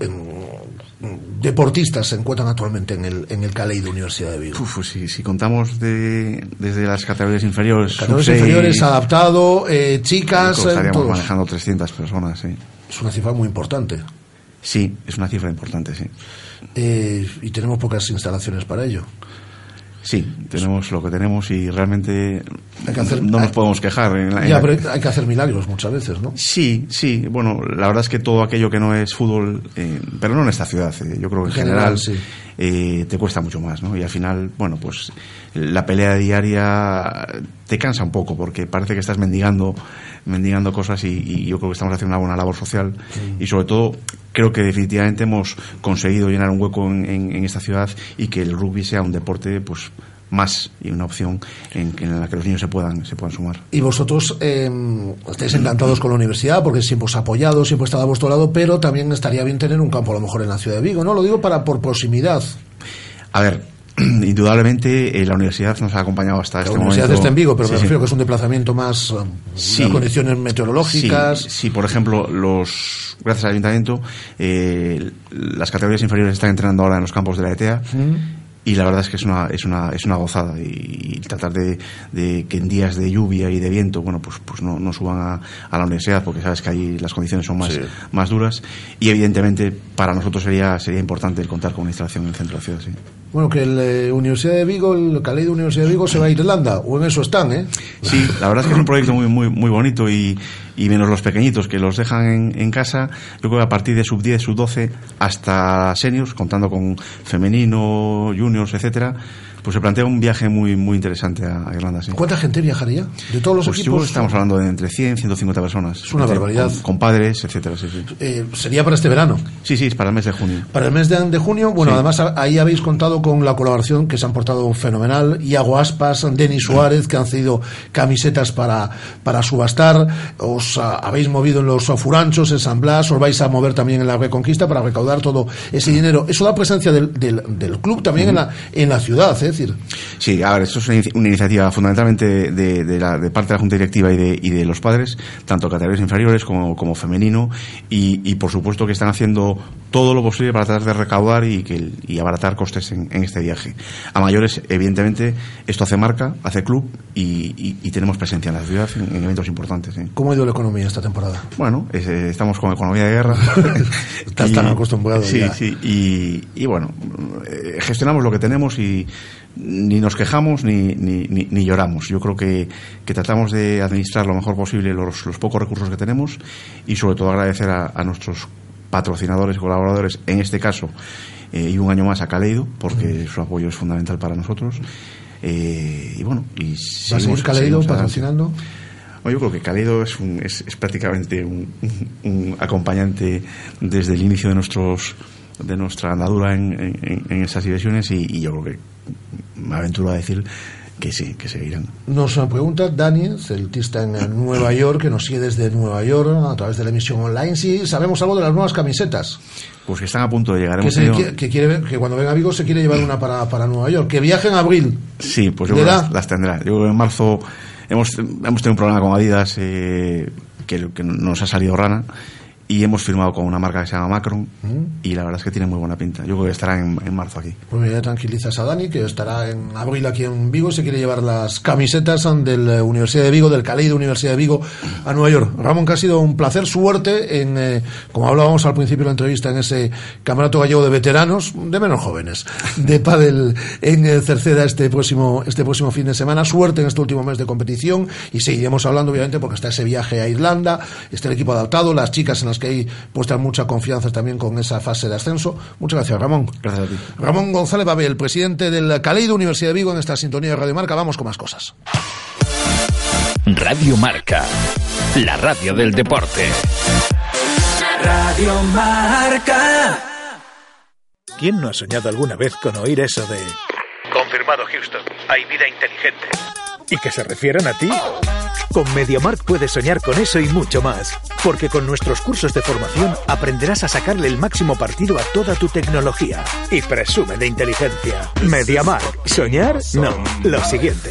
[SPEAKER 3] deportistas se encuentran actualmente en el, en el Caley de Universidad de Vigo?
[SPEAKER 27] Uf, pues si, si contamos de, desde las categorías inferiores,
[SPEAKER 3] Categorías inferiores, adaptado, eh, chicas, eh,
[SPEAKER 27] estaríamos
[SPEAKER 3] todos.
[SPEAKER 27] manejando 300 personas, sí.
[SPEAKER 3] Es una cifra muy importante.
[SPEAKER 27] Sí, es una cifra importante, sí.
[SPEAKER 3] Eh, y tenemos pocas instalaciones para ello.
[SPEAKER 27] Sí, tenemos lo que tenemos y realmente
[SPEAKER 3] Hay que hacer-
[SPEAKER 27] no nos
[SPEAKER 3] hay-
[SPEAKER 27] podemos quejar. En la- en
[SPEAKER 3] Ya, pero hay que hacer milagros muchas veces, ¿no?
[SPEAKER 27] Sí, sí, bueno, la verdad es que todo aquello que no es fútbol, eh, pero no en esta ciudad, eh, yo creo que en
[SPEAKER 3] En general,
[SPEAKER 27] general,
[SPEAKER 3] sí.
[SPEAKER 27] eh, te cuesta mucho más, ¿no? Y al final, bueno, pues la pelea diaria te cansa un poco porque parece que estás mendigando, mendigando cosas y, y yo creo que estamos haciendo una buena labor social y sobre todo creo que definitivamente hemos conseguido llenar un hueco en, en- en esta ciudad y que el rugby sea un deporte, pues más y una opción en, en la que los niños se puedan se puedan sumar.
[SPEAKER 3] Y vosotros eh, estáis encantados con la universidad porque siempre os ha apoyado, siempre estado a vuestro lado, pero también estaría bien tener un campo a lo mejor en la ciudad de Vigo, ¿no? Lo digo para por proximidad.
[SPEAKER 27] A ver, indudablemente eh, la universidad nos ha acompañado hasta
[SPEAKER 3] La
[SPEAKER 27] este
[SPEAKER 3] universidad
[SPEAKER 27] momento.
[SPEAKER 3] está en Vigo, pero
[SPEAKER 27] Sí,
[SPEAKER 3] me
[SPEAKER 27] sí.
[SPEAKER 3] refiero que es un desplazamiento más eh,
[SPEAKER 27] Sí.
[SPEAKER 3] condiciones meteorológicas.
[SPEAKER 27] Sí, sí, por ejemplo, los gracias al ayuntamiento, eh, las categorías inferiores están entrenando ahora en los campos de la ETA. Y la verdad es que es una, es una, es una gozada y, y tratar de, de que en días de lluvia y de viento, bueno, pues, pues no, no suban a, a la universidad porque sabes que ahí las condiciones son más,
[SPEAKER 3] Sí.
[SPEAKER 27] más duras y evidentemente para nosotros sería, sería importante el contar con una instalación en el centro de la ciudad, sí.
[SPEAKER 3] Bueno, que la Universidad de Vigo, el Caley de Universidad de Vigo se va a Irlanda, o en eso están, ¿eh?
[SPEAKER 27] Sí, la verdad es que es un proyecto muy muy muy bonito y, y menos los pequeñitos que los dejan en, en casa, yo creo que a partir de sub 10, sub 12 hasta seniors, contando con femenino, juniors, etcétera, pues se plantea un viaje muy muy interesante a, Irlanda, sí.
[SPEAKER 3] ¿Cuánta gente viajaría? De todos los
[SPEAKER 27] Pues
[SPEAKER 3] equipos.
[SPEAKER 27] estamos hablando de entre 100 y 150 personas.
[SPEAKER 3] Es una barbaridad.
[SPEAKER 27] Con, con padres, etcétera, sí, sí.
[SPEAKER 3] Eh, sería para este verano.
[SPEAKER 27] Sí, sí, es para el mes de junio.
[SPEAKER 3] Para el mes de, de junio, bueno, además ahí habéis contado con la colaboración que se han portado fenomenal. Iago Aspas, Denis Suárez, que han cedido camisetas para, para subastar. Os habéis movido en los furanchos, en San Blas, os vais a mover también en la Reconquista para recaudar todo ese dinero. Eso da presencia del, del, del club también en, la, en la ciudad, es decir.
[SPEAKER 27] Sí, a ver, esto es una, una iniciativa fundamentalmente de, de la, de parte de la Junta Directiva y de, y de los padres, tanto categorías inferiores como, como femenino, y, y por supuesto que están haciendo todo lo posible para tratar de recaudar y, que, y abaratar costes en, en este viaje. A mayores, evidentemente, esto hace marca, hace club y, y- tenemos presencia en la ciudad en, en eventos importantes. ¿sí.
[SPEAKER 3] ¿Cómo ha ido la economía esta temporada?
[SPEAKER 27] Bueno, es, eh, estamos con economía de guerra.
[SPEAKER 3] Estás tan acostumbrado
[SPEAKER 27] Sí,
[SPEAKER 3] ya.
[SPEAKER 27] sí. Y, y bueno, eh, gestionamos lo que tenemos y ni nos quejamos ni, ni, ni- ni lloramos. Yo creo que, que tratamos de administrar lo mejor posible los, los pocos recursos que tenemos y sobre todo agradecer a, a nuestros patrocinadores y colaboradores, en este caso, eh, y un año más a Caleido, porque su apoyo es fundamental para nosotros. Eh, y bueno, y
[SPEAKER 3] ¿Va a
[SPEAKER 27] seguimos-
[SPEAKER 3] Caleido patrocinando?
[SPEAKER 27] Bueno, yo creo que Caleido es, un- es, es prácticamente un, un acompañante desde el inicio de nuestros de nuestra andadura en, en- en esas divisiones y, y yo creo que me aventuro a decir que sí, que seguirán.
[SPEAKER 3] Nos pregunta Dani, celtista en Nueva York, que nos sigue desde Nueva York a través de la emisión online, si sabemos algo de las nuevas camisetas.
[SPEAKER 27] Pues que están a punto de llegar.
[SPEAKER 3] Que, se qui- que quiere que cuando venga a Vigo se quiere llevar una para, para Nueva York. Que viaje en abril.
[SPEAKER 27] Sí, pues yo
[SPEAKER 3] ¿Le
[SPEAKER 27] creo que las, las tendrá. Yo creo que en marzo hemos, hemos tenido un problema con Adidas eh, que, que nos ha salido rana y hemos firmado con una marca que se llama Macron y la verdad es que tiene muy buena pinta. Yo creo que estará en, en marzo aquí.
[SPEAKER 3] Pues ya tranquilizas a Dani, que estará en abril aquí en Vigo, se quiere llevar las camisetas de la Universidad de Vigo, del Caley de Universidad de Vigo, a Nueva York. Ramón, que ha sido un placer, suerte en, eh, como hablábamos al principio de la entrevista, en ese campeonato gallego de veteranos, de menos jóvenes, de pádel en eh, Cerceda este próximo, este próximo fin de semana. Suerte en este último mes de competición y seguiremos hablando, obviamente, porque está ese viaje a Irlanda, está el equipo adaptado, las chicas en las que hay puestas mucha confianza también con esa fase de ascenso. Muchas gracias, Ramón.
[SPEAKER 27] Gracias a ti.
[SPEAKER 3] Ramón González Babel, presidente del Caleido Universidad de Vigo, en esta sintonía de Radio Marca. Vamos con más cosas.
[SPEAKER 14] Radio Marca, la radio del deporte.
[SPEAKER 28] Radio Marca.
[SPEAKER 29] ¿Quién no ha soñado alguna vez con oír eso de...
[SPEAKER 30] Confirmado, Houston. Hay vida inteligente.
[SPEAKER 29] Y que se refieran a ti. Con MediaMark puedes soñar con eso y mucho más, porque con nuestros cursos de formación aprenderás a sacarle el máximo partido a toda tu tecnología. Y presume de inteligencia. MediaMark. ¿Soñar? No. Lo siguiente.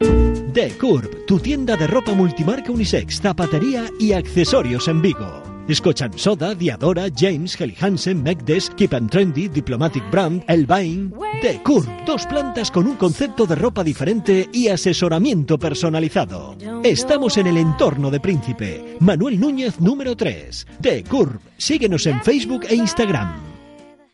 [SPEAKER 6] The Curb, tu tienda de ropa multimarca unisex, zapatería y accesorios en Vigo. Scotch and Soda, Diadora, James, Helly Hansen, Megdes, Keep and Trendy, Diplomatic Brand, Elvain. The Curb, dos plantas con un concepto de ropa diferente y asesoramiento personalizado. Estamos en el entorno de Príncipe. Manuel Núñez, número 3. The Curb, síguenos en Facebook e Instagram.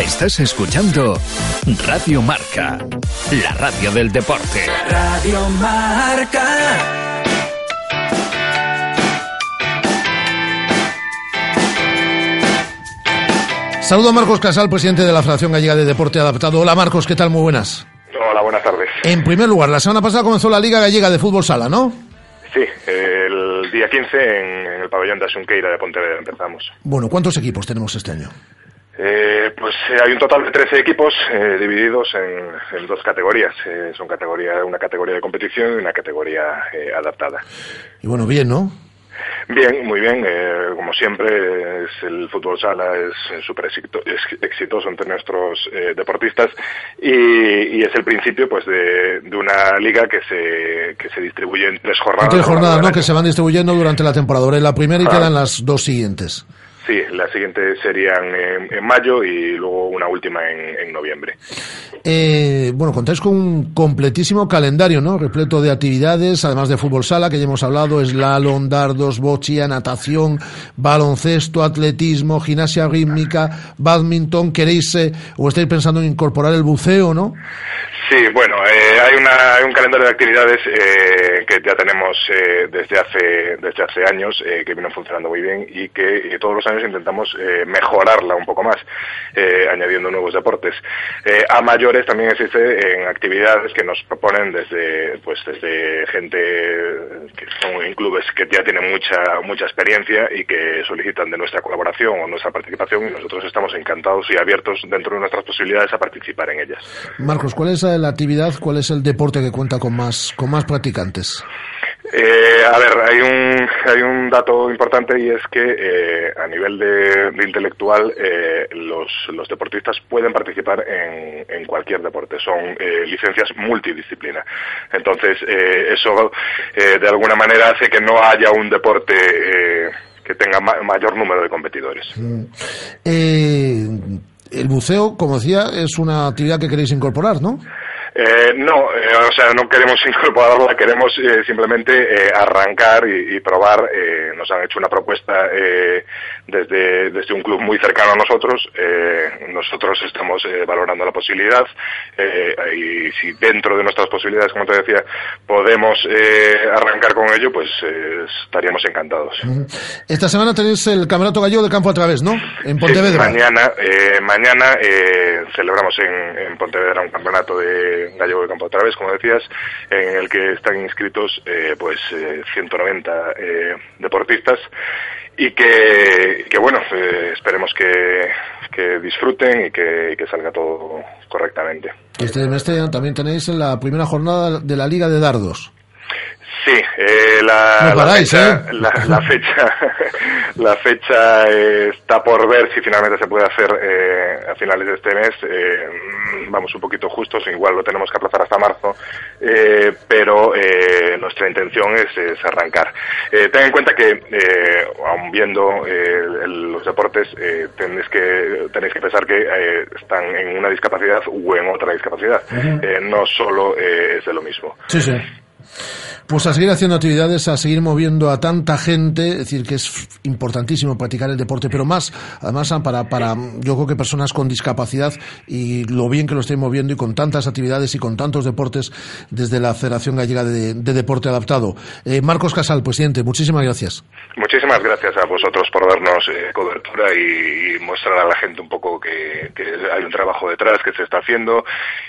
[SPEAKER 14] Estás escuchando Radio Marca, la radio del deporte.
[SPEAKER 28] Radio Marca.
[SPEAKER 3] Saludo a Marcos Casal, presidente de la Federación Gallega de Deporte Adaptado. Hola Marcos, ¿qué tal? Muy buenas.
[SPEAKER 31] Hola, buenas tardes.
[SPEAKER 3] En primer lugar, la semana pasada comenzó la Liga Gallega de Fútbol Sala, ¿no?
[SPEAKER 31] Sí, el día 15 en, el pabellón de Asunqueira de Pontevedra empezamos.
[SPEAKER 3] Bueno, ¿cuántos equipos tenemos este año?
[SPEAKER 31] Eh, pues eh, hay un total de 13 equipos eh, divididos en, en dos categorías. Eh, son categoría, una categoría de competición y una categoría adaptada.
[SPEAKER 3] Y bueno, bien, ¿no?
[SPEAKER 31] Bien, muy bien. eh, como siempre, es el fútbol sala es súper exitoso entre nuestros eh, deportistas y, y es el principio pues de, de una liga que se, que se distribuye en tres jornadas.
[SPEAKER 3] Hay tres jornadas, ¿no? Que se van distribuyendo durante la temporada. En la primera y
[SPEAKER 31] Ah.
[SPEAKER 3] quedan las dos siguientes.
[SPEAKER 31] Sí, las siguientes serían en, mayo y luego una última en, en noviembre.
[SPEAKER 3] Eh, bueno, contáis con un completísimo calendario, ¿no? Repleto de actividades, además de fútbol sala, que ya hemos hablado, slalom, dardos, bochia, natación, baloncesto, atletismo, gimnasia rítmica, badminton. ¿Queréis eh, o estáis pensando en incorporar el buceo, no?
[SPEAKER 31] Sí, bueno, eh, hay, una, hay un calendario de actividades eh, que ya tenemos eh, desde hace desde hace años eh, que vienen funcionando muy bien y que eh, todos los años intentamos eh, mejorarla un poco más, añadiendo nuevos deportes. A mayores también existe en actividades que nos proponen desde pues desde gente que son en clubes que ya tienen mucha mucha experiencia y que solicitan de nuestra colaboración o nuestra participación y nosotros estamos encantados y abiertos dentro de nuestras posibilidades a participar en ellas.
[SPEAKER 3] Marcos, ¿cuál es la actividad, cuál es el deporte que cuenta con más, con más practicantes?
[SPEAKER 31] Eh, a ver, hay un, hay un dato importante y es que eh, a nivel de, de intelectual eh, los, los deportistas pueden participar en, en cualquier deporte. Son eh, licencias multidisciplina. Entonces, eso de alguna manera hace que no haya un deporte que tenga ma- mayor número de competidores.
[SPEAKER 3] Mm. Eh, el buceo, como decía, es una actividad que queréis incorporar, ¿no?
[SPEAKER 31] Eh, no, eh, o sea, no queremos incorporarla, queremos eh, simplemente eh, arrancar y, y probar. eh, nos han hecho una propuesta eh, desde, desde un club muy cercano a nosotros. eh, nosotros estamos eh, valorando la posibilidad eh, y si dentro de nuestras posibilidades, como te decía, podemos eh, arrancar con ello, pues eh, estaríamos encantados.
[SPEAKER 3] Esta semana tenéis el Campeonato Gallego de Campo a través, ¿no? En
[SPEAKER 31] Sí,
[SPEAKER 3] Pontevedra.
[SPEAKER 31] mañana eh, mañana eh, celebramos en, en Pontevedra un campeonato de gallego de campo otra vez, como decías, en el que están inscritos eh, pues eh, 190 eh, deportistas y que, bueno, eh, esperemos que, que disfruten y que, que salga todo correctamente.
[SPEAKER 3] Este, año también tenéis la primera jornada de la Liga de Dardos.
[SPEAKER 31] Sí, eh, la,
[SPEAKER 3] No
[SPEAKER 31] la fecha,
[SPEAKER 3] ¿eh?
[SPEAKER 31] la, la fecha, la fecha eh, está por ver si finalmente se puede hacer eh, a finales de este mes. Eh, mm, vamos un poquito justos, igual lo tenemos que aplazar hasta marzo, eh, pero eh, nuestra intención es, es arrancar. Eh, ten en cuenta que, eh, aun viendo eh, el- los deportes, eh, tenéis que tenéis que pensar que eh, están en una discapacidad u en otra discapacidad. Eh, no solo eh, es de lo mismo.
[SPEAKER 3] Sí, sí. Pues a seguir haciendo actividades, a seguir moviendo a tanta gente, es decir, que es importantísimo practicar el deporte, pero más, además, para, para, yo creo que personas con discapacidad y lo bien que lo estáis moviendo y con tantas actividades y con tantos deportes desde la Federación Gallega de, de Deporte Adaptado. Eh, Marcos Casal, presidente, muchísimas gracias.
[SPEAKER 31] Muchísimas gracias a vosotros por darnos eh, cobertura y, mostrar a la gente un poco que, que hay un trabajo detrás que se está haciendo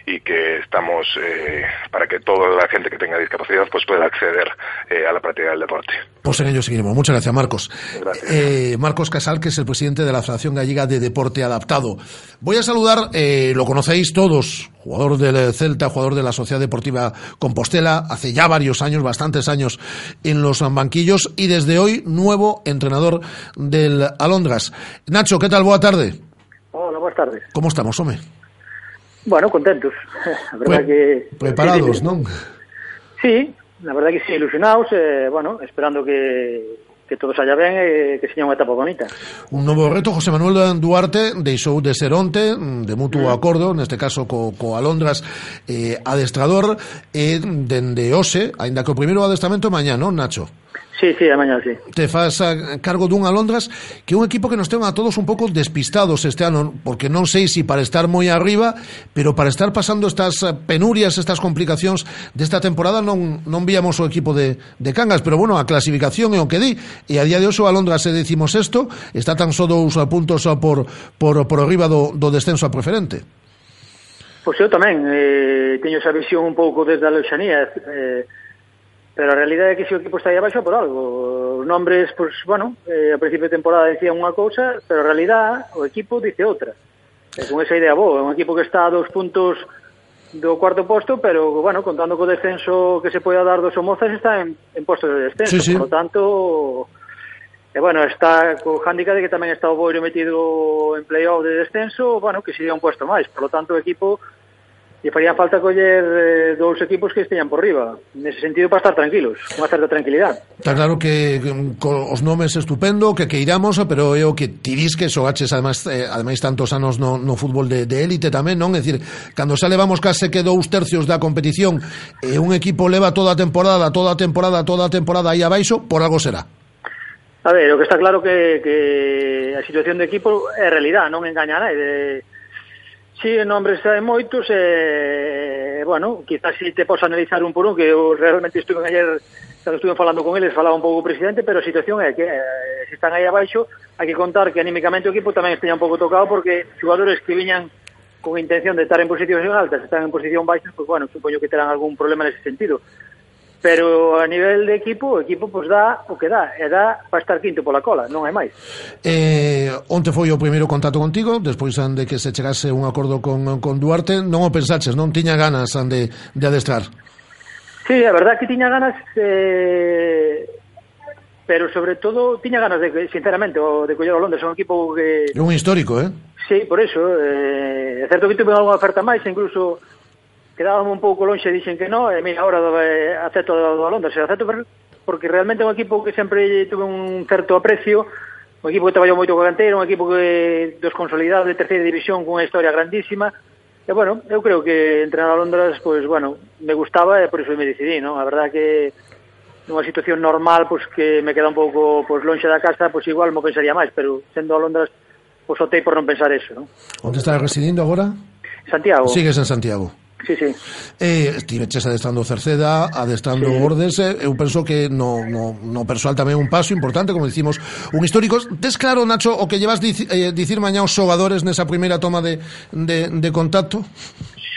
[SPEAKER 31] y que estamos eh, para que toda la gente que tenga discapacidad pues pueda acceder eh, a la práctica del deporte.
[SPEAKER 3] Pues en ello seguiremos. Muchas gracias, Marcos.
[SPEAKER 31] Gracias.
[SPEAKER 3] Eh, Marcos Casal, que es el presidente de la Federación Gallega de Deporte Adaptado. Voy a saludar, eh, lo conocéis todos, jugador del Celta, jugador de la Sociedad Deportiva Compostela, hace ya varios años, bastantes años en los banquillos y desde hoy nuevo entrenador del Alondras. Nacho, ¿qué tal? Buena tarde.
[SPEAKER 32] Hola, buenas tardes.
[SPEAKER 3] ¿Cómo estamos, hombre?
[SPEAKER 32] Bueno, contentos. La verdad
[SPEAKER 3] Pre-
[SPEAKER 32] que...
[SPEAKER 3] Preparados,
[SPEAKER 32] sí,
[SPEAKER 3] ¿no?
[SPEAKER 32] Sí, na verdade que sí, ilusionados, eh, bueno, esperando que, que todo saia ben e eh, que seña unha etapa bonita.
[SPEAKER 3] Un novo reto, José Manuel Duarte deixou de ser onte, de mutuo mm. acordo, neste caso co, co Alondras eh, adestrador, e dende Ose, aínda que o primeiro adestramento mañá, non, Nacho?
[SPEAKER 32] Sí, sí, mañá sí.
[SPEAKER 3] Te faz a cargo dun Alondras que é un equipo que nos ten a todos un pouco despistados este ano, porque non sei se si para estar moi arriba, pero para estar pasando estas penurias, estas complicacións desta temporada non, non víamos o equipo de, de Cangas, pero bueno, a clasificación é o que di, e a día de hoxe a Alondras é decimos isto, está tan só dous puntos por, por, por arriba do, do descenso a preferente.
[SPEAKER 32] Pois eu tamén, eh, teño esa visión un pouco desde a Leuxanía, eh, pero a realidade é que se o equipo está aí abaixo por algo. Os nombres, pois, bueno, eh, a principio de temporada decían unha cousa, pero a realidade o equipo dice outra. E con esa idea boa, é un equipo que está a dos puntos do cuarto posto, pero, bueno, contando co descenso que se poida dar dos Somozas, está en, en posto de descenso.
[SPEAKER 3] Sí, sí.
[SPEAKER 32] Por lo tanto, E, bueno, está co handicap de que tamén está o Boiro metido en playoff de descenso, bueno, que sería un puesto máis. Por lo tanto, o equipo e faría falta coller eh, dous equipos que estean por riba. Nese sentido para estar tranquilos con certa tranquilidade
[SPEAKER 3] Está claro que co, os nomes estupendo que que iramos pero é o que ti dis que xogaches además, eh, ademais tantos anos no, no fútbol de, de élite tamén non? É dicir, cando xa levamos case que dous tercios da competición e un equipo leva toda a temporada toda a temporada, toda a temporada aí abaixo por algo será.
[SPEAKER 32] A ver, o que está claro que, que a situación do equipo é realidad, non engaña a nadie. Sí, nombres hai moitos e, eh, bueno, quizás si te podes analizar un por un, que eu realmente estuve ayer, cando estuve falando con eles, falaba un pouco o presidente, pero a situación é que eh, se están aí abaixo, hai que contar que anímicamente o equipo tamén esteña un pouco tocado, porque jugadores que viñan con intención de estar en posición altas, están en posición baixa, pues, bueno, supoño que terán algún problema nese sentido pero a nivel de equipo, o equipo pois dá o que dá, e dá para estar quinto pola cola, non é máis.
[SPEAKER 3] Eh, onte foi o primeiro contacto contigo, despois de que se chegase un acordo con, con Duarte, non o pensaches, non tiña ganas de, de adestrar?
[SPEAKER 32] Sí, a verdad que tiña ganas, eh, pero sobre todo tiña ganas, de, sinceramente, o de coller o Londres, un equipo que...
[SPEAKER 3] É un histórico, eh?
[SPEAKER 32] Sí, por eso, eh, é certo que tuve algunha oferta máis, incluso quedábamos un pouco lonxe, dixen que non, e mira, agora eh, acepto do, do Londres, acepto porque realmente un equipo que sempre tuve un certo aprecio, un equipo que traballou moito co canteiro, un equipo que dos consolidados de terceira división con unha historia grandísima, e bueno, eu creo que entrenar a Londres, pois bueno, me gustaba e por iso me decidí, non? A verdad que nunha situación normal, pois que me queda un pouco pois, lonxe da casa, pois igual mo pensaría máis, pero sendo a Londres, pois optei por non pensar eso, non?
[SPEAKER 3] Onde estás residindo agora?
[SPEAKER 32] Santiago.
[SPEAKER 3] Sigues en Santiago.
[SPEAKER 32] Sí, sí.
[SPEAKER 3] Eh, estiveches adestrando Cerceda, adestrando sí. Gordense, eu penso que no, no, no persoal tamén un paso importante, como dicimos, un histórico. Tes claro, Nacho, o que llevas dic, eh, dicir mañá os xogadores nesa primeira toma de, de, de contacto?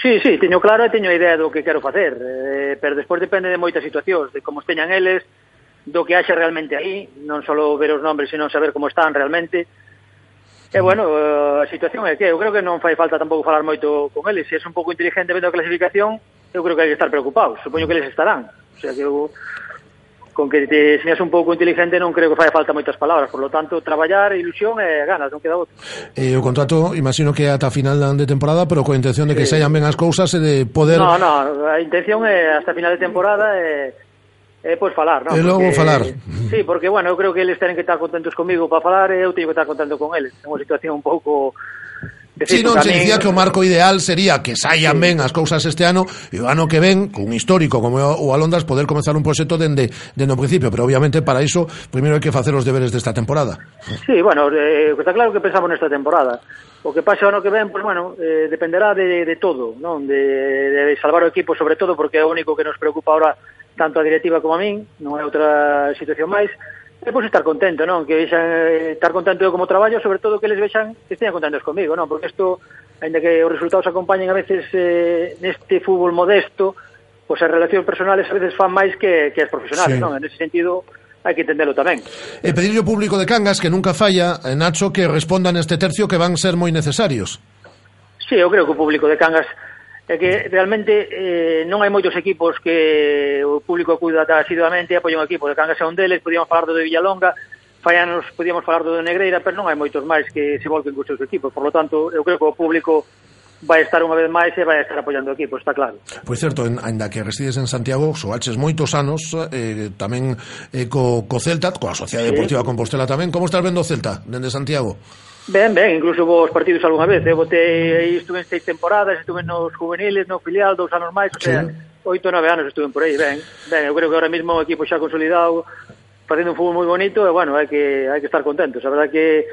[SPEAKER 32] Sí, sí, teño claro e teño a idea do que quero facer, eh, pero despois depende de moitas situacións, de como esteñan eles, do que haxa realmente aí, non só ver os nombres, sino saber como están realmente, Eh, e, bueno, eh, a situación é que eu creo que non fai falta tampouco falar moito con eles. Se é un pouco inteligente vendo a clasificación, eu creo que hai que estar preocupados. Supoño que eles estarán. O sea, que eu con que te seas un pouco inteligente non creo que fai falta moitas palabras, por lo tanto, traballar, ilusión e ganas, non queda outro.
[SPEAKER 3] Eh, o contrato, imagino que ata final de temporada, pero coa intención de que
[SPEAKER 32] sí.
[SPEAKER 3] saian ben as cousas e de poder...
[SPEAKER 32] No, no, a intención é hasta final de temporada e... Eh eh, pois falar, non?
[SPEAKER 3] E logo porque, falar.
[SPEAKER 32] Sí, porque, bueno, eu creo que eles tenen que estar contentos comigo para falar e eu teño que estar contento con eles. É unha situación un pouco
[SPEAKER 3] Si, sí, non, se dicía que o marco ideal sería que saian sí. ben as cousas este ano e o ano que ven, cun histórico como o Alondras, poder comenzar un proxecto dende, dende o principio, pero obviamente para iso primeiro hai que facer os deberes desta temporada.
[SPEAKER 32] Sí, bueno, eh, está claro que pensamos nesta temporada. O que pase o ano que ven, pues, bueno, eh, dependerá de, de todo, non? De, de salvar o equipo, sobre todo, porque é o único que nos preocupa ahora tanto a directiva como a min, non é outra situación máis, e pois estar contento, non? Que vexan, eh, estar contento eu como traballo, sobre todo que les vexan que estean contentos comigo, non? Porque isto, ainda que os resultados acompañen a veces eh, neste fútbol modesto, pois as relacións personales a veces fan máis que, que as profesionales,
[SPEAKER 3] sí.
[SPEAKER 32] non? En ese sentido, hai que entendelo tamén.
[SPEAKER 3] E pedirle ao público de Cangas que nunca falla, eh, Nacho, que respondan este tercio que van ser moi necesarios.
[SPEAKER 32] Sí, eu creo que o público de Cangas é que realmente eh, non hai moitos equipos que o público cuida asiduamente e apoia un equipo de Cangas é un deles, podíamos falar do de Villalonga fai anos podíamos falar do de Negreira pero non hai moitos máis que se volquen cos seus equipos por lo tanto, eu creo que o público vai estar unha vez máis e vai estar apoiando o equipo, está claro.
[SPEAKER 3] Pois certo, ainda que resides en Santiago, soaches moitos anos eh, tamén eh, co, co Celta, coa Sociedade
[SPEAKER 32] sí.
[SPEAKER 3] Deportiva Compostela tamén. Como estás vendo o Celta dende Santiago?
[SPEAKER 32] Ben, ben, incluso vos partidos algunha vez, eu eh? botei, eh, estuve en seis temporadas, estuve nos juveniles, no filial, dous anos máis, o sea, oito, nove anos estuve por aí, ben, ben, eu creo que ahora mismo o equipo xa consolidado, facendo un fútbol moi bonito, e bueno, hai que, hai que estar contentos, a verdad que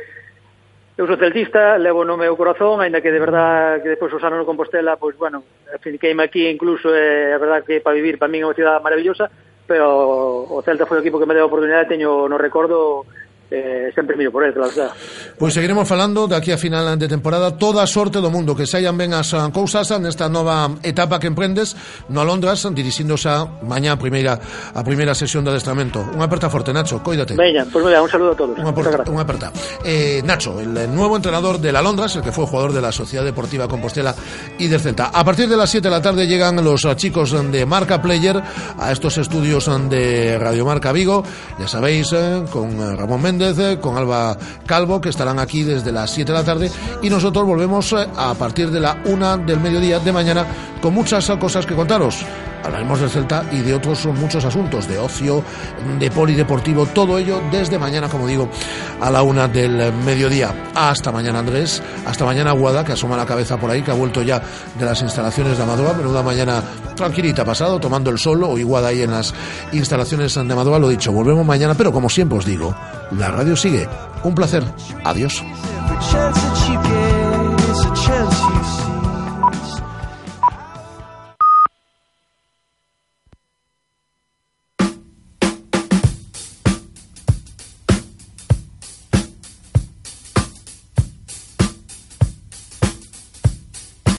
[SPEAKER 32] eu sou celtista, levo no meu corazón, aínda que de verdad que despois os anos no Compostela, pois bueno, finqueime aquí incluso, é eh, a verdad que para vivir, para min é unha cidade maravillosa, pero o Celta foi o equipo que me deu a oportunidade, teño no recordo eh, sempre miro por ele, claro está.
[SPEAKER 3] Pois seguiremos falando daqui a final de temporada toda a sorte do mundo que saian ben as ah, cousas nesta nova etapa que emprendes no Alondras dirixíndose a mañá a primeira a primeira sesión de adestramento. Unha aperta forte, Nacho, coídate.
[SPEAKER 32] Veña, pois pues, un saludo a todos.
[SPEAKER 3] Una, aperta, una aperta. Eh, Nacho, el nuevo entrenador del Alondras, el que fue jugador de la Sociedad Deportiva Compostela y del Celta. A partir de las 7 de la tarde llegan los ah, chicos de Marca Player a estos estudios de Radio Marca Vigo, ya sabéis, eh, con eh, Ramón Méndez, eh, con Alba Calvo, que estarán aquí desde las 7 de la tarde y nosotros volvemos eh, a partir de la 1 del mediodía de mañana con muchas cosas que contaros. Hablaremos del Celta y de otros muchos asuntos, de ocio, de polideportivo, todo ello desde mañana, como digo, a la una del mediodía. Hasta mañana, Andrés. Hasta mañana, Guada, que asoma la cabeza por ahí, que ha vuelto ya de las instalaciones de Amadora. Menuda mañana tranquilita pasado, tomando el sol, o Iguada ahí en las instalaciones de Amadora. Lo dicho, volvemos mañana, pero como siempre os digo, la radio sigue. Un placer. Adiós.